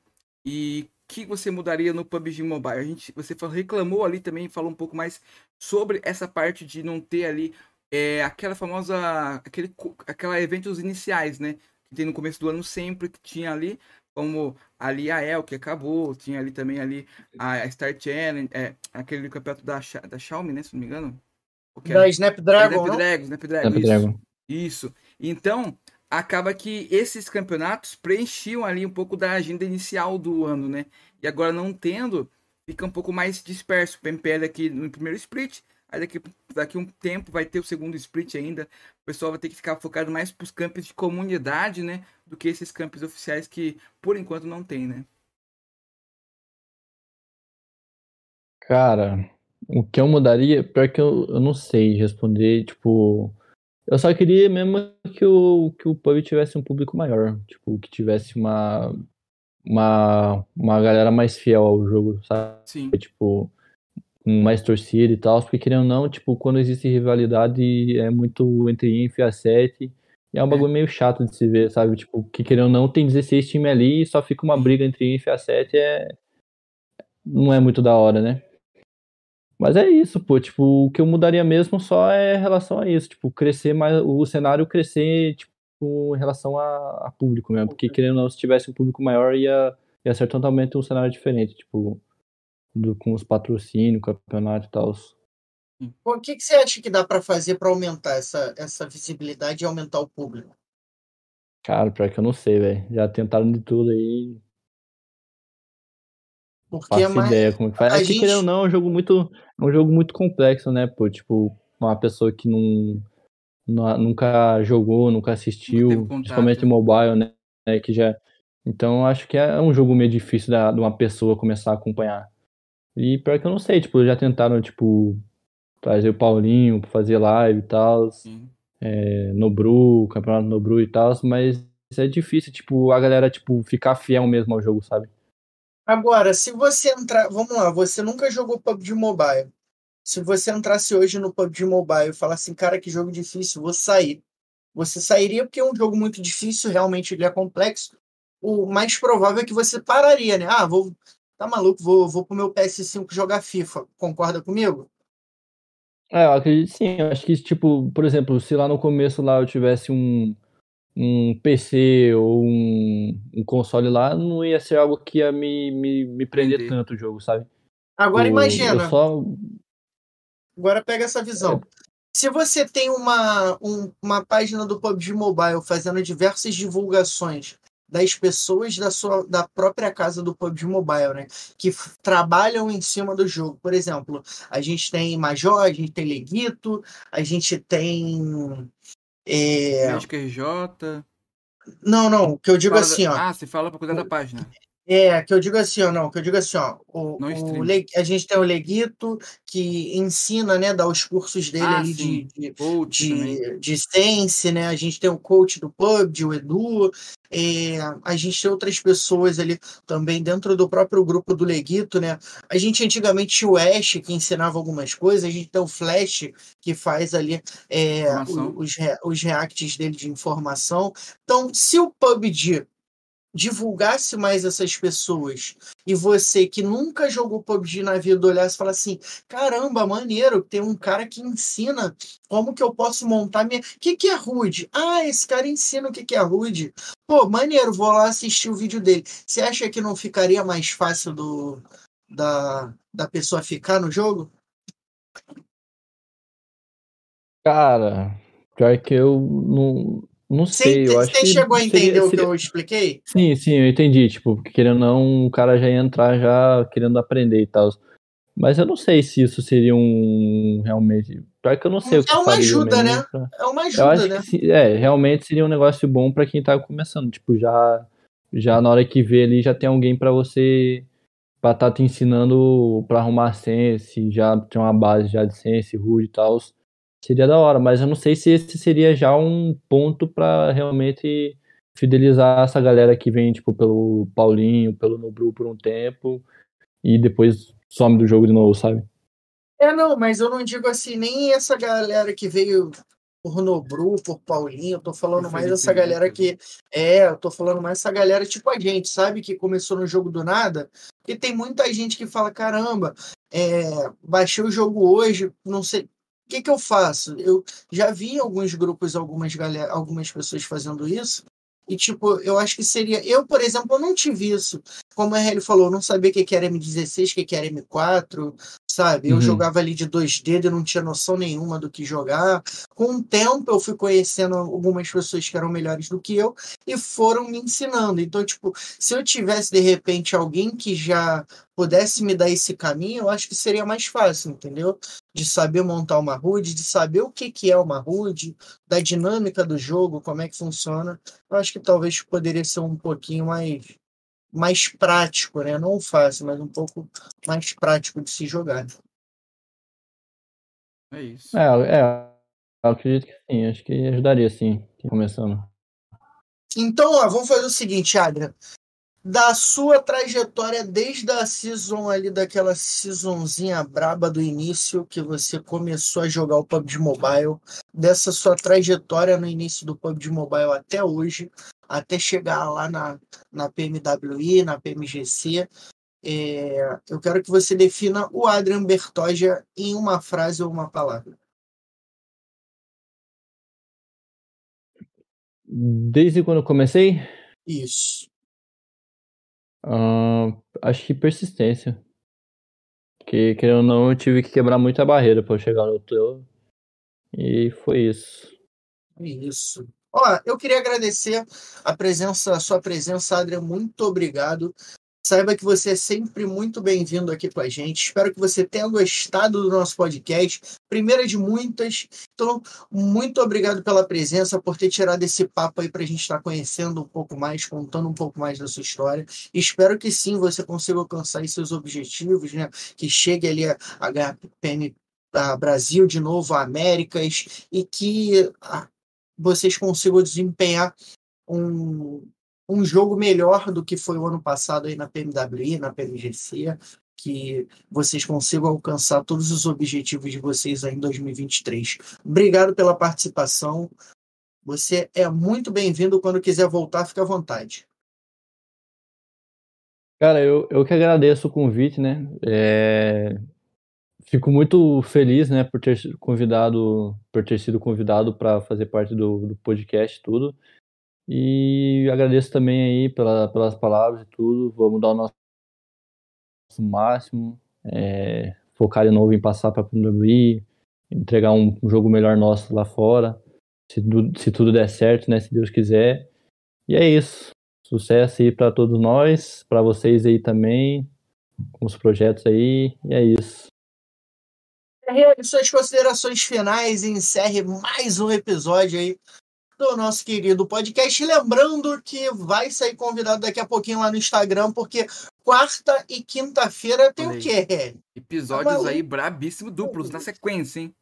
Speaker 1: E o que você mudaria no PUBG Mobile? A gente, você reclamou ali também, falou um pouco mais sobre essa parte de não ter ali é, aquela famosa, aquele, aquela eventos iniciais, né? Que tem no começo do ano sempre, que tinha ali, como ali a El, que acabou, tinha ali também ali a Star Challenge, é, aquele campeonato da, da Xiaomi, né? Se não me engano.
Speaker 2: Da Snapdragon.
Speaker 1: Snapdragon, Snapdragon. Snapdragon. Isso. Então, acaba que esses campeonatos preenchiam ali um pouco da agenda inicial do ano, né? E agora não tendo, fica um pouco mais disperso. O PMPL aqui no primeiro split, aí daqui, daqui um tempo vai ter o segundo split ainda. O pessoal vai ter que ficar focado mais para os campos de comunidade, né? Do que esses campos oficiais que por enquanto não tem, né?
Speaker 3: Cara, o que eu mudaria, pior que eu, eu não sei responder, tipo. Eu só queria mesmo que o, que o pub tivesse um público maior. Tipo, que tivesse uma, uma, uma galera mais fiel ao jogo, sabe?
Speaker 1: Sim.
Speaker 3: Tipo, mais torcida e tal. Porque querendo ou não, tipo, quando existe rivalidade é muito entre INF e A7. E é um bagulho é. meio chato de se ver, sabe? Tipo, que querendo ou não, tem 16 times ali e só fica uma briga entre INF e A7 é. Não é muito da hora, né? Mas é isso, pô, tipo, o que eu mudaria mesmo só é em relação a isso, tipo, crescer mais, o cenário crescer, tipo, em relação a, a público mesmo, porque querendo ou não, se tivesse um público maior, ia, ia ser totalmente um cenário diferente, tipo, do, com os patrocínios, campeonato e tal.
Speaker 2: O que, que você acha que dá para fazer para aumentar essa, essa visibilidade e aumentar o público?
Speaker 3: Cara, pior que eu não sei, velho. Já tentaram de tudo aí, porque Faço é mais... ideia como que faz. É que, gente... querendo ou não, é um jogo muito. É um jogo muito complexo, né, pô? Tipo, uma pessoa que não, não nunca jogou, nunca assistiu, principalmente mobile, né? Que já. Então acho que é um jogo meio difícil da, de uma pessoa começar a acompanhar. E pior que eu não sei, tipo, já tentaram, tipo, trazer o Paulinho pra fazer live e tal. É, Nobru, campeonato Nobru e tal, mas é difícil, tipo, a galera, tipo, ficar fiel mesmo ao jogo, sabe?
Speaker 2: Agora, se você entrar. Vamos lá, você nunca jogou PUBG Mobile. Se você entrasse hoje no PUBG Mobile e falar assim, cara, que jogo difícil, vou sair. Você sairia porque é um jogo muito difícil, realmente ele é complexo. O mais provável é que você pararia, né? Ah, vou. Tá maluco, vou, vou pro meu PS5 jogar FIFA. Concorda comigo?
Speaker 3: É, eu acredito sim. Eu acho que, tipo, por exemplo, se lá no começo lá eu tivesse um, um PC ou um, um, console lá, não ia ser algo que ia me, me, me prender Entendi. tanto o jogo, sabe?
Speaker 2: Agora o, imagina. Só... Agora pega essa visão. É. Se você tem uma, um, uma página do PUBG Mobile fazendo diversas divulgações das pessoas da sua da própria casa do PUBG Mobile, né? Que trabalham em cima do jogo. Por exemplo, a gente tem Major, a gente tem Leguito, a gente tem é...
Speaker 1: Médica RJ.
Speaker 2: Não, não, o que eu digo assim,
Speaker 1: da...
Speaker 2: ó.
Speaker 1: Ah, você fala para cuidar da página.
Speaker 2: É, que eu digo assim, ó, não, que eu digo assim, ó, o, o Le... a gente tem o Leguito que ensina, né, dá os cursos dele ah, ali de, de, de, de, Sense, né, a gente tem o coach do PUBG, o Edu, é, a gente tem outras pessoas ali também dentro do próprio grupo do Leguito, né, a gente antigamente tinha o Ash que ensinava algumas coisas, a gente tem o Flash que faz ali é, os, os reacts dele de informação, então se o PUBG divulgasse mais essas pessoas e você que nunca jogou PUBG na vida olhasse e falar assim: caramba, maneiro, tem um cara que ensina como que eu posso montar minha. O que, que é rude? Ah, esse cara ensina o que, que é rude. Pô, maneiro, vou lá assistir o vídeo dele. Você acha que não ficaria mais fácil do, da, da pessoa ficar no jogo?
Speaker 3: Cara, pior que eu não, não sei, eu acho
Speaker 2: Você chegou a entender seria, o que eu expliquei?
Speaker 3: Sim, sim, eu entendi. Tipo, querendo ou não, o cara já ia entrar já querendo aprender e tal. Mas eu não sei se isso seria um realmente. Pior que eu não sei
Speaker 2: é
Speaker 3: o que
Speaker 2: É uma ajuda, né? Pra... É uma ajuda, né?
Speaker 3: Que, é, realmente seria um negócio bom para quem tá começando. Tipo, já, já na hora que vê ali, já tem alguém para você. pra estar tá te ensinando pra arrumar sense, já tem uma base já de sense, rude e tal. Seria da hora, mas eu não sei se esse seria já um ponto para realmente fidelizar essa galera que vem, tipo, pelo Paulinho, pelo Nobru por um tempo e depois some do jogo de novo, sabe?
Speaker 2: É, não, mas eu não digo assim, nem essa galera que veio por Nobru, por Paulinho, eu tô falando mais essa galera que. É, eu tô falando mais essa galera tipo a gente, sabe? Que começou no jogo do nada. E tem muita gente que fala: caramba, é, baixei o jogo hoje, não sei. O que, que eu faço? Eu já vi em alguns grupos algumas, galera, algumas pessoas fazendo isso. E, tipo, eu acho que seria. Eu, por exemplo, não tive isso. Como a RL falou, eu não sabia o que era M16, o que era M4, sabe? Eu uhum. jogava ali de dois dedos, não tinha noção nenhuma do que jogar. Com o tempo, eu fui conhecendo algumas pessoas que eram melhores do que eu e foram me ensinando. Então, tipo, se eu tivesse, de repente, alguém que já pudesse me dar esse caminho, eu acho que seria mais fácil, entendeu? De saber montar uma HUD, de saber o que, que é uma HUD, da dinâmica do jogo, como é que funciona. Eu acho que talvez poderia ser um pouquinho mais mais prático, né? Não fácil, mas um pouco mais prático de se jogar.
Speaker 1: É isso.
Speaker 3: É, é eu acredito que sim, acho que ajudaria sim, começando.
Speaker 2: Então, ó, vamos fazer o seguinte, Adrian. Da sua trajetória desde a season ali, daquela seasonzinha braba do início, que você começou a jogar o PUBG Mobile, dessa sua trajetória no início do PUBG Mobile até hoje, até chegar lá na, na PMWI, na PMGC. É, eu quero que você defina o Adrian Bertoja em uma frase ou uma palavra.
Speaker 3: Desde quando eu comecei?
Speaker 2: Isso.
Speaker 3: Uh, acho que persistência. Que, querendo ou não, eu tive que quebrar muita barreira para chegar no teu. E foi isso.
Speaker 2: Isso. Ó, eu queria agradecer a presença, a sua presença, Adrian. Muito obrigado. Saiba que você é sempre muito bem-vindo aqui com a gente. Espero que você tenha gostado do nosso podcast. Primeira de muitas. Então, muito obrigado pela presença, por ter tirado esse papo aí para a gente estar conhecendo um pouco mais, contando um pouco mais da sua história. Espero que sim você consiga alcançar seus objetivos, né? Que chegue ali a, HPM a Brasil de novo, a Américas, e que vocês consigam desempenhar um, um jogo melhor do que foi o ano passado aí na PMWI, na PMGC, que vocês consigam alcançar todos os objetivos de vocês aí em 2023. Obrigado pela participação. Você é muito bem-vindo. Quando quiser voltar, fique à vontade.
Speaker 3: Cara, eu, eu que agradeço o convite, né? É, fico muito feliz, né, por ter convidado, por ter sido convidado para fazer parte do, do podcast tudo. E agradeço também aí pela, pelas palavras e tudo. Vamos dar o nosso máximo, é, focar de novo em passar para a WWE, entregar um, jogo melhor nosso lá fora, se, se tudo der certo, né, se Deus quiser. E é isso. Sucesso aí para todos nós, para vocês aí também, com os projetos aí. E é isso
Speaker 2: suas considerações finais e encerre mais um episódio aí do nosso querido podcast. Lembrando que vai sair convidado daqui a pouquinho lá no Instagram, porque quarta e quinta-feira tem o quê?
Speaker 1: Episódios tá aí brabíssimos duplos na sequência, hein?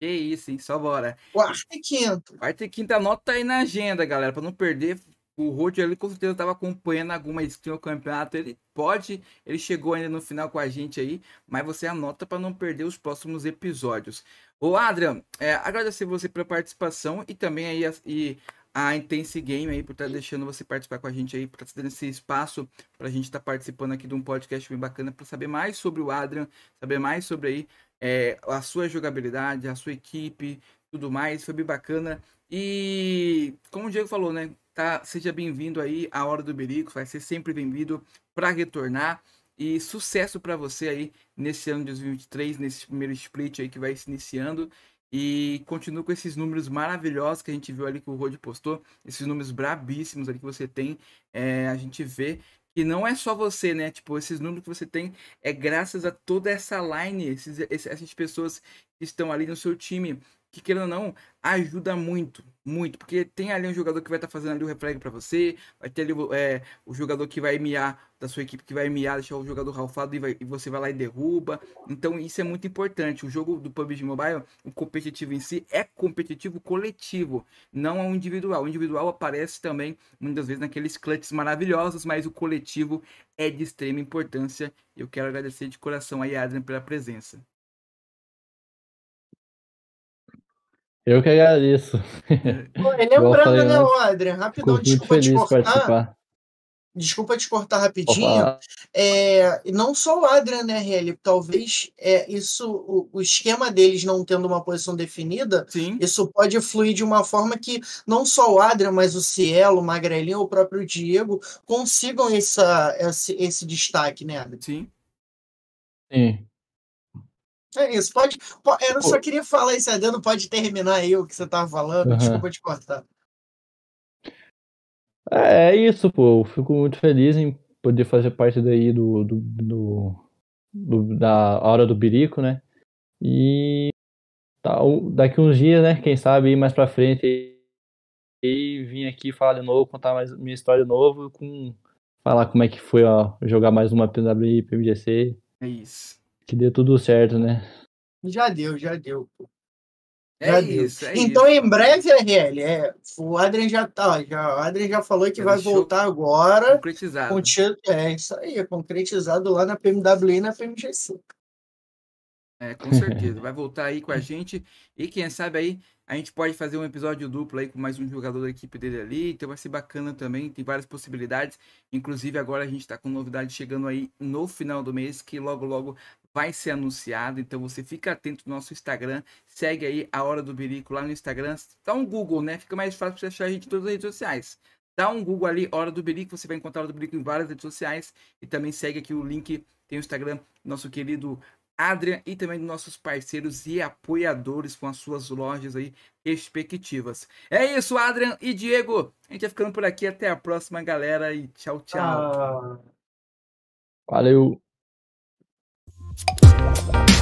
Speaker 1: Que isso, hein? Só bora.
Speaker 2: Quarta e quinta.
Speaker 1: Quarta e quinta, anota aí na agenda, galera, para não perder o Road ele com certeza estava acompanhando alguma skin no campeonato. Ele pode, ele chegou ainda no final com a gente aí, mas você anota para não perder os próximos episódios. Ô Adrian, é, agradecer você pela participação e também aí a, e a Intense Game aí por estar tá deixando você participar com a gente aí, por estar tá dando esse espaço para a gente estar tá participando aqui de um podcast bem bacana para saber mais sobre o Adrian, saber mais sobre aí é, a sua jogabilidade, a sua equipe, tudo mais. Foi bem bacana. E como o Diego falou, né? tá? Seja bem-vindo aí à Hora do Berico, vai ser sempre bem-vindo para retornar. E sucesso para você aí nesse ano de 2023, nesse primeiro split aí que vai se iniciando. E continue com esses números maravilhosos que a gente viu ali que o Rod postou, esses números brabíssimos ali que você tem. É, a gente vê que não é só você, né? Tipo, esses números que você tem é graças a toda essa line, esses, essas pessoas que estão ali no seu time que querendo ou não, ajuda muito, muito, porque tem ali um jogador que vai estar tá fazendo ali o refrag para você, vai ter ali é, o jogador que vai miar da sua equipe que vai miar, deixar o jogador ralfado e, vai, e, você vai lá e derruba. Então isso é muito importante. O jogo do PUBG Mobile, o competitivo em si é competitivo coletivo, não é um individual. O individual aparece também muitas vezes naqueles clutches maravilhosos, mas o coletivo é de extrema importância. Eu quero agradecer de coração aí, Adrian, pela presença.
Speaker 3: Eu que agradeço.
Speaker 2: Pô, <laughs> lembrando, né, Adrian, rapidão,
Speaker 3: desculpa te cortar. Participar.
Speaker 2: desculpa te cortar rapidinho, é, não só o Adrian, né, Relly? Talvez é, isso, o, o, esquema deles não tendo uma posição definida,
Speaker 1: Sim.
Speaker 2: isso pode fluir de uma forma que não só o Adrian, mas o Cielo, o Magrelinho, o próprio Diego consigam essa, esse, esse destaque, né, Adrian?
Speaker 1: Sim.
Speaker 3: Sim.
Speaker 2: É isso, pode. pode eu só queria falar isso, Adriano, pode terminar aí o que você estava falando, uhum. desculpa te cortar.
Speaker 3: É, é isso, pô. Eu fico muito feliz em poder fazer parte daí do, do, do, do da hora do birico, né? E tá, daqui uns dias, né? Quem sabe ir mais pra frente e vir aqui falar de novo, contar mais minha história de novo, com falar como é que foi ó, jogar mais uma PWI, PMGC.
Speaker 1: É isso.
Speaker 3: Que dê tudo certo, né?
Speaker 2: Já deu, já deu. Pô.
Speaker 1: É isso, é
Speaker 2: então,
Speaker 1: isso.
Speaker 2: em breve, RL, é, o Adrian já tá, já, o Adrian já falou que vai voltar agora.
Speaker 1: Concretizado.
Speaker 2: Com, é isso aí, é concretizado lá na PMWI e na PMGC.
Speaker 1: É, com certeza. Vai voltar aí com a gente. E quem sabe aí a gente pode fazer um episódio duplo aí com mais um jogador da equipe dele ali. Então vai ser bacana também. Tem várias possibilidades. Inclusive agora a gente está com novidade chegando aí no final do mês que logo logo vai ser anunciado. Então você fica atento no nosso Instagram. Segue aí a Hora do Birico lá no Instagram. Dá um Google, né? Fica mais fácil para você achar a gente em todas as redes sociais. Dá um Google ali, Hora do Birico. Você vai encontrar a Hora do Birico em várias redes sociais. E também segue aqui o link. Tem o Instagram, nosso querido Adrian e também dos nossos parceiros e apoiadores com as suas lojas aí respectivas. É isso, Adrian e Diego. A gente vai ficando por aqui. Até a próxima, galera. E tchau, tchau.
Speaker 2: Ah.
Speaker 3: Valeu. Bye.